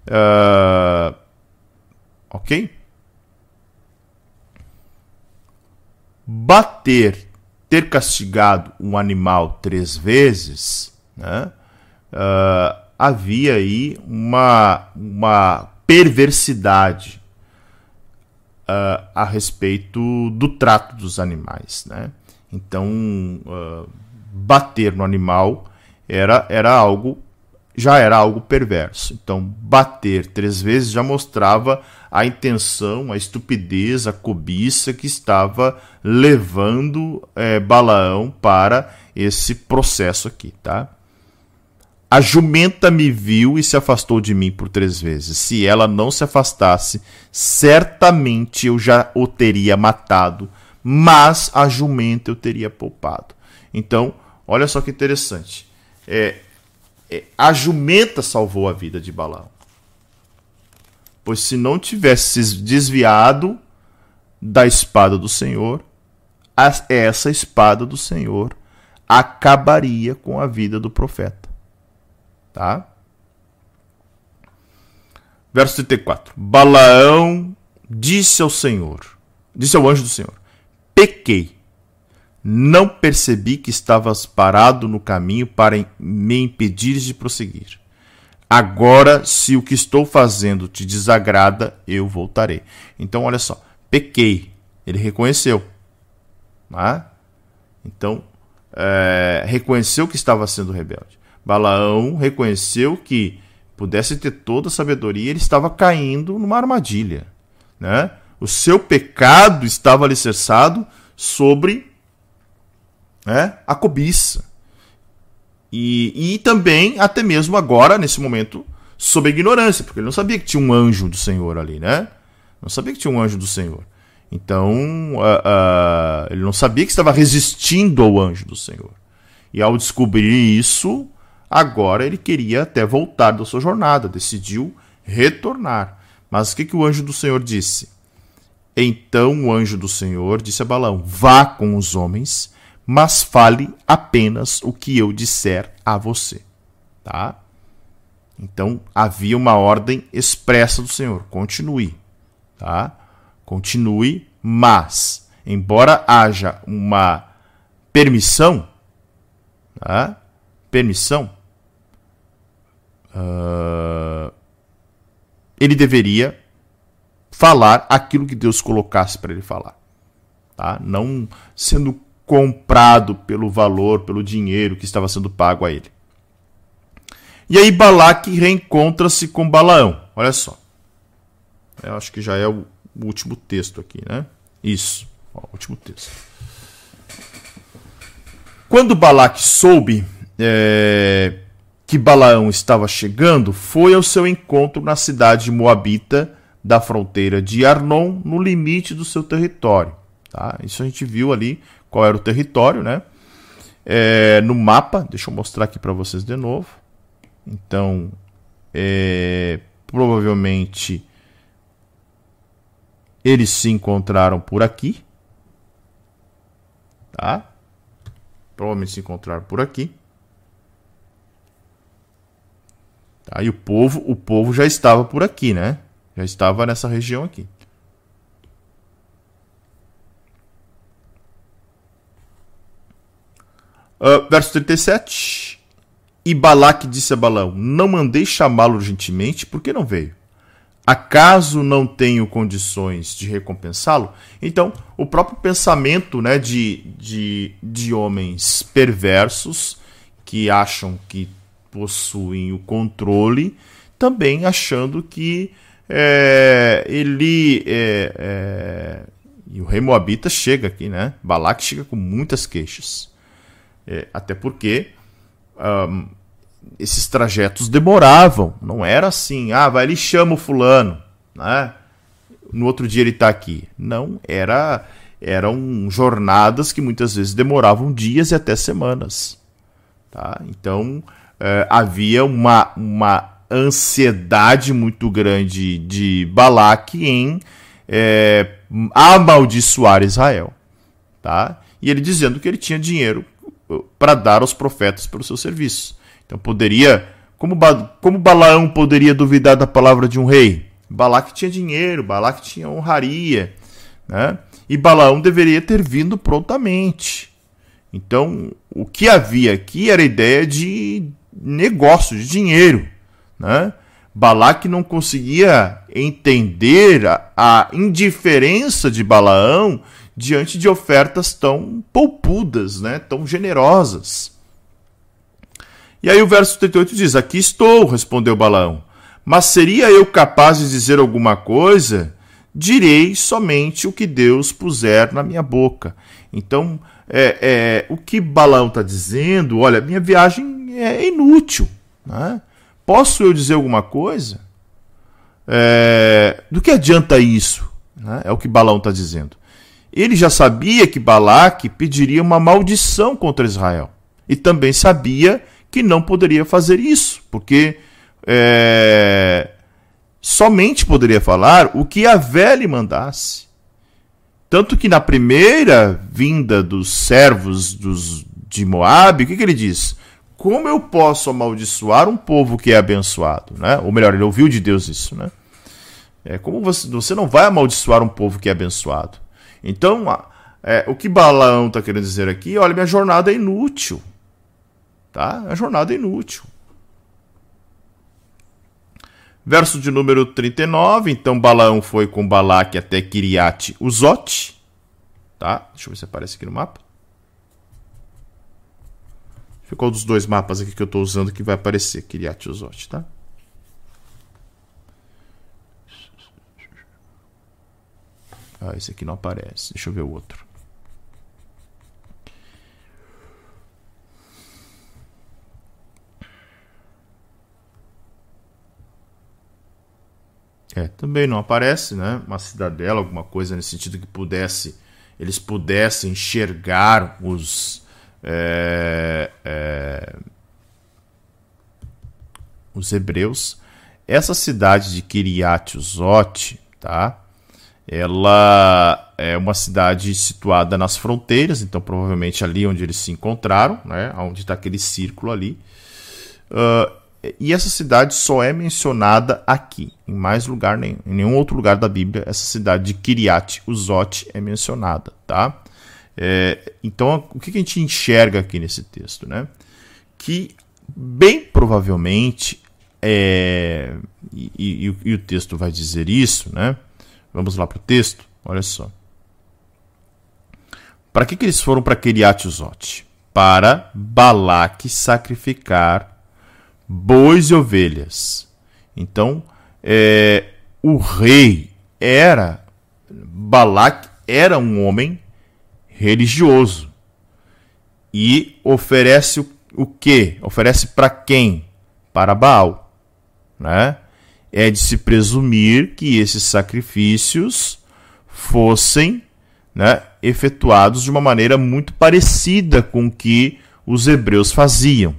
Uh, ok? Bater, ter castigado um animal três vezes, né? Uh, havia aí uma, uma perversidade uh, a respeito do trato dos animais, né? Então, uh, bater no animal era, era algo já era algo perverso. Então, bater três vezes já mostrava a intenção, a estupidez, a cobiça que estava levando é, Balaão para esse processo aqui, tá? A jumenta me viu e se afastou de mim por três vezes. Se ela não se afastasse, certamente eu já o teria matado, mas a jumenta eu teria poupado. Então, Olha só que interessante. É, é, a jumenta salvou a vida de Balaão. Pois se não tivesse se desviado da espada do Senhor, essa espada do Senhor acabaria com a vida do profeta. Tá? Verso 34. Balaão disse ao Senhor, disse ao anjo do Senhor: Pequei não percebi que estavas parado no caminho para me impedires de prosseguir. Agora, se o que estou fazendo te desagrada, eu voltarei. Então, olha só, pequei. Ele reconheceu. Tá? Então, é, reconheceu que estava sendo rebelde. Balaão reconheceu que pudesse ter toda a sabedoria, ele estava caindo numa armadilha. Né? O seu pecado estava alicerçado sobre né, a cobiça. E, e também, até mesmo agora, nesse momento, sob a ignorância, porque ele não sabia que tinha um anjo do Senhor ali, né? Não sabia que tinha um anjo do Senhor. Então, uh, uh, ele não sabia que estava resistindo ao anjo do Senhor. E ao descobrir isso, agora ele queria até voltar da sua jornada, decidiu retornar. Mas o que, que o anjo do Senhor disse? Então o anjo do Senhor disse a Balão: Vá com os homens, mas fale apenas o que eu disser a você. Tá? Então havia uma ordem expressa do Senhor: continue. Tá? Continue, mas, embora haja uma permissão, tá? permissão, uh, ele deveria falar aquilo que Deus colocasse para ele falar. Tá? Não sendo comprado pelo valor, pelo dinheiro que estava sendo pago a ele. E aí Balaque reencontra-se com Balaão. Olha só. Eu acho que já é o último texto aqui, né? Isso. Ó, último texto. Quando Balaque soube é, que Balaão estava chegando, foi ao seu encontro na cidade moabita da fronteira de Arnon, no limite do seu território. Tá? Isso a gente viu ali qual era o território, né? É, no mapa, deixa eu mostrar aqui para vocês de novo. Então, é, provavelmente eles se encontraram por aqui, tá? Provavelmente se encontraram por aqui. Tá? E o povo, o povo já estava por aqui, né? Já estava nessa região aqui. Uh, verso 37. E Balaque disse a Balão: Não mandei chamá-lo urgentemente, por que não veio? Acaso não tenho condições de recompensá-lo? Então, o próprio pensamento né, de, de, de homens perversos que acham que possuem o controle, também achando que é, ele. É, é, e o rei Moabita chega aqui, né? Balaque chega com muitas queixas. É, até porque um, esses trajetos demoravam. Não era assim, ah, vai ali chama o fulano, né? No outro dia ele está aqui. Não, era eram jornadas que muitas vezes demoravam dias e até semanas. Tá? Então é, havia uma, uma ansiedade muito grande de Balaque em é, amaldiçoar Israel. Tá? E ele dizendo que ele tinha dinheiro uh, para dar aos profetas pelo seu serviço. Então poderia. Como, ba, como Balaão poderia duvidar da palavra de um rei? Balaque tinha dinheiro, Balaque tinha honraria. Né? E Balaão deveria ter vindo prontamente. Então, o que havia aqui era a ideia de negócio, de dinheiro. Né? Balaque não conseguia entender a, a indiferença de Balaão diante de ofertas tão poupudas, né? tão generosas. E aí o verso 38 diz: Aqui estou, respondeu Balaão. Mas seria eu capaz de dizer alguma coisa? Direi somente o que Deus puser na minha boca. Então, é, é, o que Balaão está dizendo, olha, minha viagem é inútil. Né? Posso eu dizer alguma coisa? É, do que adianta isso? Né? É o que Balão está dizendo. Ele já sabia que Balaque pediria uma maldição contra Israel. E também sabia que não poderia fazer isso, porque é, somente poderia falar o que a lhe mandasse. Tanto que na primeira vinda dos servos dos, de Moab, o que, que ele diz? Como eu posso amaldiçoar um povo que é abençoado, né? Ou melhor, ele ouviu de Deus isso, né? É como você, você não vai amaldiçoar um povo que é abençoado. Então, é, o que Balaão está querendo dizer aqui, olha, minha jornada é inútil, tá? A jornada é inútil. Verso de número 39, então Balaão foi com Balaque até Kiriate Uzote, tá? Deixa eu ver se aparece aqui no mapa. Qual dos dois mapas aqui que eu estou usando que vai aparecer, Kiryat Uzot, tá? Ah, esse aqui não aparece. Deixa eu ver o outro. É, também não aparece, né? Uma cidadela, alguma coisa nesse sentido que pudesse, eles pudessem enxergar os é, é, os hebreus. Essa cidade de Kiryat Uzot, tá? Ela é uma cidade situada nas fronteiras, então provavelmente ali onde eles se encontraram, né? Onde está aquele círculo ali. Uh, e essa cidade só é mencionada aqui, em mais lugar nenhum. Em nenhum outro lugar da Bíblia essa cidade de Kiriat Uzot é mencionada, tá? É, então, o que a gente enxerga aqui nesse texto, né? Que bem provavelmente, é, e, e, e, o texto vai dizer isso, né? Vamos lá para o texto, olha só. Para que, que eles foram para Kiriat Uzot? Para Balaque sacrificar bois e ovelhas. Então, é, o rei era, Balac era um homem religioso e oferece o, que? Oferece para quem? Para Baal, né? É de se presumir que esses sacrifícios fossem né, efetuados de uma maneira muito parecida com o que os hebreus faziam,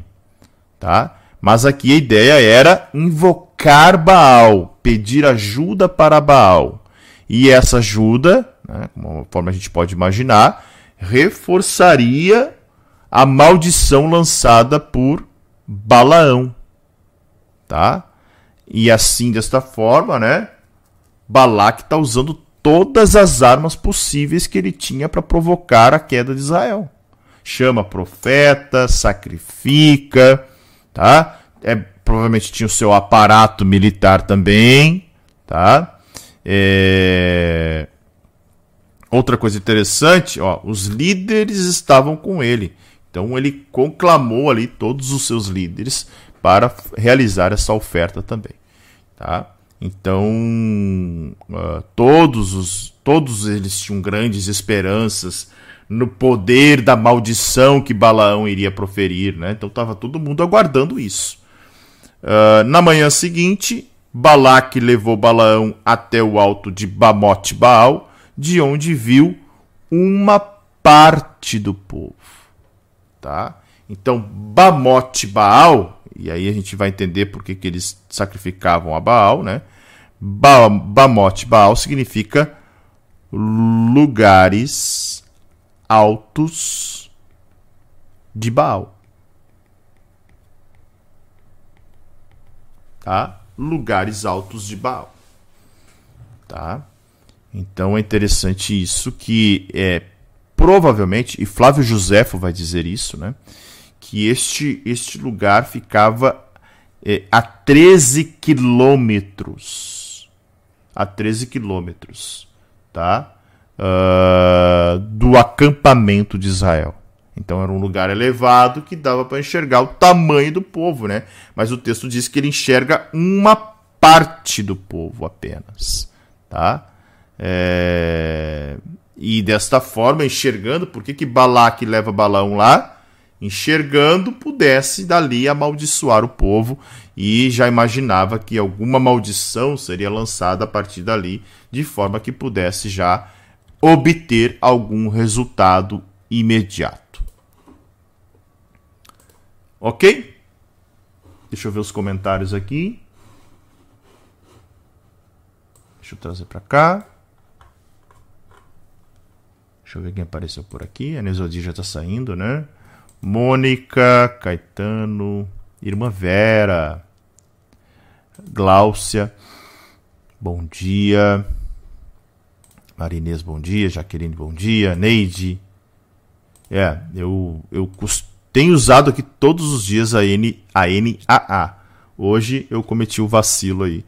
tá? Mas aqui a ideia era invocar Baal, pedir ajuda para Baal. E essa ajuda, né, conforme a gente pode imaginar, reforçaria a maldição lançada por Balaão. Tá? E assim, desta forma, né, Balac está usando todas as armas possíveis que ele tinha para provocar a queda de Israel. Chama profeta, sacrifica, tá? É, provavelmente tinha o seu aparato militar também, tá? É... Outra coisa interessante, ó, os líderes estavam com ele. Então ele conclamou ali todos os seus líderes para realizar essa oferta também, tá? Então uh, todos os todos eles tinham grandes esperanças no poder da maldição que Balaão iria proferir, né? Então estava todo mundo aguardando isso. Uh, na manhã seguinte, Balaque levou Balaão até o alto de Bamote Baal, de onde viu uma parte do povo. Tá? Então, Bamote Baal, e aí a gente vai entender por que, que eles sacrificavam a Baal, né? Ba Bamote Baal significa lugares altos de Baal. Tá? Lugares altos de Baal. Tá? Então é interessante isso que é provavelmente, e Flávio Josefo vai dizer isso, né? Que este, este lugar ficava é, a 13 quilômetros. A 13 quilômetros, tá? uh, do acampamento de Israel. Então era um lugar elevado que dava para enxergar o tamanho do povo, né? Mas o texto diz que ele enxerga uma parte do povo apenas, tá? É... E desta forma, enxergando, por que, que leva Balaão lá? Enxergando, pudesse dali amaldiçoar o povo e já imaginava que alguma maldição seria lançada a partir dali, de forma que pudesse já obter algum resultado imediato. Ok? Deixa eu ver os comentários aqui. Deixa eu trazer para cá. Deixa eu ver quem apareceu por aqui. A Nesodi já está saindo, né? Mônica, Caetano, Irmã Vera, Gláucia. Bom dia. Marinês, bom dia. Jaqueline, bom dia. Neide. É, eu, eu tenho usado aqui todos os dias a, N, a NAA. Hoje eu cometi o vacilo aí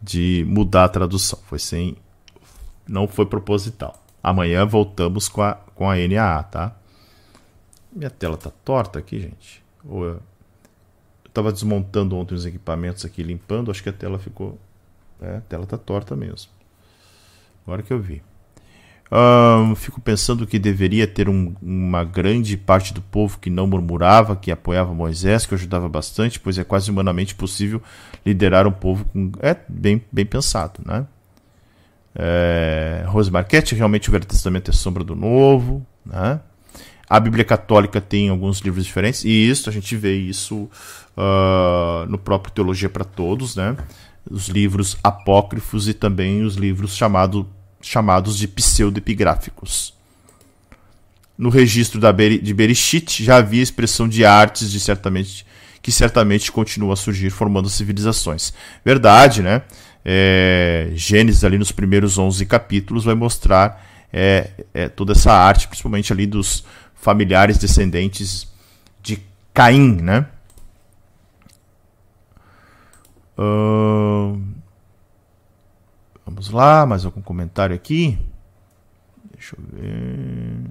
de mudar a tradução. Foi sem. Não foi proposital. Amanhã voltamos com a, com a NAA, tá? Minha tela tá torta aqui, gente. Eu estava desmontando ontem os equipamentos aqui, limpando, acho que a tela ficou. É, a tela tá torta mesmo. Agora que eu vi. Fico pensando que deveria ter um, uma grande parte do povo que não murmurava, que apoiava Moisés, que ajudava bastante, pois é quase humanamente possível liderar um povo com. É bem, bem pensado, né? É, Rose Marquette, realmente o Velho Testamento é sombra do Novo, né? A Bíblia Católica tem alguns livros diferentes, e isso a gente vê isso uh, no próprio Teologia para Todos, né? Os livros apócrifos e também os livros chamado, chamados de pseudepigráficos. No registro da Beri, de Bereshit já havia expressão de artes de certamente, que certamente continua a surgir formando civilizações. Verdade, né? É, Gênesis ali nos primeiros 11 capítulos vai mostrar é, é, toda essa arte, principalmente ali dos familiares descendentes de Caim, né? Uh, vamos lá, mais algum comentário aqui? Deixa eu ver.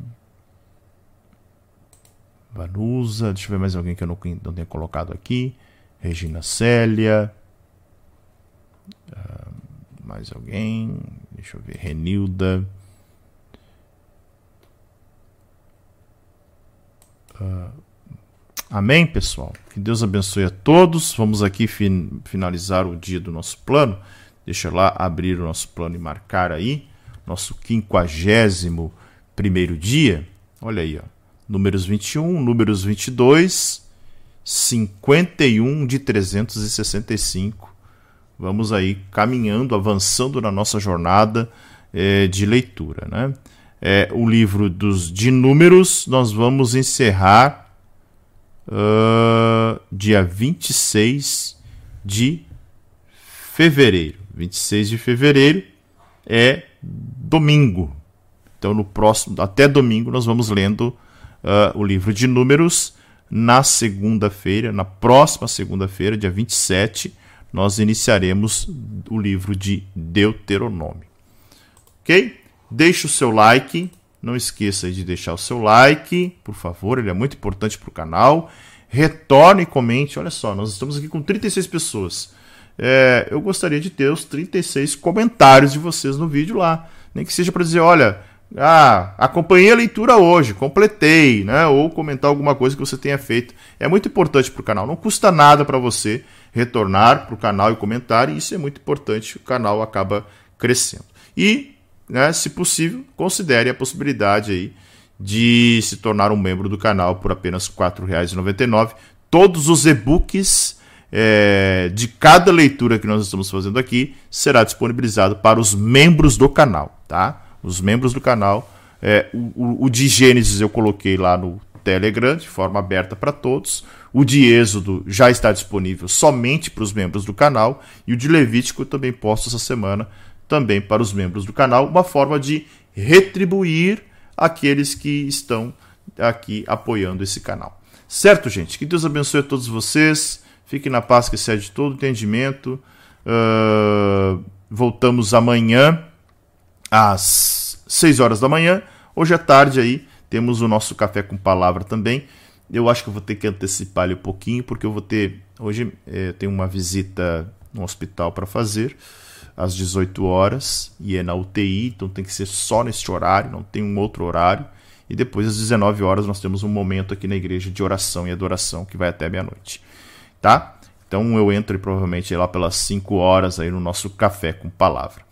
Vanusa, deixa eu ver mais alguém que eu não, não tenha colocado aqui. Regina Célia. Uh, mais alguém? Deixa eu ver. Renilda. Uh, amém, pessoal? Que Deus abençoe a todos. Vamos aqui fin finalizar o dia do nosso plano. Deixa eu lá abrir o nosso plano e marcar aí. Nosso quinquagésimo primeiro dia. Olha aí, ó. Números 21, números 22, 51 de 365. Vamos aí caminhando, avançando na nossa jornada é, de leitura, né? é, o livro dos de números, nós vamos encerrar uh, dia 26 de fevereiro. 26 de fevereiro é domingo. Então, no próximo, até domingo, nós vamos lendo uh, o livro de números. Na segunda-feira, na próxima segunda-feira, dia 27, nós iniciaremos o livro de Deuteronômio. Ok? Deixe o seu like. Não esqueça de deixar o seu like, por favor, ele é muito importante para o canal. Retorne e comente. Olha só, nós estamos aqui com 36 pessoas. É, eu gostaria de ter os 36 comentários de vocês no vídeo lá. Nem que seja para dizer, olha, ah, acompanhei a leitura hoje, completei, né? Ou comentar alguma coisa que você tenha feito. É muito importante para o canal. Não custa nada para você retornar para o canal e comentar, e isso é muito importante. O canal acaba crescendo. E né, se possível, considere a possibilidade aí de se tornar um membro do canal por apenas R$ 4,99. Todos os e-books é, de cada leitura que nós estamos fazendo aqui será disponibilizado para os membros do canal, tá? Os membros do canal. É, o, o, de Gênesis eu coloquei lá no Telegram, de forma aberta para todos. O de Êxodo já está disponível somente para os membros do canal. E o de Levítico eu também posto essa semana também para os membros do canal, uma forma de retribuir aqueles que estão aqui apoiando esse canal. Certo, gente? Que Deus abençoe a todos vocês. Fiquem na paz que excede todo entendimento. Uh, voltamos amanhã às 6 horas da manhã. Hoje à tarde aí temos o nosso café com palavra também. Eu acho que eu vou ter que antecipar ele um pouquinho, porque eu vou ter. Hoje tenho uma visita no hospital para fazer às 18 horas e é na UTI, então tem que ser só neste horário, não tem um outro horário. E depois às 19 horas nós temos um momento aqui na igreja de oração e adoração que vai até meia-noite. Tá? Então eu entro provavelmente lá pelas 5 horas aí no nosso café com palavra.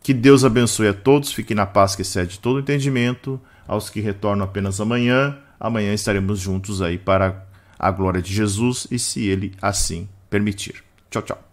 Que Deus abençoe a todos, fique na paz que excede todo entendimento. Aos que retornam apenas amanhã, amanhã estaremos juntos aí para a glória de Jesus e se ele assim permitir. Tchau, tchau.